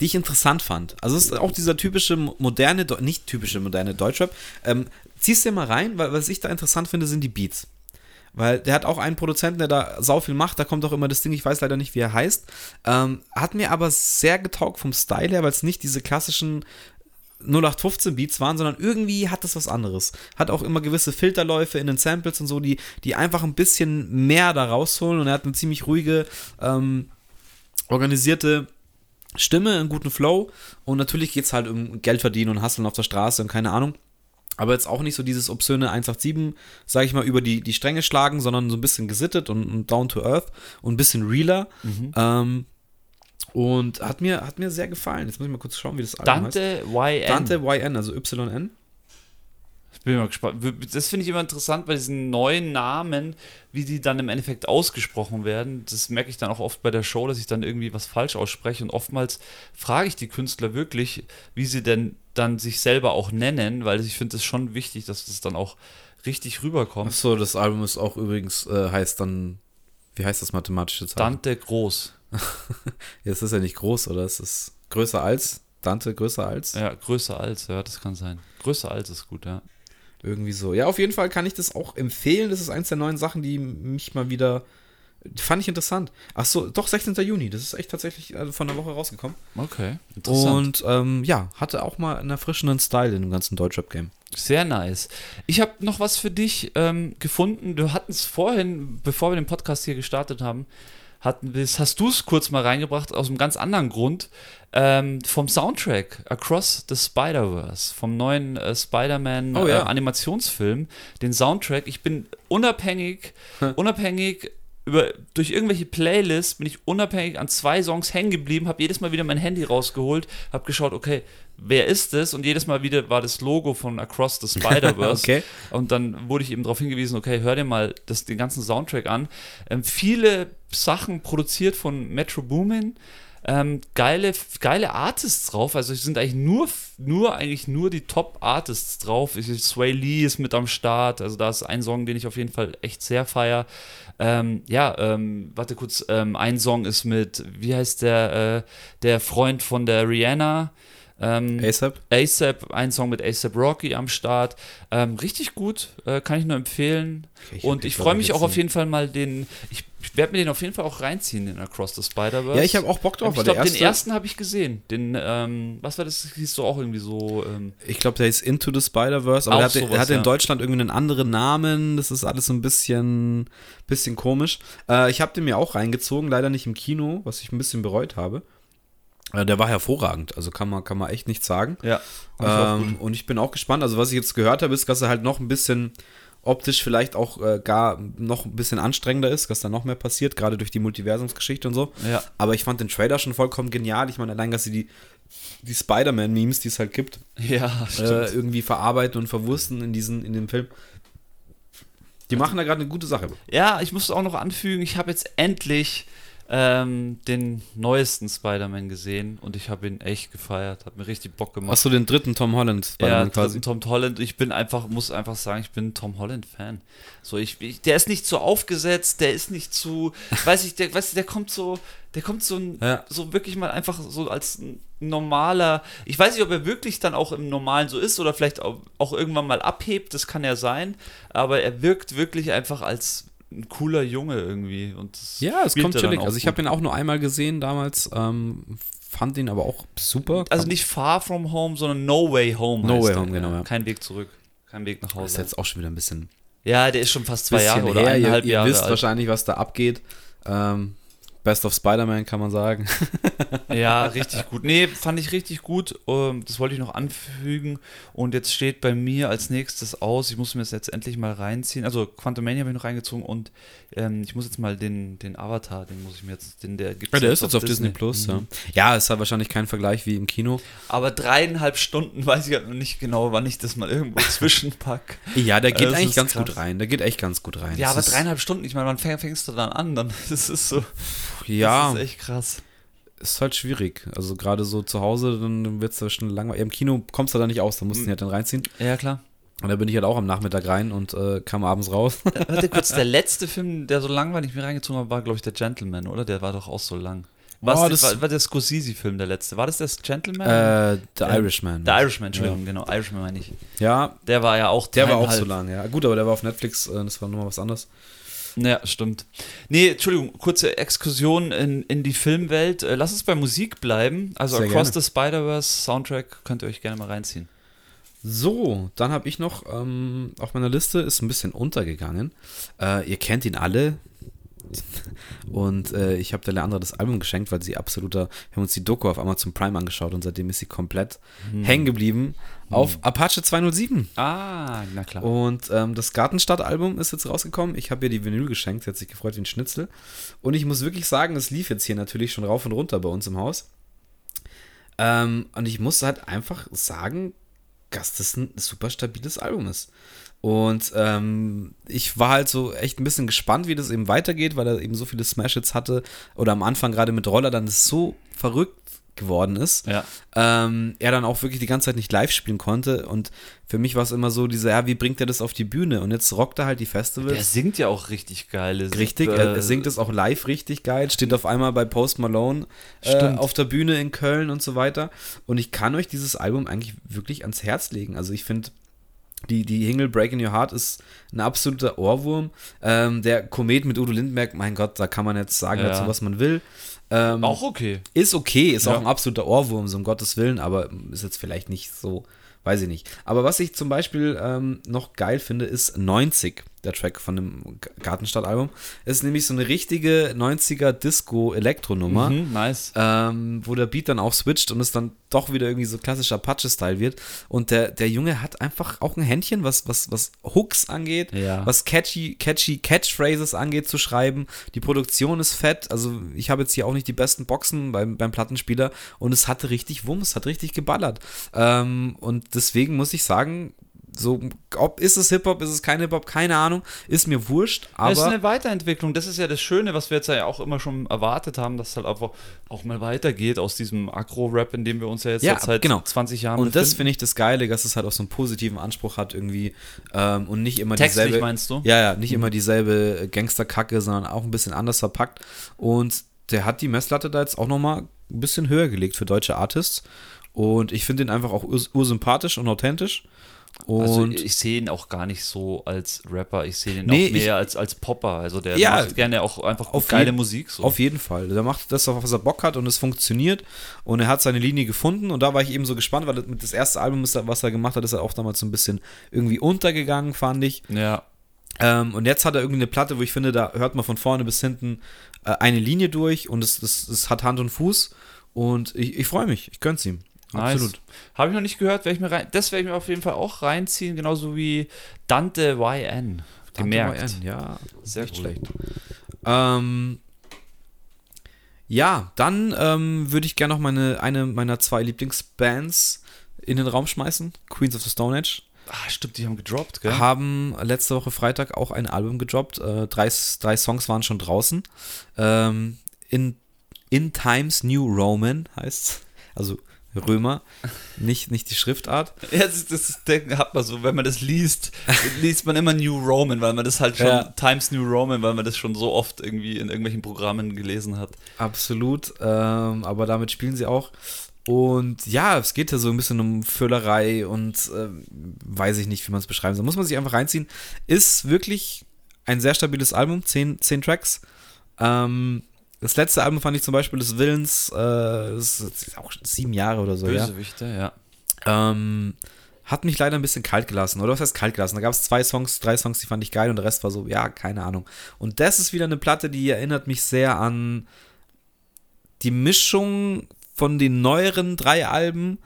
[SPEAKER 1] die ich interessant fand. Also es ist auch dieser typische moderne, nicht typische moderne Deutschrap. Ähm, ziehst dir mal rein, weil was ich da interessant finde, sind die Beats. Weil der hat auch einen Produzenten, der da sau viel macht. Da kommt auch immer das Ding, ich weiß leider nicht, wie er heißt. Ähm, hat mir aber sehr getaugt vom Style her, weil es nicht diese klassischen 0815 Beats waren, sondern irgendwie hat das was anderes. Hat auch immer gewisse Filterläufe in den Samples und so, die, die einfach ein bisschen mehr da rausholen. Und er hat eine ziemlich ruhige, ähm, organisierte Stimme, einen guten Flow. Und natürlich geht es halt um Geld verdienen und Hustlen auf der Straße und keine Ahnung. Aber jetzt auch nicht so dieses obszöne 187, sage ich mal, über die, die Stränge schlagen, sondern so ein bisschen gesittet und, und down to earth und ein bisschen realer.
[SPEAKER 2] Mhm.
[SPEAKER 1] Ähm, und hat mir, hat mir sehr gefallen. Jetzt muss ich mal kurz schauen, wie das Album heißt.
[SPEAKER 2] Dante YN.
[SPEAKER 1] Dante YN, also YN.
[SPEAKER 2] Ich bin mal gespannt. Das finde ich immer interessant bei diesen neuen Namen, wie die dann im Endeffekt ausgesprochen werden. Das merke ich dann auch oft bei der Show, dass ich dann irgendwie was falsch ausspreche. Und oftmals frage ich die Künstler wirklich, wie sie denn dann sich selber auch nennen, weil ich finde es schon wichtig, dass das dann auch richtig rüberkommt.
[SPEAKER 1] Achso, das Album ist auch übrigens, äh, heißt dann, wie heißt das mathematische Zeichen?
[SPEAKER 2] Dante Groß. (laughs)
[SPEAKER 1] es ist ja nicht groß, oder? Es ist größer als. Dante größer als?
[SPEAKER 2] Ja, größer als, ja, das kann sein. Größer als ist gut, ja.
[SPEAKER 1] Irgendwie so. Ja, auf jeden Fall kann ich das auch empfehlen. Das ist eins der neuen Sachen, die mich mal wieder. Fand ich interessant. Ach so, doch, 16. Juni. Das ist echt tatsächlich also von der Woche rausgekommen.
[SPEAKER 2] Okay,
[SPEAKER 1] Und ähm, ja, hatte auch mal einen erfrischenden Style in dem ganzen Deutschrap-Game.
[SPEAKER 2] Sehr nice. Ich habe noch was für dich ähm, gefunden. Du hatten es vorhin, bevor wir den Podcast hier gestartet haben, hatten wir's, hast du es kurz mal reingebracht aus einem ganz anderen Grund. Ähm, vom Soundtrack Across the Spider-Verse, vom neuen äh, Spider-Man
[SPEAKER 1] Oh ja.
[SPEAKER 2] äh, Animationsfilm, den Soundtrack. Ich bin unabhängig, unabhängig über, durch irgendwelche Playlists bin ich unabhängig an zwei Songs hängen geblieben, habe jedes Mal wieder mein Handy rausgeholt, habe geschaut, okay, wer ist es? Und jedes Mal wieder war das Logo von Across the (laughs) Spider-Verse.
[SPEAKER 1] Okay.
[SPEAKER 2] Und dann wurde ich eben darauf hingewiesen, okay, hör dir mal das, den ganzen Soundtrack an. Ähm, viele Sachen produziert von Metro Boomin. Ähm, geile, geile Artists drauf. Also es sind eigentlich nur, nur eigentlich nur die Top-Artists drauf. Ich, Sway Lee ist mit am Start. Also da ist ein Song, den ich auf jeden Fall echt sehr feier. Ähm, ja, ähm, warte kurz, ähm, ein Song ist mit, wie heißt der, äh, der Freund von der Rihanna? Ähm,
[SPEAKER 1] ASAP?
[SPEAKER 2] ASAP, ein Song mit ASAP Rocky am Start. Ähm, richtig gut, äh, kann ich nur empfehlen.
[SPEAKER 1] Ich
[SPEAKER 2] und ich freue mich auch auf jeden Fall mal den. Ich, ich werde mir den auf jeden Fall auch reinziehen, den Across the Spider-Verse.
[SPEAKER 1] Ja, ich habe auch Bock drauf.
[SPEAKER 2] ich glaube, den
[SPEAKER 1] erste-
[SPEAKER 2] ersten habe ich gesehen. Den, ähm, was war das? Hieß so auch irgendwie so. Ähm,
[SPEAKER 1] Ich glaube, der ist Into the Spider-Verse, aber der hat,
[SPEAKER 2] sowas,
[SPEAKER 1] der hat in
[SPEAKER 2] ja.
[SPEAKER 1] Deutschland irgendwie einen anderen Namen. Das ist alles so ein bisschen, bisschen komisch. Äh, ich habe den mir auch reingezogen, leider nicht im Kino, was ich ein bisschen bereut habe. Äh, der war hervorragend, also kann man, kann man echt nichts sagen.
[SPEAKER 2] ja.
[SPEAKER 1] Ähm, und ich bin auch gespannt. Also, was ich jetzt gehört habe, ist, dass er halt noch ein bisschen optisch vielleicht auch äh, gar noch ein bisschen anstrengender ist, dass da noch mehr passiert, gerade durch die Multiversumsgeschichte und so.
[SPEAKER 2] Ja.
[SPEAKER 1] Aber ich fand den Trailer schon vollkommen genial. Ich meine, allein, dass sie die, die Spider-Man-Memes, die es halt gibt,
[SPEAKER 2] Ja,
[SPEAKER 1] äh, irgendwie verarbeiten und verwursten in, diesen, in dem Film. Die machen da gerade eine gute Sache.
[SPEAKER 2] Ja, ich muss auch noch anfügen, ich habe jetzt endlich ähm, den neuesten Spider-Man gesehen und ich habe ihn echt gefeiert. Hat mir richtig Bock gemacht.
[SPEAKER 1] Hast du den dritten Tom Holland
[SPEAKER 2] Ja,
[SPEAKER 1] quasi?
[SPEAKER 2] Tom Holland, ich bin einfach, muss einfach sagen, ich bin ein Tom Holland-Fan. So, ich, ich, der ist nicht so aufgesetzt, der ist nicht zu, weiß ich, der, weißt du, der kommt so, der kommt so, ein,
[SPEAKER 1] Ja.
[SPEAKER 2] so wirklich mal einfach so als ein normaler, ich weiß nicht, ob er wirklich dann auch im Normalen so ist oder vielleicht auch, auch irgendwann mal abhebt, das kann ja sein, aber er wirkt wirklich einfach als ein cooler Junge irgendwie. Und
[SPEAKER 1] Ja, es kommt chillig. Also ich habe ihn auch nur einmal gesehen damals, ähm, fand ihn aber auch super.
[SPEAKER 2] Also nicht Far From Home, sondern No Way Home.
[SPEAKER 1] No Way
[SPEAKER 2] er.
[SPEAKER 1] Home, genau, ja.
[SPEAKER 2] Kein Weg zurück. Kein Weg nach
[SPEAKER 1] Das ist
[SPEAKER 2] Hause.
[SPEAKER 1] jetzt auch schon wieder ein bisschen,
[SPEAKER 2] Ja, der ist schon fast zwei Jahre oder
[SPEAKER 1] her. Ihr,
[SPEAKER 2] eineinhalb
[SPEAKER 1] ihr
[SPEAKER 2] Jahre
[SPEAKER 1] wisst
[SPEAKER 2] alt.
[SPEAKER 1] wahrscheinlich, was da abgeht. Ähm, Best of Spider-Man kann man sagen. (laughs)
[SPEAKER 2] Ja, richtig gut. Nee, fand ich richtig gut. Ähm, Das wollte ich noch anfügen. Und jetzt steht bei mir als nächstes aus, ich muss mir das jetzt endlich mal reinziehen. Also Quantum Mania habe ich noch reingezogen und ähm, ich muss jetzt mal den, den Avatar, den muss ich mir jetzt, den der gibt
[SPEAKER 1] Ja, der ist jetzt auf Disney, Plus,
[SPEAKER 2] Mhm.
[SPEAKER 1] ja. Ja, ist halt wahrscheinlich kein Vergleich wie im Kino.
[SPEAKER 2] Aber dreieinhalb Stunden (laughs) weiß ich halt noch nicht genau, wann ich das mal irgendwo (laughs) zwischenpack.
[SPEAKER 1] Ja, der geht
[SPEAKER 2] Das
[SPEAKER 1] eigentlich ganz
[SPEAKER 2] krass.
[SPEAKER 1] gut rein. Der geht echt ganz gut rein.
[SPEAKER 2] Ja,
[SPEAKER 1] Das
[SPEAKER 2] aber dreieinhalb Stunden, ich meine, wann fäng- fängst du dann an? Dann, das ist so,
[SPEAKER 1] Ja,
[SPEAKER 2] das ist echt krass.
[SPEAKER 1] ist halt schwierig. Also gerade so zu Hause, dann wird es da schon langweilig. Im Kino kommst du da nicht aus, da musst du ihn halt dann reinziehen.
[SPEAKER 2] Ja, klar.
[SPEAKER 1] Und da bin ich halt auch am Nachmittag rein und äh, kam abends raus.
[SPEAKER 2] Äh, (laughs) Warte kurz, der letzte Film, der so langweilig mir reingezogen hat, war, glaube ich, der Gentleman, oder? Der war doch auch so lang. Was,
[SPEAKER 1] Oh, das-
[SPEAKER 2] war, war der Scorsese-Film der letzte? War das das Gentleman?
[SPEAKER 1] äh, The
[SPEAKER 2] Ähm,
[SPEAKER 1] Irishman.
[SPEAKER 2] der Irishman, Entschuldigung, genau, Irishman meine ich.
[SPEAKER 1] Ja,
[SPEAKER 2] Der war ja auch
[SPEAKER 1] der war auch so lang, ja. Gut, aber der war auf Netflix, äh, das war nochmal was anderes.
[SPEAKER 2] Ja, stimmt. Nee, Entschuldigung, kurze Exkursion in, in die Filmwelt. Äh, Lass uns bei Musik bleiben. Also
[SPEAKER 1] Sehr
[SPEAKER 2] Across
[SPEAKER 1] gerne.
[SPEAKER 2] the Spider-Verse Soundtrack könnt ihr euch gerne mal reinziehen.
[SPEAKER 1] So, dann habe ich noch ähm, auf meiner Liste, ist ein bisschen untergegangen. Äh, ihr kennt ihn alle. Und äh, ich habe der Leandra das Album geschenkt, weil sie absoluter, wir haben uns die Doku auf Amazon Prime angeschaut und seitdem ist sie komplett
[SPEAKER 2] Hm.
[SPEAKER 1] hängen geblieben auf Apache 207.
[SPEAKER 2] Ah, na klar.
[SPEAKER 1] Und ähm, das Gartenstadt-Album ist jetzt rausgekommen. Ich habe ihr die Vinyl geschenkt, sie hat sich gefreut wie ein Schnitzel. Und ich muss wirklich sagen, es lief jetzt hier natürlich schon rauf und runter bei uns im Haus. Ähm, und ich muss halt einfach sagen, dass das ein super stabiles Album ist. Und ähm, ich war halt so echt ein bisschen gespannt, wie das eben weitergeht, weil er eben so viele Smash-Hits hatte. Oder am Anfang gerade mit Roller dann so verrückt geworden ist.
[SPEAKER 2] Ja.
[SPEAKER 1] Ähm, er dann auch wirklich die ganze Zeit nicht live spielen konnte. Und für mich war es immer so, diese, ja, wie bringt er das auf die Bühne? Und jetzt rockt er halt die Festivals.
[SPEAKER 2] Der singt ja auch richtig geil.
[SPEAKER 1] Richtig,
[SPEAKER 2] äh,
[SPEAKER 1] er, er singt es auch live richtig geil, steht auf einmal bei Post Malone äh, auf der Bühne in Köln und so weiter. Und ich kann euch dieses Album eigentlich wirklich ans Herz legen. Also ich finde, die, die Hingle Break in Your Heart ist ein absoluter Ohrwurm. Ähm, der Komet mit Udo Lindenberg, mein Gott, da kann man jetzt sagen
[SPEAKER 2] Ja.
[SPEAKER 1] dazu, was man will. Ähm,
[SPEAKER 2] Auch okay.
[SPEAKER 1] ist okay, ist
[SPEAKER 2] Ja.
[SPEAKER 1] auch ein absoluter Ohrwurm, so um Gottes Willen, aber ist jetzt vielleicht nicht so, weiß ich nicht. Aber was ich zum Beispiel ähm, noch geil finde, ist 90, der Track von dem Gartenstadt-Album. Es ist nämlich so eine richtige 90er Disco-Elektronummer.
[SPEAKER 2] Mhm, nice.
[SPEAKER 1] Ähm, wo der Beat dann auch switcht und es dann doch wieder irgendwie so klassischer Apache-Style wird. Und der, der Junge hat einfach auch ein Händchen, was, was, was Hooks angeht,
[SPEAKER 2] Ja.
[SPEAKER 1] was catchy, catchy Catchphrases angeht zu schreiben. Die Produktion ist fett. Also ich habe jetzt hier auch nicht die besten Boxen beim, beim Plattenspieler und es hatte richtig Wumms, hat richtig geballert. Ähm, und deswegen muss ich sagen, so, ob ist es Hip-Hop, ist es kein Hip-Hop, keine Ahnung, ist mir wurscht,
[SPEAKER 2] das ist
[SPEAKER 1] aber
[SPEAKER 2] eine Weiterentwicklung. Das ist ja das Schöne, was wir jetzt ja auch immer schon erwartet haben, dass es halt einfach auch mal weitergeht aus diesem Agro-Rap, in dem wir uns ja jetzt
[SPEAKER 1] Ja,
[SPEAKER 2] seit
[SPEAKER 1] genau.
[SPEAKER 2] 20 Jahren
[SPEAKER 1] und das finde ich das Geile, dass es halt auch so einen positiven Anspruch hat irgendwie ähm, und nicht immer
[SPEAKER 2] Textlich
[SPEAKER 1] dieselbe.
[SPEAKER 2] meinst du?
[SPEAKER 1] Ja, ja, nicht immer dieselbe Gangsterkacke, sondern auch ein bisschen anders verpackt. Und der hat die Messlatte da jetzt auch nochmal ein bisschen höher gelegt für deutsche Artists. Und ich finde ihn einfach auch ur ursympathisch und authentisch. Und
[SPEAKER 2] Also ich sehe ihn auch gar nicht so als Rapper, ich sehe ihn
[SPEAKER 1] Nee,
[SPEAKER 2] auch mehr als, als Popper. Also der
[SPEAKER 1] Ja,
[SPEAKER 2] macht gerne auch einfach
[SPEAKER 1] auf
[SPEAKER 2] geile
[SPEAKER 1] jeden-
[SPEAKER 2] Musik. So.
[SPEAKER 1] Auf jeden Fall. Der macht das, auf was er Bock hat und es funktioniert. Und er hat seine Linie gefunden. Und da war ich eben so gespannt, weil das erste Album, was er gemacht hat, ist er auch damals so ein bisschen irgendwie untergegangen, fand ich.
[SPEAKER 2] ja.
[SPEAKER 1] Ähm, und jetzt hat er irgendwie eine Platte, wo ich finde, da hört man von vorne bis hinten äh, eine Linie durch und es, es, es hat Hand und Fuß. Und ich, ich freue mich. Ich gönn's ihm.
[SPEAKER 2] Nice.
[SPEAKER 1] Absolut.
[SPEAKER 2] Habe ich noch nicht gehört, werd ich mir rein, das werde ich mir auf jeden Fall auch reinziehen, genauso wie Dante YN. Gemerkt.
[SPEAKER 1] Dante YN, Ja,
[SPEAKER 2] Sehr
[SPEAKER 1] nicht schlecht. Ähm, ja, dann ähm, würde ich gerne noch meine, eine meiner zwei Lieblingsbands in den Raum schmeißen. Queens of the Stone Age.
[SPEAKER 2] Ah, stimmt, die haben gedroppt, gell?
[SPEAKER 1] Haben letzte Woche Freitag auch ein Album gedroppt. Äh, drei, drei Songs waren schon draußen. Ähm, in, in Times New Roman heißt Also Römer, nicht, nicht die Schriftart. (laughs)
[SPEAKER 2] Ja, das, das hat man so, wenn man das liest, liest man immer New Roman, weil man das halt schon,
[SPEAKER 1] Ja.
[SPEAKER 2] Times New Roman, weil man das schon so oft irgendwie in irgendwelchen Programmen gelesen hat.
[SPEAKER 1] Absolut. Ähm, aber damit spielen sie auch. Und ja, es geht ja so ein bisschen um Füllerei und ähm, weiß ich nicht, wie man es beschreiben soll. Muss man sich einfach reinziehen. Ist wirklich ein sehr stabiles Album, zehn, zehn Tracks. Ähm, das letzte Album fand ich zum Beispiel des Willens, äh, das ist auch schon sieben Jahre oder so, ja.
[SPEAKER 2] Bösewichte, ja.
[SPEAKER 1] Ähm, hat mich leider ein bisschen kalt gelassen. Oder was heißt kalt gelassen? Da gab es zwei Songs, drei Songs, die fand ich geil und der Rest war so, ja, keine Ahnung. Und das ist wieder eine Platte, die erinnert mich sehr an die Mischung von den neueren drei Alben,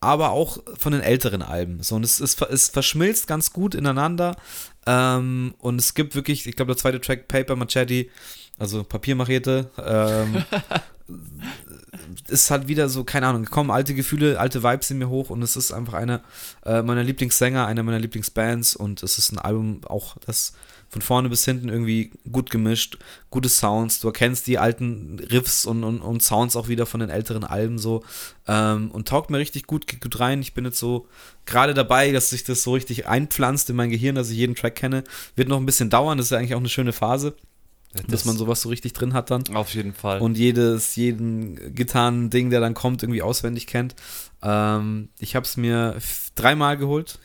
[SPEAKER 1] aber auch von den älteren Alben. So, und es, es, es verschmilzt ganz gut ineinander. Ähm, und es gibt wirklich, ich glaube, der zweite Track, Paper Machete, also Papiermachete, ähm, (laughs) ist halt wieder so, keine Ahnung, kommen alte Gefühle, alte Vibes in mir hoch und es ist einfach einer äh, meiner Lieblingssänger, einer meiner Lieblingsbands und es ist ein Album auch, das von vorne bis hinten irgendwie gut gemischt, gute Sounds, du erkennst die alten Riffs und, und, und Sounds auch wieder von den älteren Alben so ähm, und taugt mir richtig gut, geht gut rein. Ich bin jetzt so gerade dabei, dass sich das so richtig einpflanzt in mein Gehirn, dass ich jeden Track kenne. Wird noch ein bisschen dauern, das ist ja eigentlich auch eine schöne Phase, bis man sowas so richtig drin hat dann
[SPEAKER 2] Auf jeden Fall.
[SPEAKER 1] und jedes, jeden Gitarren-Ding, der dann kommt, irgendwie auswendig kennt. Ähm, ich habe es mir dreimal geholt,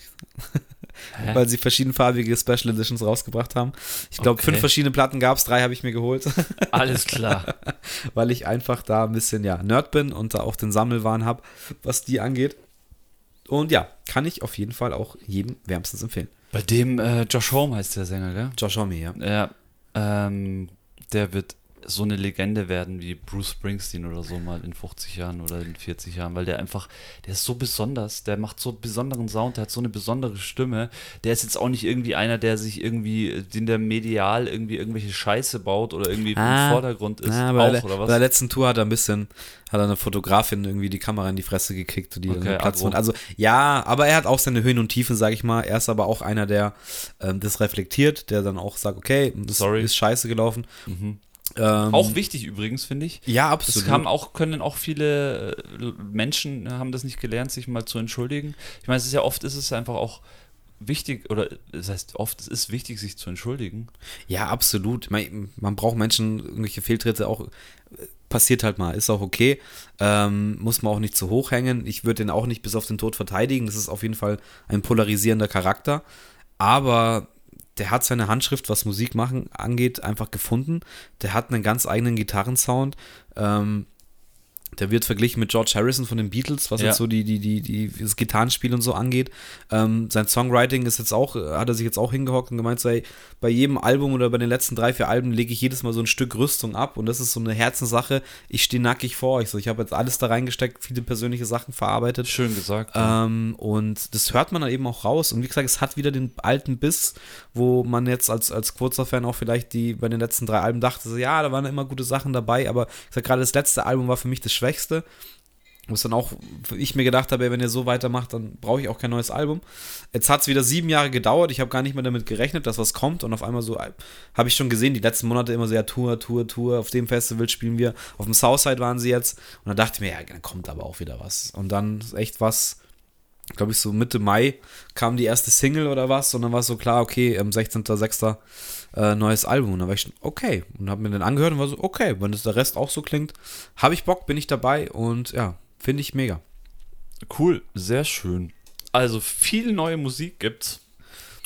[SPEAKER 1] weil sie verschiedenfarbige Special Editions rausgebracht haben. Ich glaube,
[SPEAKER 2] Okay.
[SPEAKER 1] fünf verschiedene Platten gab es, drei habe ich mir geholt, (laughs)
[SPEAKER 2] Alles klar. (laughs)
[SPEAKER 1] weil ich einfach da ein bisschen ja Nerd bin und da auch den Sammelwahn habe, was die angeht. Und ja, kann ich auf jeden Fall auch jedem wärmstens empfehlen.
[SPEAKER 2] Bei dem äh, Josh Home heißt der Sänger, gell?
[SPEAKER 1] Josh Homme, ja.
[SPEAKER 2] Ja. Ähm, der wird so eine Legende werden wie Bruce Springsteen oder so mal in 50 Jahren oder in 40 Jahren, weil der einfach, der ist so besonders, der macht so einen besonderen Sound, der hat so eine besondere Stimme. Der ist jetzt auch nicht irgendwie einer, der sich irgendwie, den der medial irgendwie irgendwelche Scheiße baut oder irgendwie
[SPEAKER 1] Ah,
[SPEAKER 2] im Vordergrund ist.
[SPEAKER 1] Ja,
[SPEAKER 2] auch,
[SPEAKER 1] bei, der,
[SPEAKER 2] oder
[SPEAKER 1] bei
[SPEAKER 2] was?
[SPEAKER 1] der letzten Tour hat er ein bisschen, hat er eine Fotografin irgendwie die Kamera in die Fresse gekickt, die
[SPEAKER 2] Okay,
[SPEAKER 1] Platz. Also ja, aber er hat auch seine Höhen und Tiefen, sag ich mal. Er ist aber auch einer, der ähm, das reflektiert, der dann auch sagt, okay, das
[SPEAKER 2] Sorry.
[SPEAKER 1] ist scheiße gelaufen.
[SPEAKER 2] Mhm.
[SPEAKER 1] Ähm,
[SPEAKER 2] Auch wichtig übrigens, finde ich.
[SPEAKER 1] ja,
[SPEAKER 2] Das
[SPEAKER 1] absolut.
[SPEAKER 2] haben auch, können auch viele äh, Menschen haben das nicht gelernt, sich mal zu entschuldigen. Ich meine, es ist ja oft ist es einfach auch wichtig, oder das heißt oft, es ist wichtig, sich zu entschuldigen.
[SPEAKER 1] Ja, absolut. Man, man braucht Menschen, irgendwelche Fehltritte auch. äh, Passiert halt mal, ist auch okay. Ähm, muss man auch nicht zu hoch hängen. Ich würde den auch nicht bis auf den Tod verteidigen. Das ist auf jeden Fall ein polarisierender Charakter. Aber der hat seine Handschrift, was Musik machen angeht, einfach gefunden. Der hat einen ganz eigenen Gitarrensound. Ähm, der wird verglichen mit George Harrison von den Beatles, was
[SPEAKER 2] Ja.
[SPEAKER 1] jetzt so die, die, die, die, das Gitarrenspiel und so angeht. Ähm, sein Songwriting ist jetzt auch, hat er sich jetzt auch hingehockt und gemeint, so, bei jedem Album oder bei den letzten drei, vier Alben lege ich jedes Mal so ein Stück Rüstung ab und das ist so eine Herzenssache. Ich stehe nackig vor euch. So, ich habe jetzt alles da reingesteckt, viele persönliche Sachen verarbeitet.
[SPEAKER 2] Schön gesagt. ja.
[SPEAKER 1] Ähm, und das hört man dann eben auch raus. Und wie gesagt, es hat wieder den alten Biss, wo man jetzt als, als kurzer Fan auch vielleicht die bei den letzten drei Alben dachte, so, ja, da waren immer gute Sachen dabei, aber gerade, das letzte Album war für mich das Schwächste. Was dann auch ich mir gedacht habe, wenn ihr so weitermacht, dann brauche ich auch kein neues Album. Jetzt hat es wieder sieben Jahre gedauert. Ich habe gar nicht mehr damit gerechnet, dass was kommt. Und auf einmal so äh, habe ich schon gesehen, die letzten Monate immer so, ja, Tour, Tour, Tour. Auf dem Festival spielen wir. Auf dem Southside waren sie jetzt. Und dann dachte ich mir, ja, dann kommt aber auch wieder was. Und dann ist echt was, glaube ich, so Mitte Mai kam die erste Single oder was. Und dann war es so klar, okay, am 16.06. Äh, neues Album. Und dann war ich schon, okay. Und habe mir den angehört und war so, okay, wenn das der Rest auch so klingt, habe ich Bock, bin ich dabei. Und ja, finde ich mega.
[SPEAKER 2] Cool, sehr schön. Also viel neue Musik gibt's.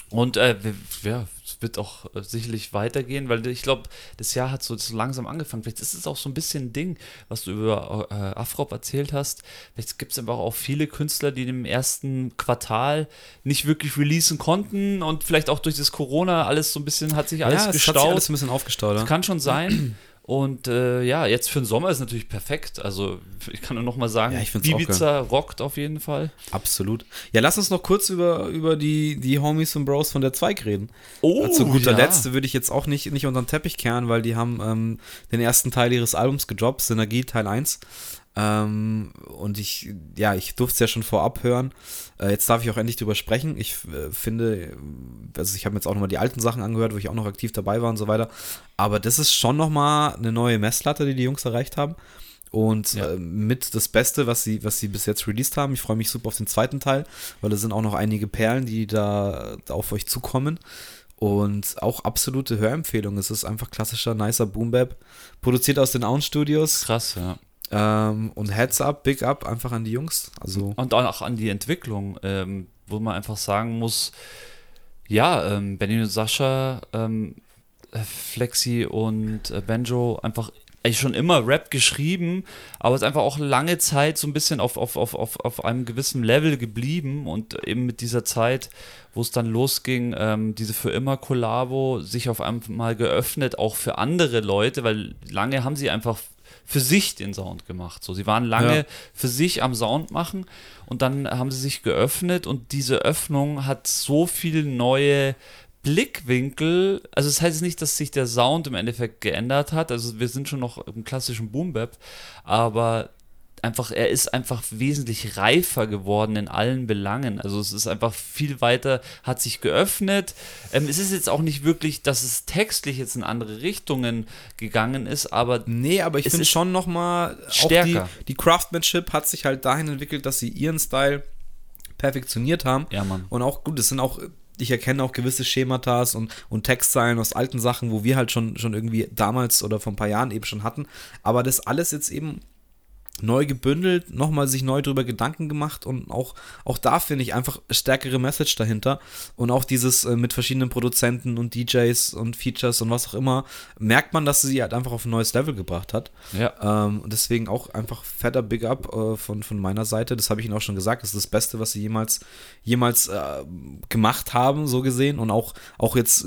[SPEAKER 2] Und äh, wir- ja, wird auch äh, sicherlich weitergehen, weil ich glaube, das Jahr hat so, so langsam angefangen. Vielleicht ist es auch so ein bisschen ein Ding, was du über äh, Afrop erzählt hast. Vielleicht gibt es aber auch viele Künstler, die im ersten Quartal nicht wirklich releasen konnten und vielleicht auch durch das Corona alles so ein bisschen hat sich alles
[SPEAKER 1] ja, es
[SPEAKER 2] gestaut.
[SPEAKER 1] hat sich alles ein bisschen aufgestaut.
[SPEAKER 2] Das kann schon sein. Und äh, ja, jetzt für den Sommer ist natürlich perfekt. Also ich kann nur noch mal sagen,
[SPEAKER 1] Ja, ich
[SPEAKER 2] Ibiza rockt auf jeden Fall.
[SPEAKER 1] Absolut. Ja, lass uns noch kurz über, über die, die Homies und Bros von der Zweig reden.
[SPEAKER 2] Oh,
[SPEAKER 1] Zu guter
[SPEAKER 2] ja.
[SPEAKER 1] Letzt würde ich jetzt auch nicht, nicht unter den Teppich kehren, weil die haben ähm, den ersten Teil ihres Albums gedroppt, Synergie Teil 1. Ähm, und ich, ja, ich durfte es ja schon vorab hören. Äh, jetzt darf ich auch endlich drüber sprechen. Ich äh, finde, also ich habe jetzt auch nochmal die alten Sachen angehört, wo ich auch noch aktiv dabei war und so weiter. Aber das ist schon nochmal eine neue Messlatte, die die Jungs erreicht haben. Und
[SPEAKER 2] Ja.
[SPEAKER 1] äh, mit das Beste, was sie, was sie bis jetzt released haben. Ich freue mich super auf den zweiten Teil, weil da sind auch noch einige Perlen, die da, da auf euch zukommen. Und auch absolute Hörempfehlung. Es ist einfach klassischer, nicer Boom-Bap. Produziert aus den Auen Studios.
[SPEAKER 2] Krass, ja.
[SPEAKER 1] Ähm, und Heads up, Big up einfach an die Jungs. Also,
[SPEAKER 2] Und auch an die Entwicklung, ähm, wo man einfach sagen muss, ja, ähm, Benny und Sascha, ähm, äh, Flexi und äh, Benjo einfach schon immer Rap geschrieben, aber es ist einfach auch lange Zeit so ein bisschen auf, auf, auf, auf, auf einem gewissen Level geblieben und eben mit dieser Zeit, wo es dann losging, ähm, diese für immer Kollabo sich auf einmal geöffnet, auch für andere Leute, weil lange haben sie einfach für sich den Sound gemacht. So, sie waren lange
[SPEAKER 1] Ja.
[SPEAKER 2] für sich am Sound machen und dann haben sie sich geöffnet und diese Öffnung hat so viel neue Blickwinkel, also das heißt nicht, dass sich der Sound im Endeffekt geändert hat, also wir sind schon noch im klassischen Boom-Bap, aber einfach, er ist einfach wesentlich reifer geworden in allen Belangen. Also es ist einfach viel weiter, hat sich geöffnet. Ähm, es ist jetzt auch nicht wirklich, dass es textlich jetzt in andere Richtungen gegangen ist, aber
[SPEAKER 1] nee, aber ich finde schon nochmal, auch die,
[SPEAKER 2] stärker.
[SPEAKER 1] die Craftsmanship hat sich halt dahin entwickelt, dass sie ihren Style perfektioniert haben.
[SPEAKER 2] ja, Mann.
[SPEAKER 1] Und auch gut, es sind auch, ich erkenne auch gewisse Schematas und, und Textzeilen aus alten Sachen, wo wir halt schon, schon irgendwie damals oder vor ein paar Jahren eben schon hatten. Aber das alles jetzt eben neu gebündelt, nochmal sich neu drüber Gedanken gemacht und auch, auch da finde ich einfach stärkere Message dahinter und auch dieses äh, mit verschiedenen Produzenten und DJs und Features und was auch immer, merkt man, dass sie halt einfach auf ein neues Level gebracht hat.
[SPEAKER 2] Ja.
[SPEAKER 1] Ähm, und deswegen auch einfach fetter Big Up äh, von, von meiner Seite. Das habe ich Ihnen auch schon gesagt. Das ist das Beste, was sie jemals, jemals äh, gemacht haben, so gesehen. Und auch, auch jetzt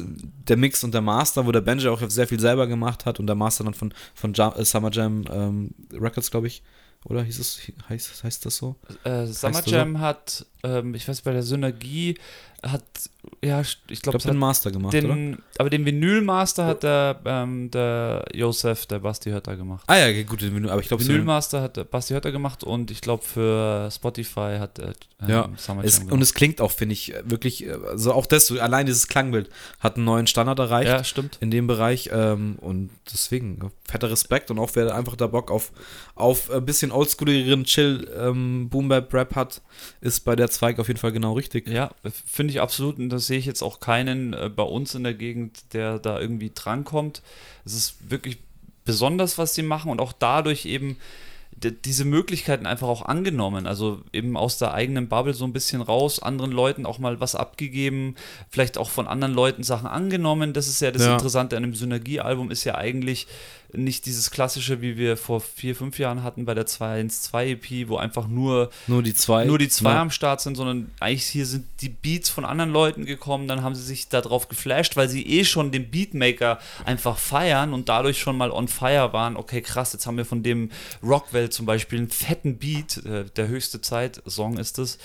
[SPEAKER 1] der Mix und der Master, wo der Benji auch sehr viel selber gemacht hat und der Master dann von, von Jam, äh, Summer Jam ähm, Records, glaube ich. Oder hieß es, heißt, heißt das so?
[SPEAKER 2] Äh, Summer Jam hat, ähm, ich weiß, bei der Synergie hat, ja, ich glaube,
[SPEAKER 1] den Master gemacht, oder?
[SPEAKER 2] den, aber den Vinylmaster hat der, ähm, der Josef, der Basti Hötter gemacht.
[SPEAKER 1] Ah ja, gut, den Vinyl, aber ich glaube, so,
[SPEAKER 2] Vinylmaster hat der Basti Hötter gemacht und ich glaube für Spotify hat äh,
[SPEAKER 1] Ja,
[SPEAKER 2] Summer
[SPEAKER 1] es,
[SPEAKER 2] Jam
[SPEAKER 1] und
[SPEAKER 2] gemacht.
[SPEAKER 1] es klingt auch, finde ich, wirklich, äh, also auch das, so allein dieses Klangbild hat einen neuen Standard erreicht.
[SPEAKER 2] Ja, stimmt.
[SPEAKER 1] in dem Bereich ähm, und deswegen äh, fetter Respekt und auch wer einfach da Bock auf, auf ein bisschen oldschooligeren Chill ähm, Boom Bap Rap hat, ist bei der Zweig auf jeden Fall genau richtig.
[SPEAKER 2] Ja, finde ich absolut. Und da sehe ich jetzt auch keinen äh, bei uns in der Gegend, der da irgendwie drankommt. Es ist wirklich besonders, was sie machen und auch dadurch eben diese Möglichkeiten einfach auch angenommen. Also eben aus der eigenen Bubble so ein bisschen raus, anderen Leuten auch mal was abgegeben, vielleicht auch von anderen Leuten Sachen angenommen. Das ist ja das
[SPEAKER 1] Ja.
[SPEAKER 2] Interessante an einem Synergiealbum, ist ja eigentlich nicht dieses klassische, wie wir vor vier, fünf Jahren hatten bei der 212 EP, E wo einfach nur
[SPEAKER 1] Nur die zwei.
[SPEAKER 2] nur die zwei
[SPEAKER 1] Ja.
[SPEAKER 2] am Start sind, sondern eigentlich hier sind die Beats von anderen Leuten gekommen, dann haben sie sich darauf geflasht, weil sie eh schon den Beatmaker einfach feiern und dadurch schon mal on fire waren. Okay, krass, jetzt haben wir von dem Rockwell zum Beispiel einen fetten Beat, äh, der höchste Zeit-Song ist es.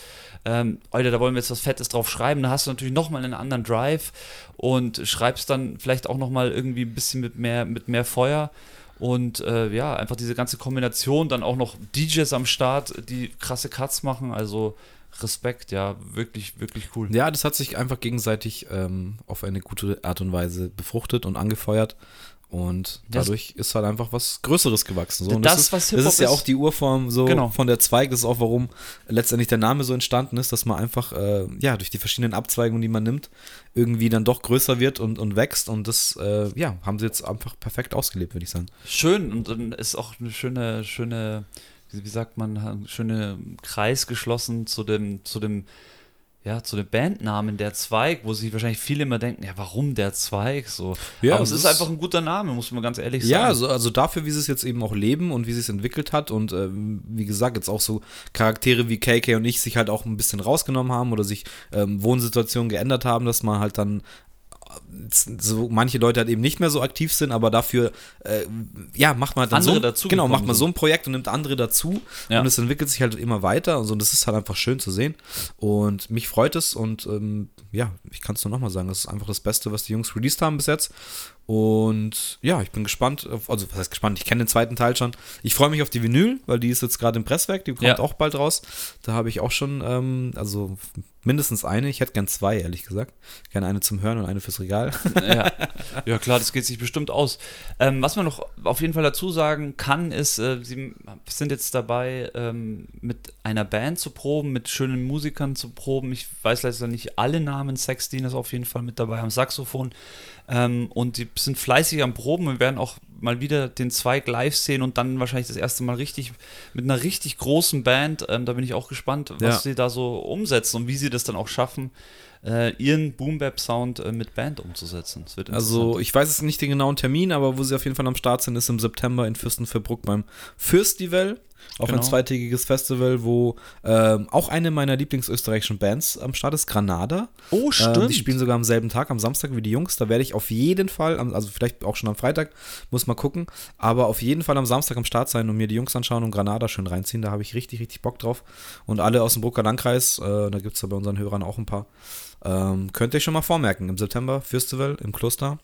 [SPEAKER 2] Ähm, Alter, da wollen wir jetzt was Fettes drauf schreiben. Da hast du natürlich nochmal einen anderen Drive und schreibst dann vielleicht auch nochmal irgendwie ein bisschen mit mehr, mit mehr Feuer. Und äh, ja, einfach diese ganze Kombination, dann auch noch DJs am Start, die krasse Cuts machen. Also Respekt, ja, wirklich, wirklich cool.
[SPEAKER 1] Ja, das hat sich einfach gegenseitig ähm, auf eine gute Art und Weise befruchtet und angefeuert. Und
[SPEAKER 2] Das-
[SPEAKER 1] dadurch ist halt einfach was Größeres gewachsen. So. Und
[SPEAKER 2] Das,
[SPEAKER 1] ist,
[SPEAKER 2] was
[SPEAKER 1] das
[SPEAKER 2] Hip-Hop
[SPEAKER 1] ist ja auch die Urform so
[SPEAKER 2] Genau.
[SPEAKER 1] von der Zweig. Das ist auch, warum letztendlich der Name so entstanden ist, dass man einfach, äh, ja, durch die verschiedenen Abzweigungen, die man nimmt, irgendwie dann doch größer wird und, und wächst. Und das, äh, ja, haben sie jetzt einfach perfekt ausgelebt, würde ich sagen.
[SPEAKER 2] Schön und dann ist auch eine schöne, schöne, wie sagt man, ein schöner Kreis geschlossen zu dem, zu dem, ja, zu dem Bandnamen der Zweig, wo sich wahrscheinlich viele immer denken, ja, warum der Zweig? So.
[SPEAKER 1] Ja,
[SPEAKER 2] Aber es ist
[SPEAKER 1] ist-
[SPEAKER 2] einfach ein guter Name, muss man ganz ehrlich sagen.
[SPEAKER 1] Ja, also, also dafür, wie sie es jetzt eben auch leben und wie sie es entwickelt hat und ähm, wie gesagt, jetzt auch so Charaktere wie KK und ich sich halt auch ein bisschen rausgenommen haben oder sich ähm, Wohnsituationen geändert haben, dass man halt dann so manche Leute halt eben nicht mehr so aktiv sind, aber dafür äh, ja macht man halt dann
[SPEAKER 2] Andere
[SPEAKER 1] so,
[SPEAKER 2] dazu
[SPEAKER 1] genau macht man so ein Projekt und nimmt andere dazu
[SPEAKER 2] Ja.
[SPEAKER 1] und es entwickelt sich halt immer weiter und so und das ist halt einfach schön zu sehen. Und mich freut es und ähm, ja ich kann es nur nochmal sagen, das ist einfach das Beste, was die Jungs released haben bis jetzt und ja, ich bin gespannt, auf, also was heißt gespannt, ich kenne den zweiten Teil schon. Ich freue mich auf die Vinyl, weil die ist jetzt gerade im Presswerk, die kommt
[SPEAKER 2] Ja.
[SPEAKER 1] auch bald raus. Da habe ich auch schon, ähm, also mindestens eine, ich hätte gern zwei, ehrlich gesagt. Gerne eine zum Hören und eine fürs Regal.
[SPEAKER 2] ja. ja, klar, das geht sich bestimmt aus. Ähm, was man noch auf jeden Fall dazu sagen kann, ist, äh, sie sind jetzt dabei, ähm, mit einer Band zu proben, mit schönen Musikern zu proben. Ich weiß leider nicht alle Namen. Sextin ist auf jeden Fall mit dabei am Saxophon. Ähm, und die sind fleißig am Proben. Wir werden auch mal wieder den Zweig live sehen und dann wahrscheinlich das erste Mal richtig mit einer richtig großen Band. Ähm, da bin ich auch gespannt, was
[SPEAKER 1] Ja.
[SPEAKER 2] sie da so umsetzen und wie sie das dann auch schaffen, äh, ihren Boom-Bap-Sound äh, mit Band umzusetzen.
[SPEAKER 1] Also ich weiß jetzt nicht den genauen Termin, aber wo sie auf jeden Fall am Start sind, ist im September in Fürstenfeldbruck beim Fürstival. Auch
[SPEAKER 2] Genau.
[SPEAKER 1] ein zweitägiges Festival, wo ähm, auch eine meiner Lieblingsösterreichischen Bands am Start ist, Granada.
[SPEAKER 2] Oh,
[SPEAKER 1] Ähm, die spielen sogar am selben Tag, am Samstag wie die Jungs. Da werde ich auf jeden Fall, also vielleicht auch schon am Freitag, muss mal gucken, aber auf jeden Fall am Samstag am Start sein und mir die Jungs anschauen und Granada schön reinziehen. Da habe ich richtig, richtig Bock drauf. Und alle aus dem Brucker Landkreis, äh, da gibt es ja bei unseren Hörern auch ein paar, ähm, könnt ihr schon mal vormerken. Im September Festival im Kloster.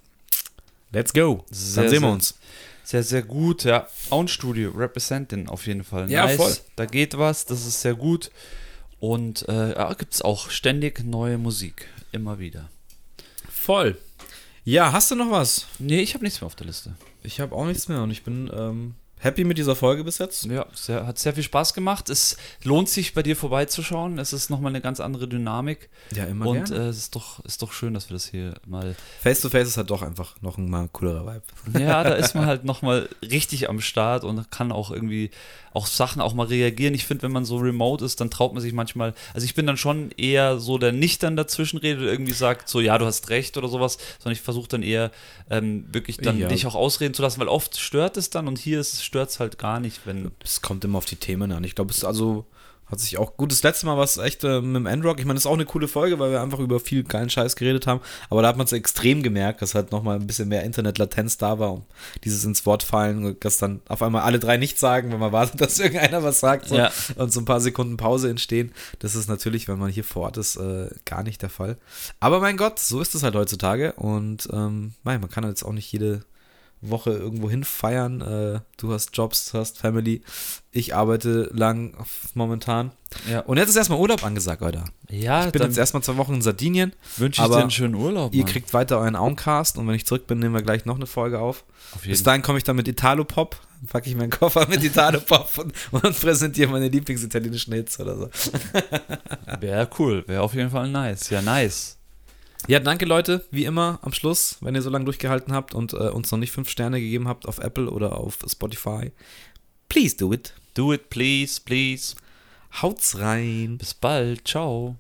[SPEAKER 1] Let's go.
[SPEAKER 2] Sehr,
[SPEAKER 1] Dann sehen wir uns.
[SPEAKER 2] Sehr, sehr gut, ja. Own Studio, Representing auf jeden Fall.
[SPEAKER 1] Ja, voll.
[SPEAKER 2] Da geht was, das ist sehr gut. Und äh, ja, gibt es auch ständig neue Musik. Immer wieder.
[SPEAKER 1] Voll. Ja, hast du noch was?
[SPEAKER 2] Nee, ich habe nichts mehr auf der Liste.
[SPEAKER 1] Ich habe auch nichts mehr und ich bin ähm, happy mit dieser Folge bis jetzt.
[SPEAKER 2] Ja, sehr, hat sehr viel Spaß gemacht. Es lohnt sich, bei dir vorbeizuschauen. Es ist nochmal eine ganz andere Dynamik.
[SPEAKER 1] Ja, immer
[SPEAKER 2] Und
[SPEAKER 1] gerne.
[SPEAKER 2] äh, es ist doch, ist doch schön, dass wir das hier mal.
[SPEAKER 1] Face to Face ist halt doch einfach noch ein mal coolerer Vibe.
[SPEAKER 2] Ja, da ist man halt nochmal richtig am Start und kann auch irgendwie auch Sachen auch mal reagieren. Ich finde, wenn man so remote ist, dann traut man sich manchmal. Also ich bin dann schon eher so, der nicht dann dazwischen redet irgendwie sagt, so ja, du hast recht oder sowas, sondern ich versuche dann eher ähm, wirklich dann
[SPEAKER 1] Ja.
[SPEAKER 2] dich auch ausreden zu lassen, weil oft stört es dann und hier stört es halt gar nicht, wenn.
[SPEAKER 1] Es kommt immer auf die Themen an. Ich glaube, es ist also hat sich auch gut. Das letzte Mal war es echt äh, mit dem Endrock. Ich meine, das ist auch eine coole Folge, weil wir einfach über viel geilen Scheiß geredet haben. Aber da hat man es extrem gemerkt, dass halt nochmal ein bisschen mehr Internetlatenz da war und dieses ins Wort fallen, dass dann auf einmal alle drei nichts sagen, wenn man wartet, (laughs) dass irgendeiner was sagt so,
[SPEAKER 2] Ja.
[SPEAKER 1] und so ein paar Sekunden Pause entstehen. Das ist natürlich, wenn man hier vor Ort ist, äh, gar nicht der Fall. Aber mein Gott, so ist es halt heutzutage und ähm, man kann jetzt auch nicht jede Woche irgendwo hin feiern. Äh, du hast Jobs, du hast Family. Ich arbeite lang momentan.
[SPEAKER 2] Ja,
[SPEAKER 1] Und jetzt ist erstmal Urlaub angesagt, Alter.
[SPEAKER 2] ja
[SPEAKER 1] Ich bin jetzt erstmal zwei Wochen in Sardinien.
[SPEAKER 2] wünsche ich dir einen schönen Urlaub.
[SPEAKER 1] Ihr
[SPEAKER 2] Mann.
[SPEAKER 1] kriegt weiter euren Auncast und wenn ich zurück bin, nehmen wir gleich noch eine Folge auf.
[SPEAKER 2] auf
[SPEAKER 1] Bis dahin komme ich dann mit Italo-Pop, packe ich meinen Koffer mit Italo-Pop (laughs) und, und präsentiere meine Lieblingsitalienischen Hits oder so.
[SPEAKER 2] Wäre cool, wäre auf jeden Fall nice. Ja, nice.
[SPEAKER 1] Ja, danke Leute, wie immer am Schluss, wenn ihr so lange durchgehalten habt und äh, uns noch nicht fünf Sterne gegeben habt auf Apple oder auf Spotify. Please do it.
[SPEAKER 2] Do it, please, please.
[SPEAKER 1] Haut's rein.
[SPEAKER 2] Bis bald. Ciao.